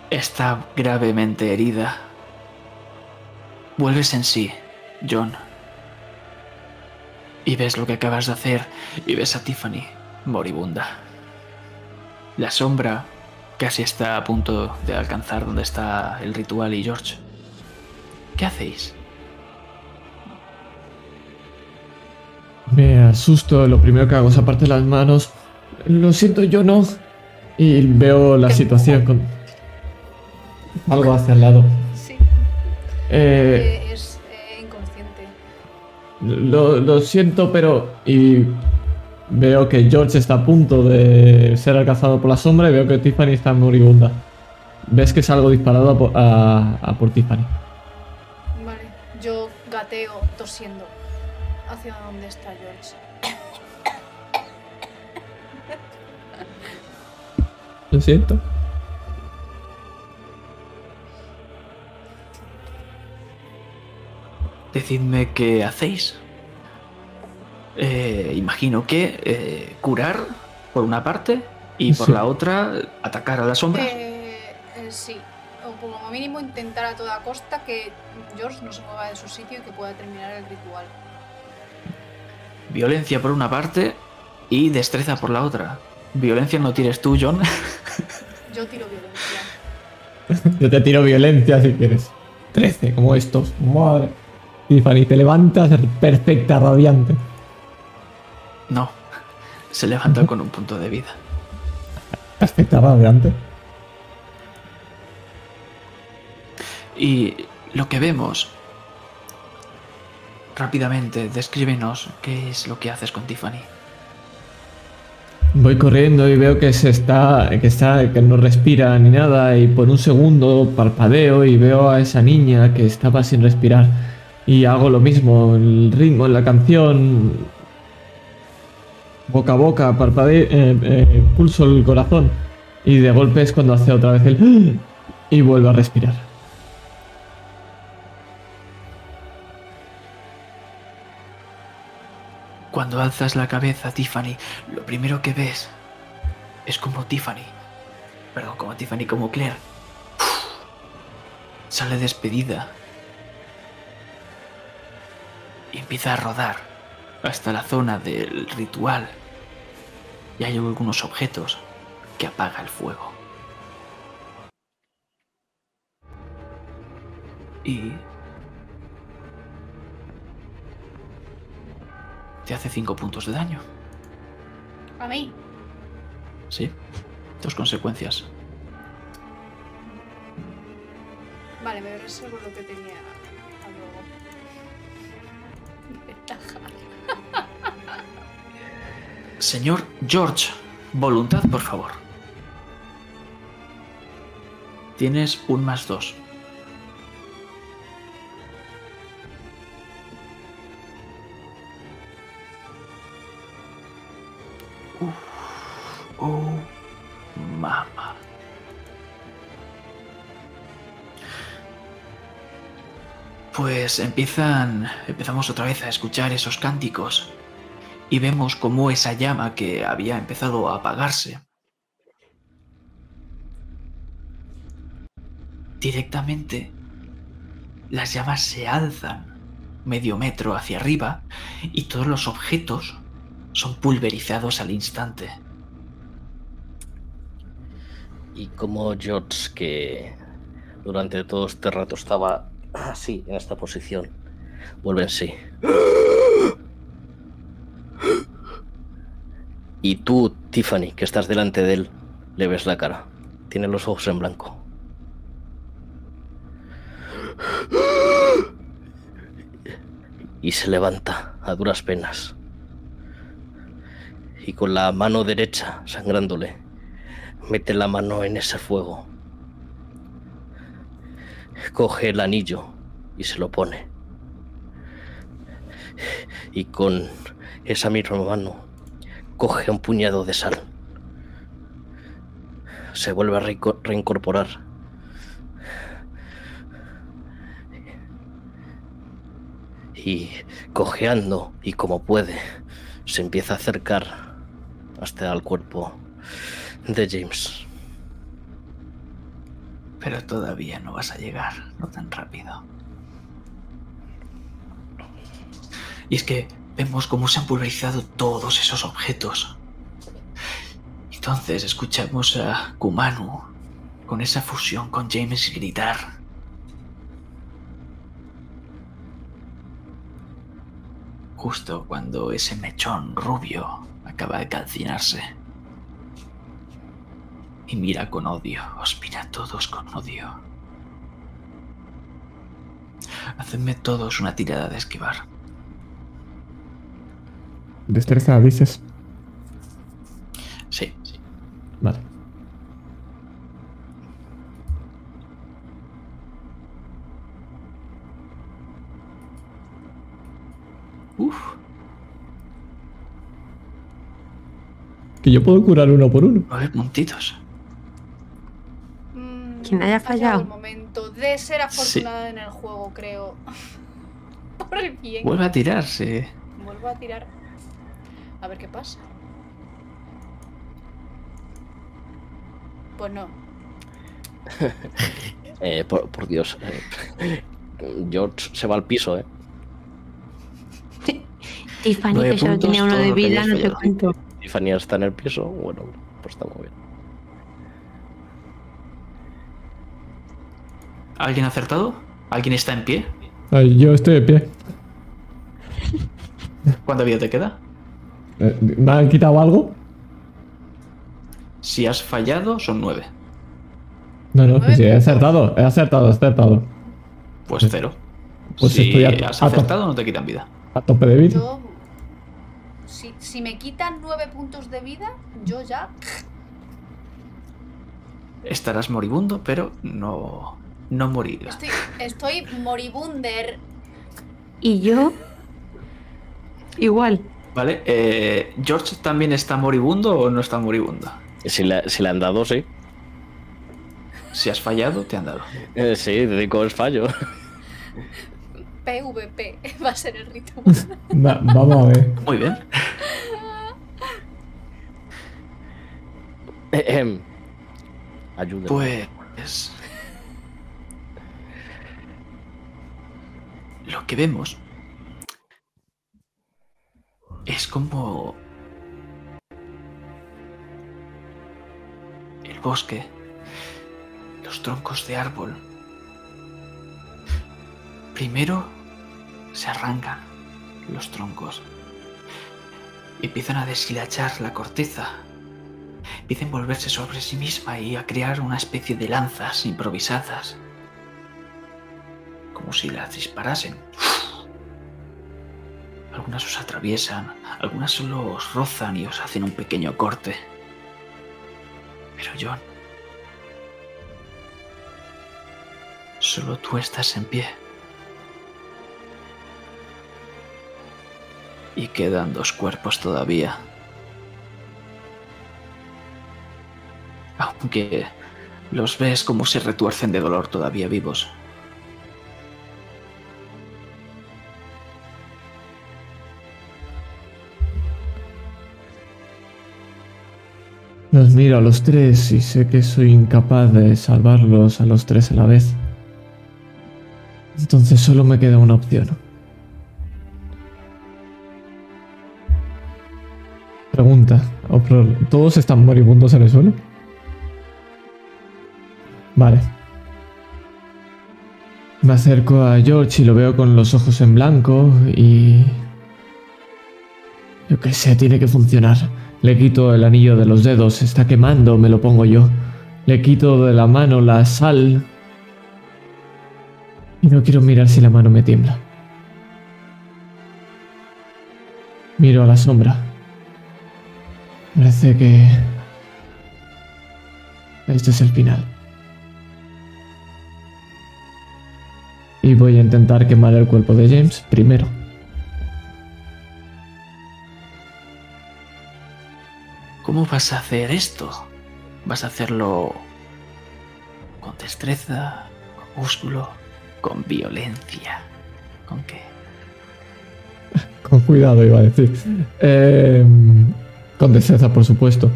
está gravemente herida. Vuelves en sí, John. Y ves lo que acabas de hacer y ves a Tiffany moribunda. La sombra casi está a punto de alcanzar donde está el ritual y George. ¿Qué hacéis? Me asusto, lo primero que hago es aparte las manos. Lo siento, yo no. Y veo la situación con. Algo hacia el lado. Sí. Eh, Eh, es eh, inconsciente. lo, lo siento, pero. Y veo que George está a punto de ser alcanzado por la sombra y veo que Tiffany está moribunda. Ves que salgo disparado a por, a- a por Tiffany. Vale. Yo gateo tosiendo hacia donde está George. Lo siento. Decidme qué hacéis. Eh, imagino que eh, curar por una parte y por Sí. la otra atacar a las sombras. Eh, eh, sí. O por lo mínimo intentar a toda costa que George no se mueva de su sitio y que pueda terminar el ritual. Violencia por una parte y destreza por la otra. Violencia no tires tú, John. [LAUGHS] Yo tiro violencia. Yo te tiro violencia si quieres. 13, como estos. Madre. Tiffany, te levantas perfecta, radiante. No. Se levanta con un punto de vida. Perfecta, radiante. Y lo que vemos. Rápidamente, descríbenos qué es lo que haces con Tiffany. Voy corriendo y veo que se está, que está, que no respira ni nada y por un segundo parpadeo y veo a esa niña que estaba sin respirar y hago lo mismo, el ritmo en la canción, boca a boca, parpadeo, eh, eh, pulso el corazón y de golpe es cuando hace otra vez el [GASPS] y vuelve a respirar. Cuando alzas la cabeza, Tiffany, lo primero que ves es como Tiffany, perdón, como Tiffany, como Claire, sale despedida. y empieza a rodar hasta la zona del ritual. Y hay algunos objetos que apaga el fuego. Y... Te hace 5 puntos de daño. A mí. Sí. Dos consecuencias. Vale, me reservo lo que tenía a luego. Ventaja. [LAUGHS] Señor George, voluntad, por favor. Tienes un más dos. Oh, mama. Pues empiezan, empezamos otra vez a escuchar esos cánticos y vemos cómo esa llama que había empezado a apagarse directamente las llamas se alzan medio metro hacia arriba y todos los objetos son pulverizados al instante. Y como George, que durante todo este rato estaba así, en esta posición, vuelve en sí. Y tú, Tiffany, que estás delante de él, le ves la cara. Tiene los ojos en blanco. Y se levanta a duras penas. Y con la mano derecha, sangrándole, mete la mano en ese fuego. Coge el anillo y se lo pone. Y con esa misma mano coge un puñado de sal. Se vuelve a reinco- reincorporar. Y cojeando y como puede, se empieza a acercar hasta el cuerpo de James. Pero todavía no vas a llegar, no tan rápido. Y es que vemos cómo se han pulverizado todos esos objetos. Entonces escuchamos a Kumanu con esa fusión con James gritar. Justo cuando ese mechón rubio acaba de calcinarse. Y mira con odio, os mira a todos con odio. Hacedme todos una tirada de esquivar. Destreza, dices. Sí. Vale. Uf. Que yo puedo curar uno por uno. Nueve puntitos. Quien haya ha fallado fallado. el momento de ser afortunada en el juego, creo. [LAUGHS] Por el bien. Vuelve a tirarse. Vuelvo a tirar. A ver qué pasa. Pues no. [LAUGHS] Eh, por, por Dios. eh, [LAUGHS] George se va al piso, ¿eh? Tiffany, que solo tenía uno de vida, no sé fallado. cuánto. Tiffany está en el piso. Bueno, pues está muy bien. ¿Alguien ha acertado? ¿Alguien está en pie? Ay, yo estoy de pie. ¿Cuánta vida te queda? Eh, ¿Me han quitado algo? Si has fallado, son nueve. No, no, Nueve sí, he acertado, he acertado, he acertado. Pues cero. Pues si estoy a- has a acertado, no te quitan vida. A tope de vida. Yo. Si, si me quitan nueve puntos de vida, yo ya. Estarás moribundo, pero no, no morirás. Estoy, estoy moribunder. Y yo. Igual. Vale, eh, ¿George también está moribundo o no está moribundo? Si le, si le han dado, sí. Si has fallado, te han dado. Eh, sí, dedico el fallo. PvP [LAUGHS] va a ser el ritual. [LAUGHS] Va- vamos a ver. Muy bien. Ayúdame. Pues. Lo que vemos es como el bosque, los troncos de árbol. Primero se arrancan los troncos y empiezan a deshilachar la corteza. Empieza a envolverse sobre sí misma y a crear una especie de lanzas improvisadas. Como si las disparasen. Algunas os atraviesan, algunas solo os rozan y os hacen un pequeño corte. Pero John, solo tú estás en pie. Y quedan dos cuerpos todavía. Aunque los ves como se retuercen de dolor todavía vivos. Los miro a los tres y sé que soy incapaz de salvarlos a los tres a la vez. Entonces solo me queda una opción. Pregunta. ¿Todos están moribundos en el suelo? Vale. Me acerco a George y lo veo con los ojos en blanco y... Yo qué sé, tiene que funcionar. Le quito el anillo de los dedos, está quemando, me lo pongo yo. Le quito de la mano la sal. Y no quiero mirar si la mano me tiembla. Miro a la sombra. Parece que... Este es el final. Y voy a intentar quemar el cuerpo de James primero. ¿Cómo vas a hacer esto? ¿Vas a hacerlo con destreza, con músculo, con violencia? ¿Con qué? [LAUGHS] Con cuidado, iba a decir. Eh, con destreza, por supuesto.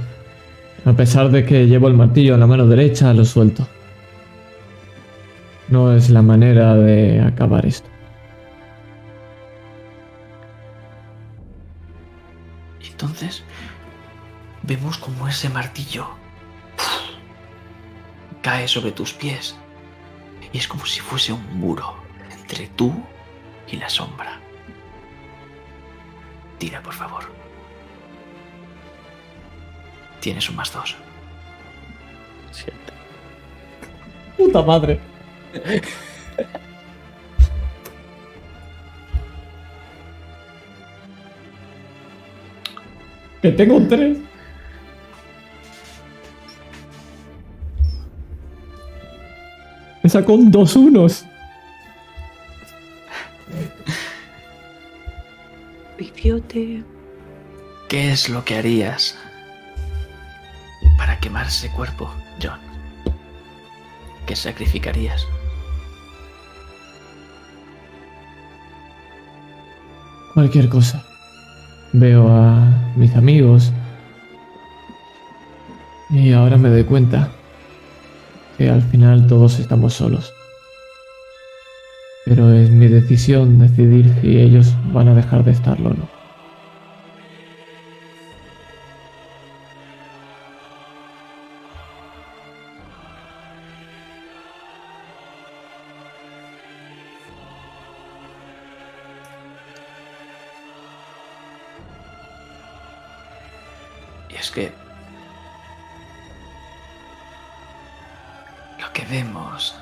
A pesar de que llevo el martillo en la mano derecha, lo suelto. No es la manera de acabar esto. Entonces, vemos como ese martillo cae sobre tus pies y es como si fuese un muro entre tú y la sombra. Tira, por favor. Tienes un más dos. Siete. Puta madre. [LAUGHS] que tengo un 3. Me sacó un dos unos. Pipiote. ¿Qué es lo que harías para quemar ese cuerpo, John? ¿Qué sacrificarías? Cualquier cosa. Veo a mis amigos. Y ahora me doy cuenta que al final todos estamos solos. Pero es mi decisión decidir si ellos van a dejar de estarlo o no. Es que que vemos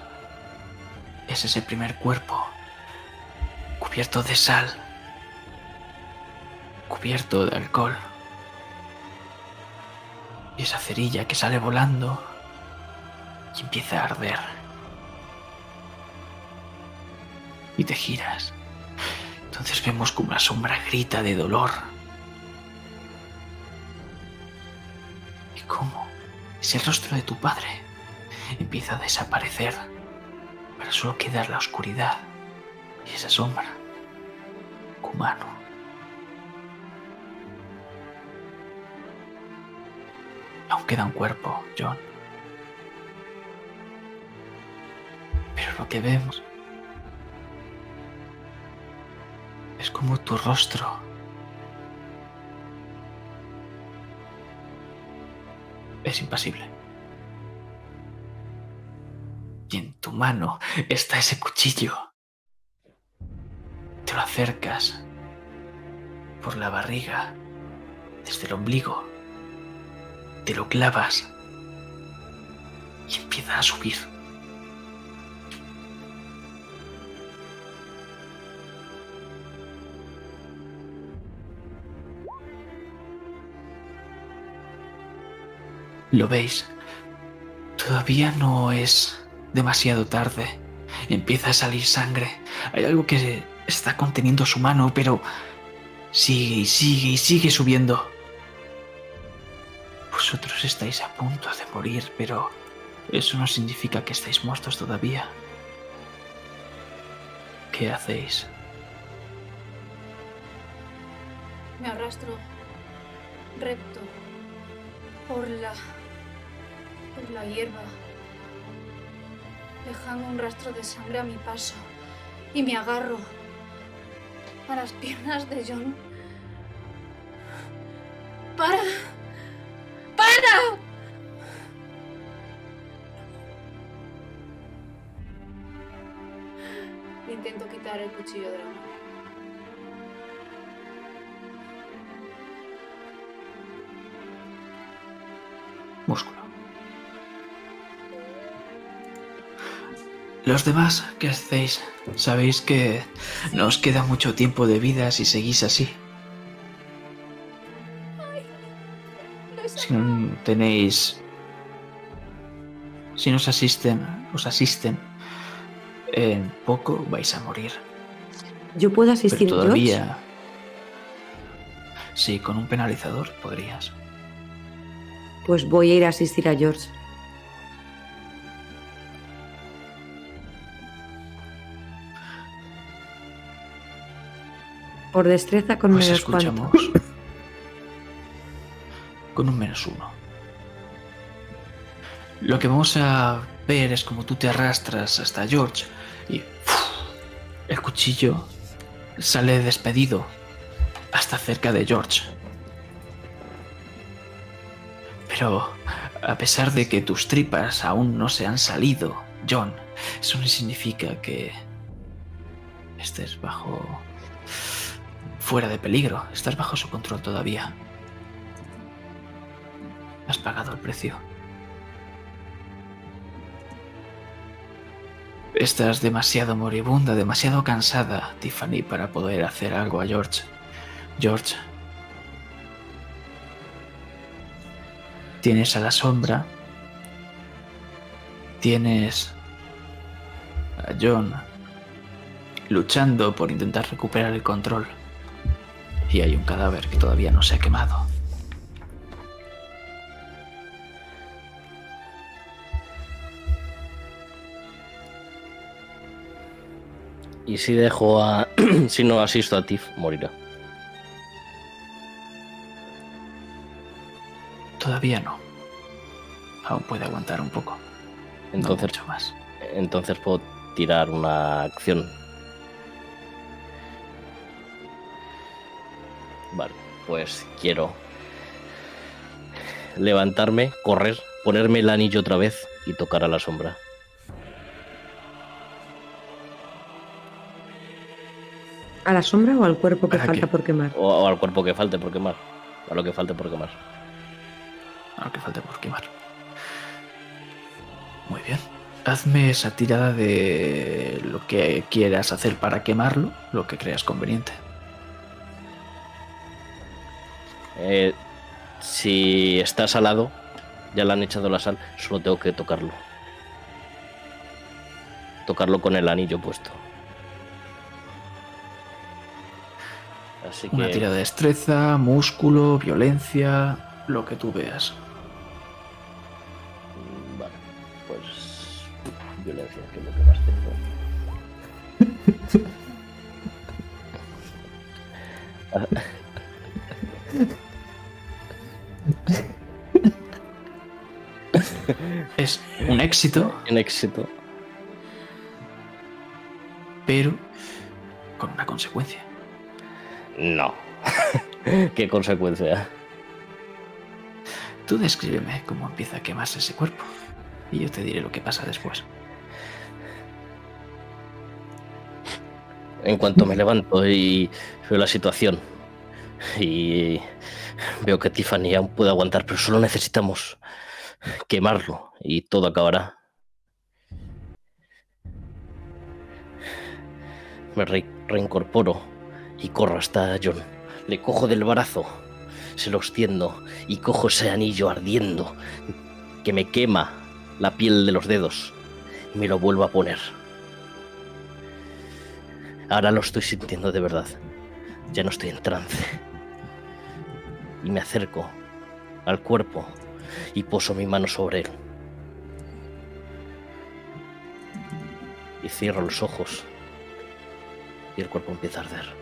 es ese primer cuerpo cubierto de sal, cubierto de alcohol. Y esa cerilla que sale volando y empieza a arder. Y te giras. Entonces vemos como la sombra grita de dolor. Y cómo ese rostro de tu padre empieza a desaparecer para solo quedar la oscuridad y esa sombra. Kumano. Aún queda un cuerpo, John. Pero lo que vemos es como tu rostro es impasible. Y en tu mano está ese cuchillo. Te lo acercas por la barriga, desde el ombligo. Te lo clavas y empieza a subir. Lo veis. Todavía no es demasiado tarde. Empieza a salir sangre. Hay algo que está conteniendo su mano, pero sigue y sigue y sigue subiendo. Vosotros estáis a punto de morir, pero eso no significa que estáis muertos todavía. ¿Qué hacéis? Me arrastro recto por la por la hierba, dejando un rastro de sangre a mi paso y me agarro a las piernas de John. ¡Para! ¡Para! Intento quitar el cuchillo de la mano. músculo. Los demás, ¿qué hacéis? Sabéis que no os queda mucho tiempo de vida si seguís así. Si no tenéis... Si nos asisten, os asisten, en poco vais a morir. ¿Yo puedo asistir, Pero todavía... Sí, con un penalizador podrías. Pues voy a ir a asistir a George. Por destreza con Pues menos cuánto. escuchamos. [LAUGHS] Con un menos uno. Lo que vamos a ver es como tú te arrastras hasta George y ¡fuf! el cuchillo sale despedido hasta cerca de George. Pero a pesar de que tus tripas aún no se han salido, John, eso no significa que estés bajo fuera de peligro. Estás bajo su control todavía. Has pagado el precio. Estás demasiado moribunda, demasiado cansada, Tiffany, para poder hacer algo a George. George. Tienes a la sombra. Tienes a John luchando por intentar recuperar el control. Y hay un cadáver que todavía no se ha quemado. Y si dejo a. [CLEARS THROAT] si no asisto a Tiff, morirá. Todavía no. Aún puede aguantar un poco. No Entonces, mucho más. entonces puedo tirar una acción. Vale, pues quiero levantarme, correr, ponerme el anillo otra vez y tocar a la sombra. ¿A la sombra o al cuerpo que ¿Para falta qué? por quemar? O, o al cuerpo que falte por quemar. A lo que falte por quemar. Aunque falte por quemar. Muy bien. Hazme esa tirada de lo que quieras hacer para quemarlo, lo que creas conveniente. Eh, si está salado, ya le han echado la sal, solo tengo que tocarlo. Tocarlo con el anillo puesto. Así que. Una tirada de destreza, músculo, violencia, lo que tú veas. mm, Vale, pues. Violencia, que es lo que más tengo. [LAUGHS] Es un éxito, En éxito. pero con una consecuencia. No. [LAUGHS] ¿Qué consecuencia? Tú descríbeme cómo empieza a quemarse ese cuerpo y yo te diré lo que pasa después. En cuanto me levanto y veo la situación y veo que Tiffany aún puede aguantar, pero solo necesitamos quemarlo y todo acabará. Me re- reincorporo y corro hasta John. Le cojo del brazo, se lo extiendo y cojo ese anillo ardiendo que me quema la piel de los dedos me lo vuelvo a poner. Ahora lo estoy sintiendo de verdad. Ya no estoy en trance. Y me acerco al cuerpo y poso mi mano sobre él. Y cierro los ojos. Y el cuerpo empieza a arder.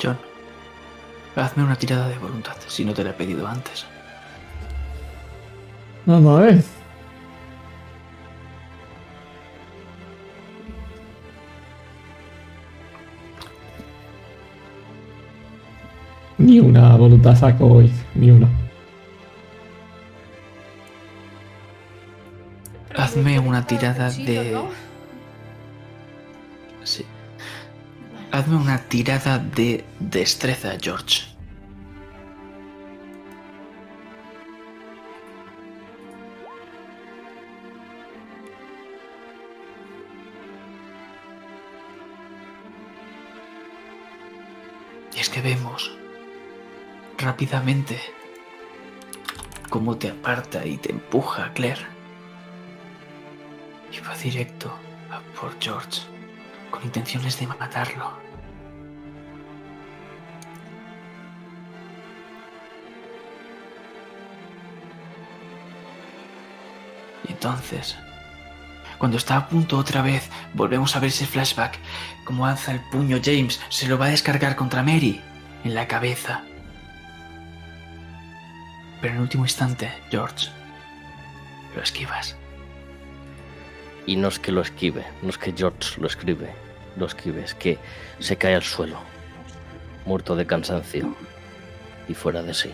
John, hazme una tirada de voluntad, si no te la he pedido antes. Vamos a ver. Ni una voluntad saco hoy, ni una. Hazme una tirada de... Sí. Hazme una tirada de destreza, George. Y es que vemos rápidamente cómo te aparta y te empuja Claire. Y va directo a por George con intenciones de matarlo. Y entonces, cuando está a punto otra vez, volvemos a ver ese flashback, como alza el puño James, se lo va a descargar contra Mary en la cabeza. Pero en último instante, George, lo esquivas. Y no es que lo esquive, no es que George lo escribe, lo esquive, es que se cae al suelo, muerto de cansancio y fuera de sí.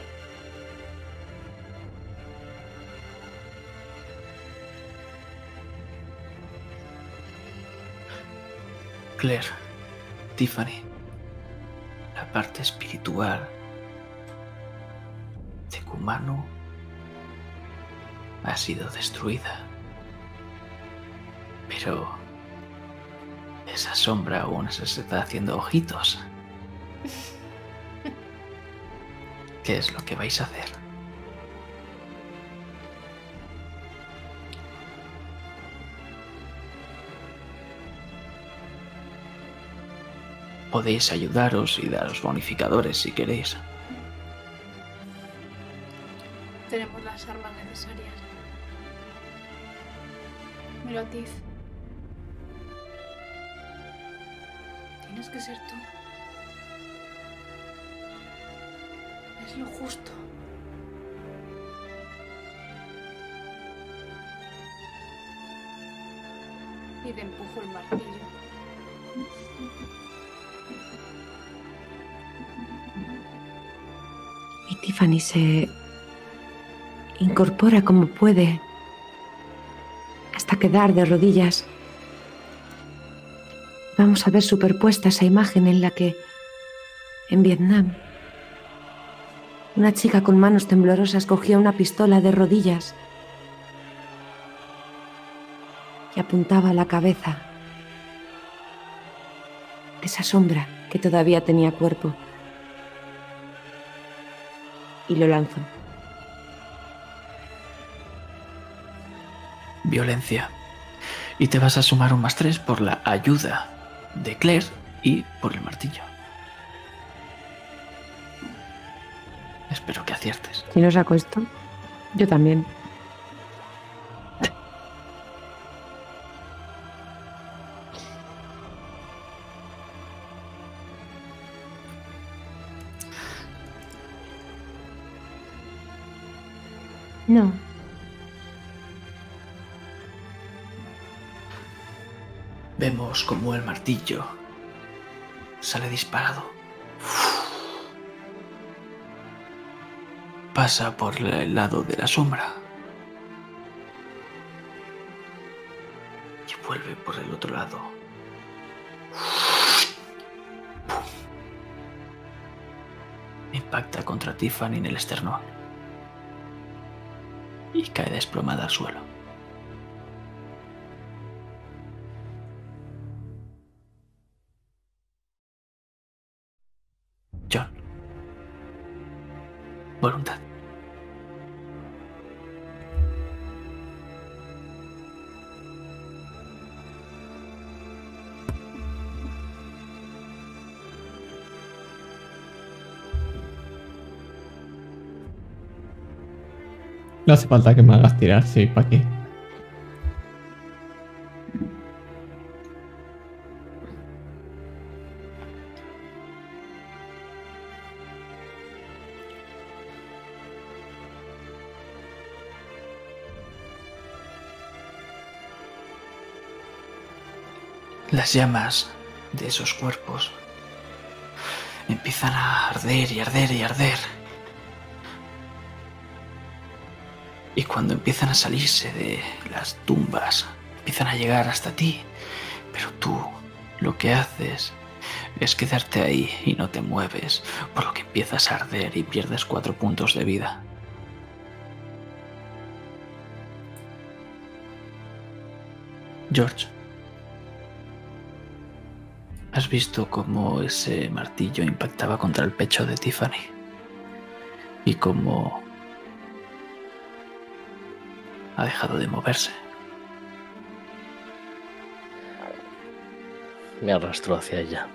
Claire, Tiffany, la parte espiritual de Kumano ha sido destruida. Pero esa sombra aún se está haciendo ojitos. ¿Qué es lo que vais a hacer? Podéis ayudaros y daros bonificadores si queréis. Las armas necesarias. Tiff. Tienes que ser tú. Es lo justo. Y te empujo el martillo. Y Tiffany se incorpora como puede hasta quedar de rodillas. Vamos a ver superpuesta esa imagen en la que, en Vietnam, una chica con manos temblorosas cogía una pistola de rodillas y apuntaba a la cabeza de esa sombra que todavía tenía cuerpo y lo lanzó. Violencia. Y te vas a sumar un más tres por la ayuda de Claire y por el martillo. Espero que aciertes. Si no saco esto, yo también. Martillo sale disparado. Pasa por el lado de la sombra. Y vuelve por el otro lado. Impacta contra Tiffany en el esternón. Y cae desplomada al suelo. No hace falta que me hagas tirar, sí, ¿para qué? Las llamas de esos cuerpos empiezan a arder y arder y arder. Y cuando empiezan a salirse de las tumbas, empiezan a llegar hasta ti. Pero tú lo que haces es quedarte ahí y no te mueves, por lo que empiezas a arder y pierdes cuatro puntos de vida. George. Has visto cómo ese martillo impactaba contra el pecho de Tiffany. Y cómo ha dejado de moverse. Me arrastró hacia ella.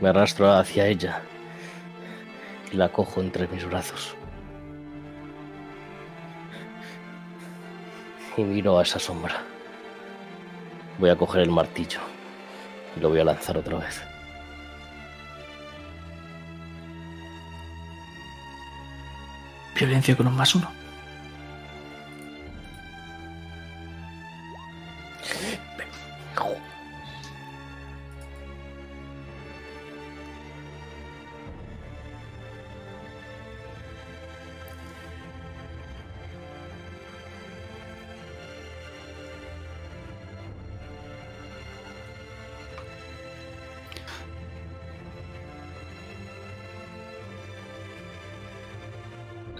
Me arrastro hacia ella y la cojo entre mis brazos. Y miro a esa sombra. Voy a coger el martillo y lo voy a lanzar otra vez. Violencia con un más uno.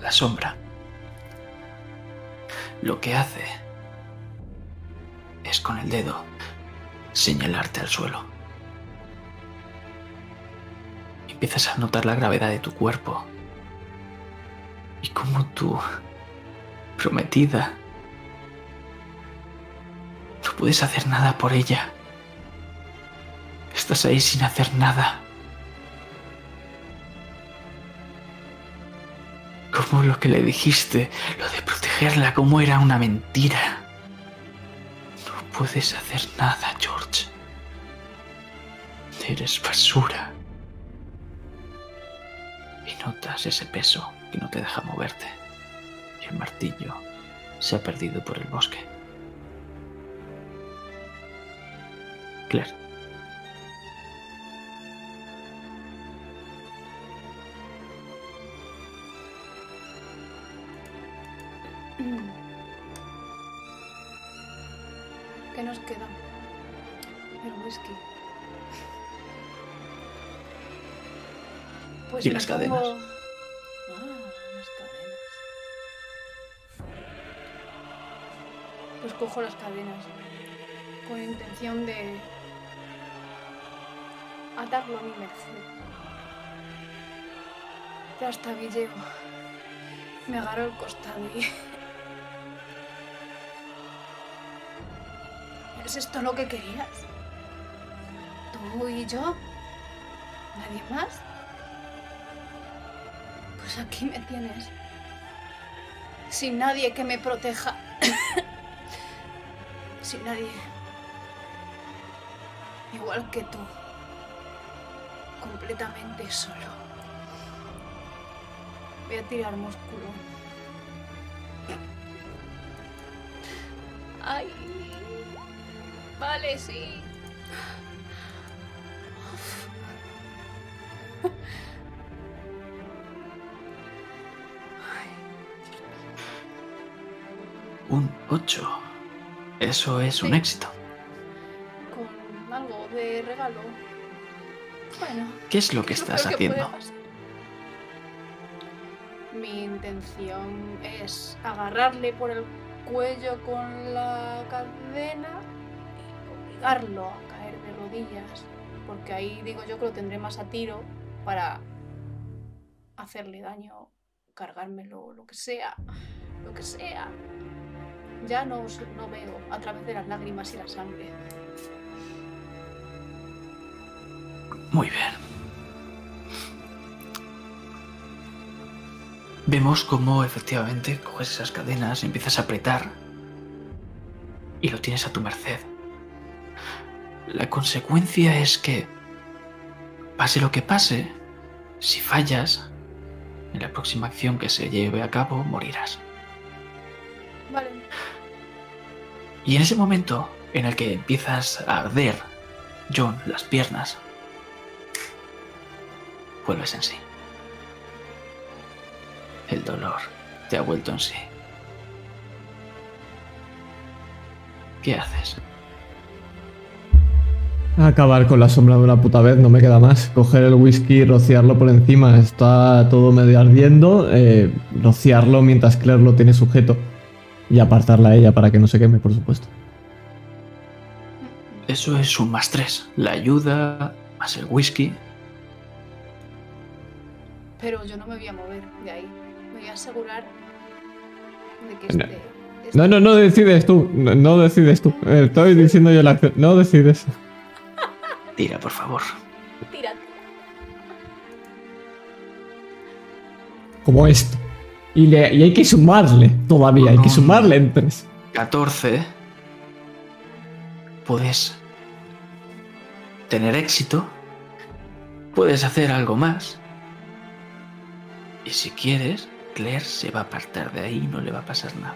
La sombra lo que hace es con el dedo señalarte al suelo. Empiezas a notar la gravedad de tu cuerpo y cómo tu prometida no puedes hacer nada por ella. Estás ahí sin hacer nada. Como lo que le dijiste, lo de protegerla, como era una mentira. No puedes hacer nada, George. Eres basura. Y notas ese peso que no te deja moverte. Y el martillo se ha perdido por el bosque. Claire. Ah. Pues cojo las cadenas con intención de atarlo a mi merced. Ya hasta aquí llego. Me agarro el costado. ¿Es esto lo que querías? ¿Tú y yo? ¿Nadie más? Pues aquí me tienes. Sin nadie que me proteja. [COUGHS] Sin nadie. Igual que tú. Completamente solo. Voy a tirar músculo. Ay. Vale, sí. Eso es un éxito. Con algo de regalo. Bueno. ¿Qué es lo que estás que haciendo? Mi intención es agarrarle por el cuello con la cadena y obligarlo a caer de rodillas. Porque ahí digo yo que lo tendré más a tiro para hacerle daño, cargármelo, lo que sea, lo que sea. Ya no, os- no veo a través de las lágrimas y la sangre. Muy bien. Vemos cómo efectivamente coges esas cadenas, empiezas a apretar y lo tienes a tu merced. La consecuencia es que, pase lo que pase, si fallas, en la próxima acción que se lleve a cabo morirás. Vale. Y en ese momento en el que empiezas a arder, John, las piernas, vuelves en sí. El dolor te ha vuelto en sí. ¿Qué haces? Acabar con la sombra de una puta vez, no me queda más. Coger el whisky y rociarlo por encima. Está todo medio ardiendo. eh, rociarlo mientras Claire lo tiene sujeto. Y apartarla a ella para que no se queme, por supuesto. Eso es un más tres. La ayuda, más el whisky. Pero yo no me voy a mover de ahí. Me voy a asegurar de que No. esté. esté- No, no, no decides tú. No, no decides tú. Eh, Estoy diciendo yo la acción. No decides. [LAUGHS] Tira, por favor. Tírate. Como esto. Y, le- y hay que sumarle todavía. Hay que sumarle en tres. 14. Puedes tener éxito. Puedes hacer algo más. Y si quieres, Claire se va a apartar de ahí y no le va a pasar nada.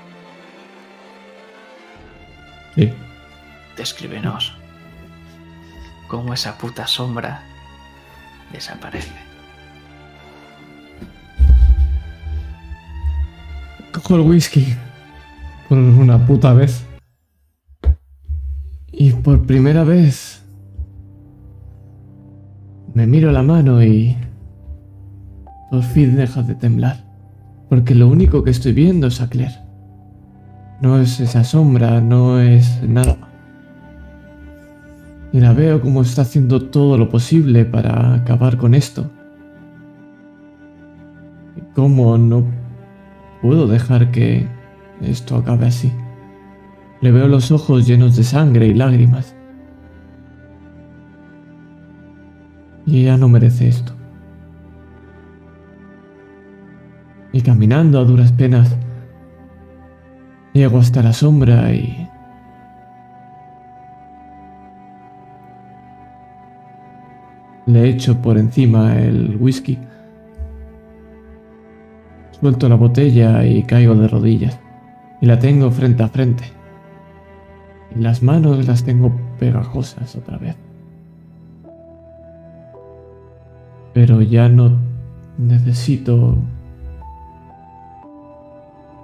Sí. Descríbenos cómo esa puta sombra desaparece. Cojo el whisky por una puta vez. Y por primera vez me miro la mano y por fin deja de temblar. Porque lo único que estoy viendo es a Claire. No es esa sombra, no es nada. Y la veo como está haciendo todo lo posible para acabar con esto. Y cómo no puedo dejar que esto acabe así. Le veo los ojos llenos de sangre y lágrimas. Y ella no merece esto. Y caminando a duras penas, llego hasta la sombra y... Le echo por encima el whisky. Suelto la botella y caigo de rodillas. Y la tengo frente a frente. Y las manos las tengo pegajosas otra vez. Pero ya no necesito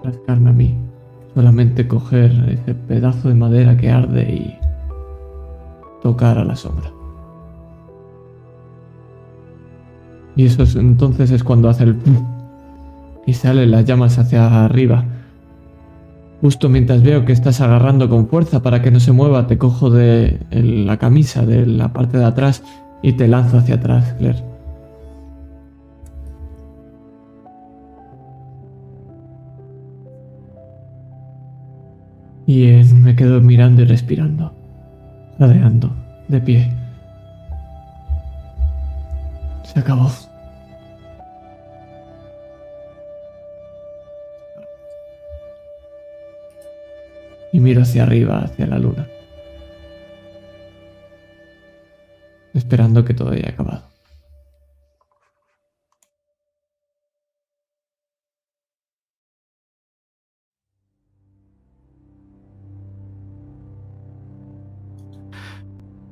rascarme a mí. Solamente coger ese pedazo de madera que arde y tocar a la sombra. Y eso es, entonces es cuando hace el y salen las llamas hacia arriba. Justo mientras veo que estás agarrando con fuerza para que no se mueva, te cojo de la camisa de la parte de atrás y te lanzo hacia atrás, Claire. Y eh, me quedo mirando y respirando, jadeando, de pie. Se acabó. y miro hacia arriba, hacia la luna, esperando que todo haya acabado.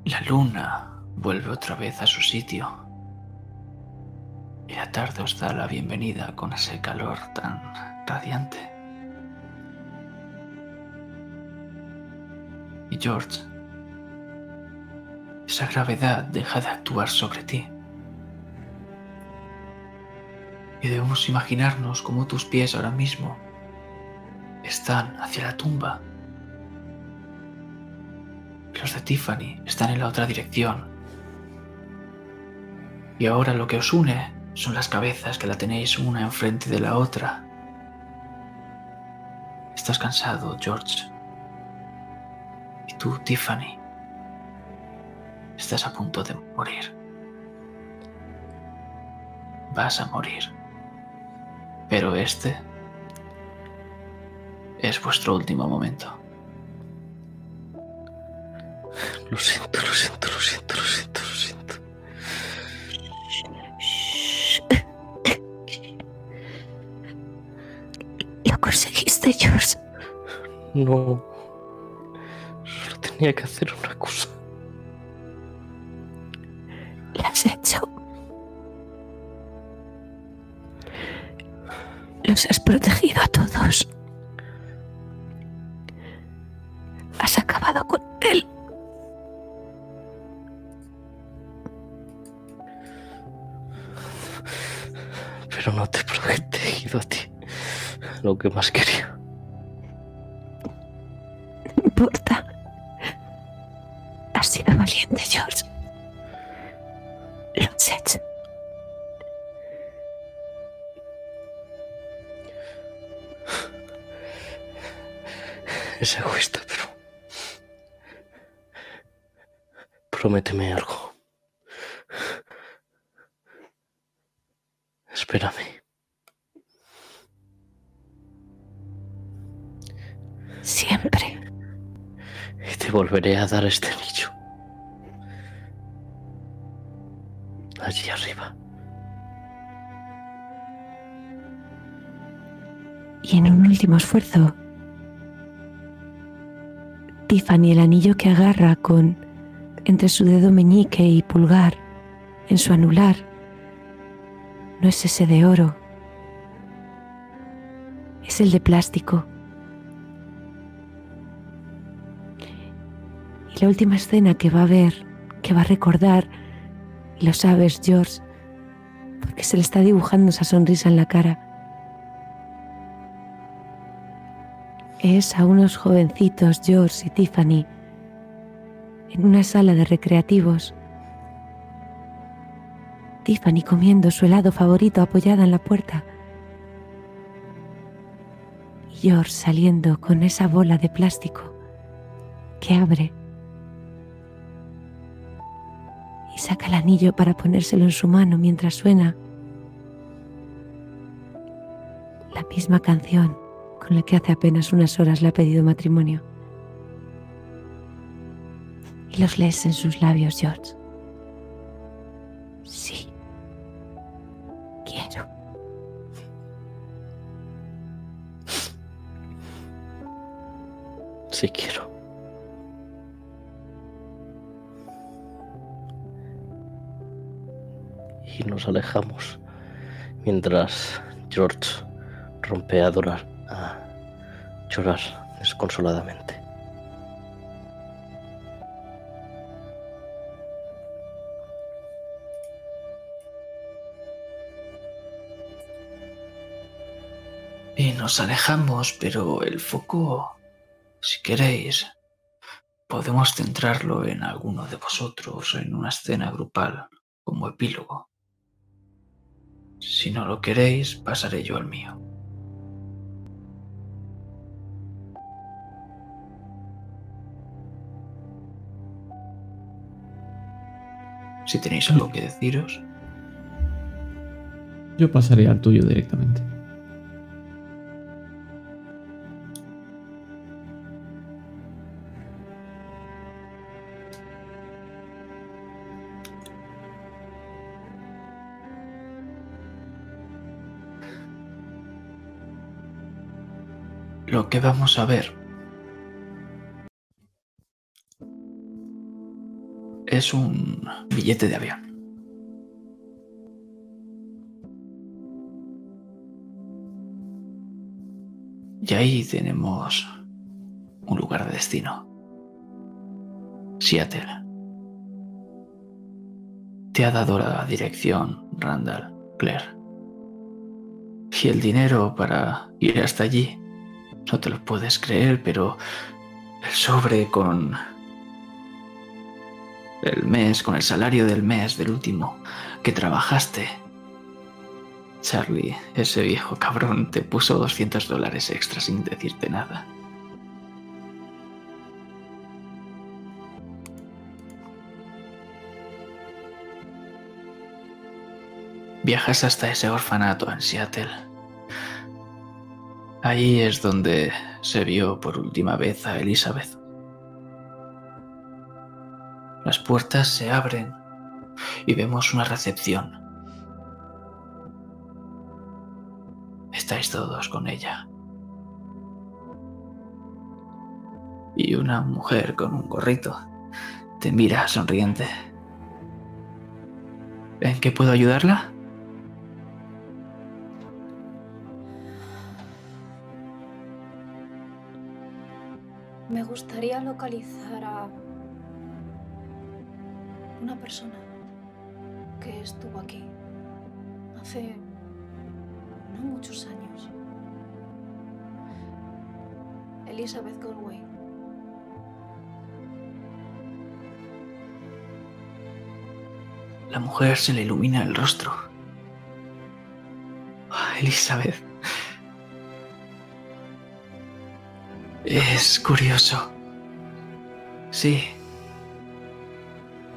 La luna vuelve otra vez a su sitio y la tarde os da la bienvenida con ese calor tan radiante. Y George, esa gravedad deja de actuar sobre ti. Y debemos imaginarnos cómo tus pies ahora mismo están hacia la tumba. Los de Tiffany están en la otra dirección. Y ahora lo que os une son las cabezas que la tenéis una enfrente de la otra. Estás cansado, George. Y tú, Tiffany, estás a punto de morir. Vas a morir. Pero este es vuestro último momento. Lo siento, lo siento, lo siento, lo siento, lo siento. Lo conseguiste, George. No. Tenía que hacer una cosa. Lo has hecho. Los has protegido a todos. Has acabado con él. Pero no te he protegido a ti. Lo que más quería. No importa. Has sido valiente, George. Lo has hecho. Es egoísta, pero. Prométeme algo. Espérame. Siempre. Y te volveré a dar este anillo. Allí arriba. Y en un último esfuerzo, Tiffany el anillo que agarra con entre su dedo meñique y pulgar en su anular no es ese de oro, es el de plástico. La última escena que va a ver, que va a recordar, lo sabes, George, porque se le está dibujando esa sonrisa en la cara. es a unos jovencitos, George y Tiffany, en una sala de recreativos. Tiffany comiendo su helado favorito apoyada en la puerta. George saliendo con esa bola de plástico que abre y saca el anillo para ponérselo en su mano mientras suena la misma canción con la que hace apenas unas horas le ha pedido matrimonio. Y los lees en sus labios, George. Sí. Quiero. Sí quiero. Y nos alejamos mientras George rompe a adorar, a llorar desconsoladamente. Y nos alejamos, pero el foco, si queréis, podemos centrarlo en alguno de vosotros, en una escena grupal, como epílogo. Si no lo queréis, pasaré yo al mío. Si tenéis algo que deciros, Yo pasaría al tuyo directamente. Lo que vamos a ver es un billete de avión. Y ahí tenemos un lugar de destino. Seattle. Te ha dado la dirección, Randall, Claire. Y el dinero para ir hasta allí. No te lo puedes creer, pero el sobre con el mes, con el salario del mes del último que trabajaste. Charlie, ese viejo cabrón, te puso 200 dólares extra sin decirte nada. Viajas hasta ese orfanato en Seattle. Ahí es donde se vio por última vez a Elizabeth. Las puertas se abren y vemos una recepción. Estáis todos con ella. Y una mujer con un gorrito te mira sonriente. ¿En qué puedo ayudarla? Gustaría localizar a una persona que estuvo aquí hace no muchos años. Elizabeth Galway. La mujer se le ilumina el rostro. Ah, Elizabeth. Es curioso. Sí.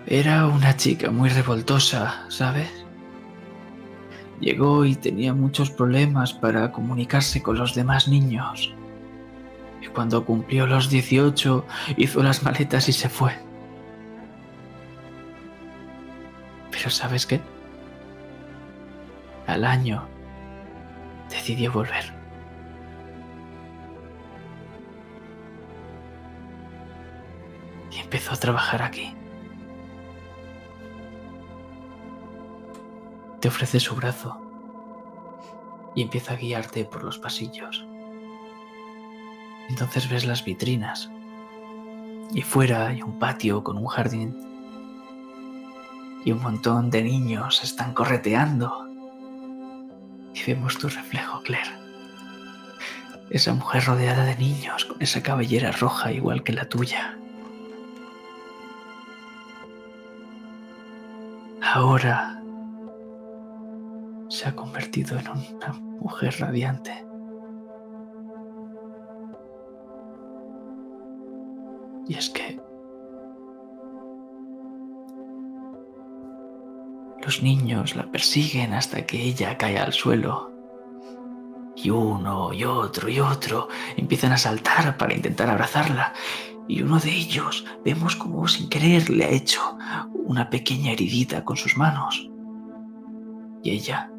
Era una chica muy revoltosa, ¿sabes? Llegó y tenía muchos problemas para comunicarse con los demás niños. Y cuando cumplió los 18, hizo las maletas y se fue. Pero ¿sabes qué? Al año decidió volver. Empezó a trabajar aquí. Te ofrece su brazo y empieza a guiarte por los pasillos. Entonces ves las vitrinas y fuera hay un patio con un jardín y un montón de niños están correteando. Y vemos tu reflejo, Claire. Esa mujer rodeada de niños con esa cabellera roja igual que la tuya. Ahora se ha convertido en una mujer radiante. Y es que los niños la persiguen hasta que ella cae al suelo. Y uno y otro y otro empiezan a saltar para intentar abrazarla. Y uno de ellos vemos como sin querer le ha hecho una pequeña heridita con sus manos. Y ella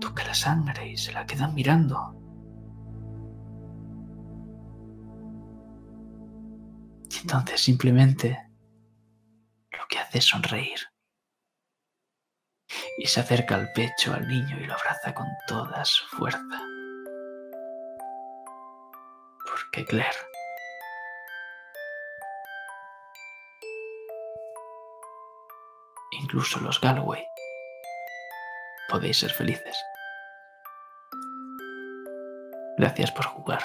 toca la sangre y se la quedan mirando. Y entonces simplemente lo que hace es sonreír. Y se acerca al pecho al niño y lo abraza con toda su fuerza. Porque Claire incluso los Galway podéis ser felices. Gracias por jugar,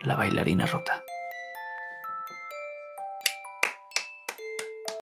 la bailarina rota.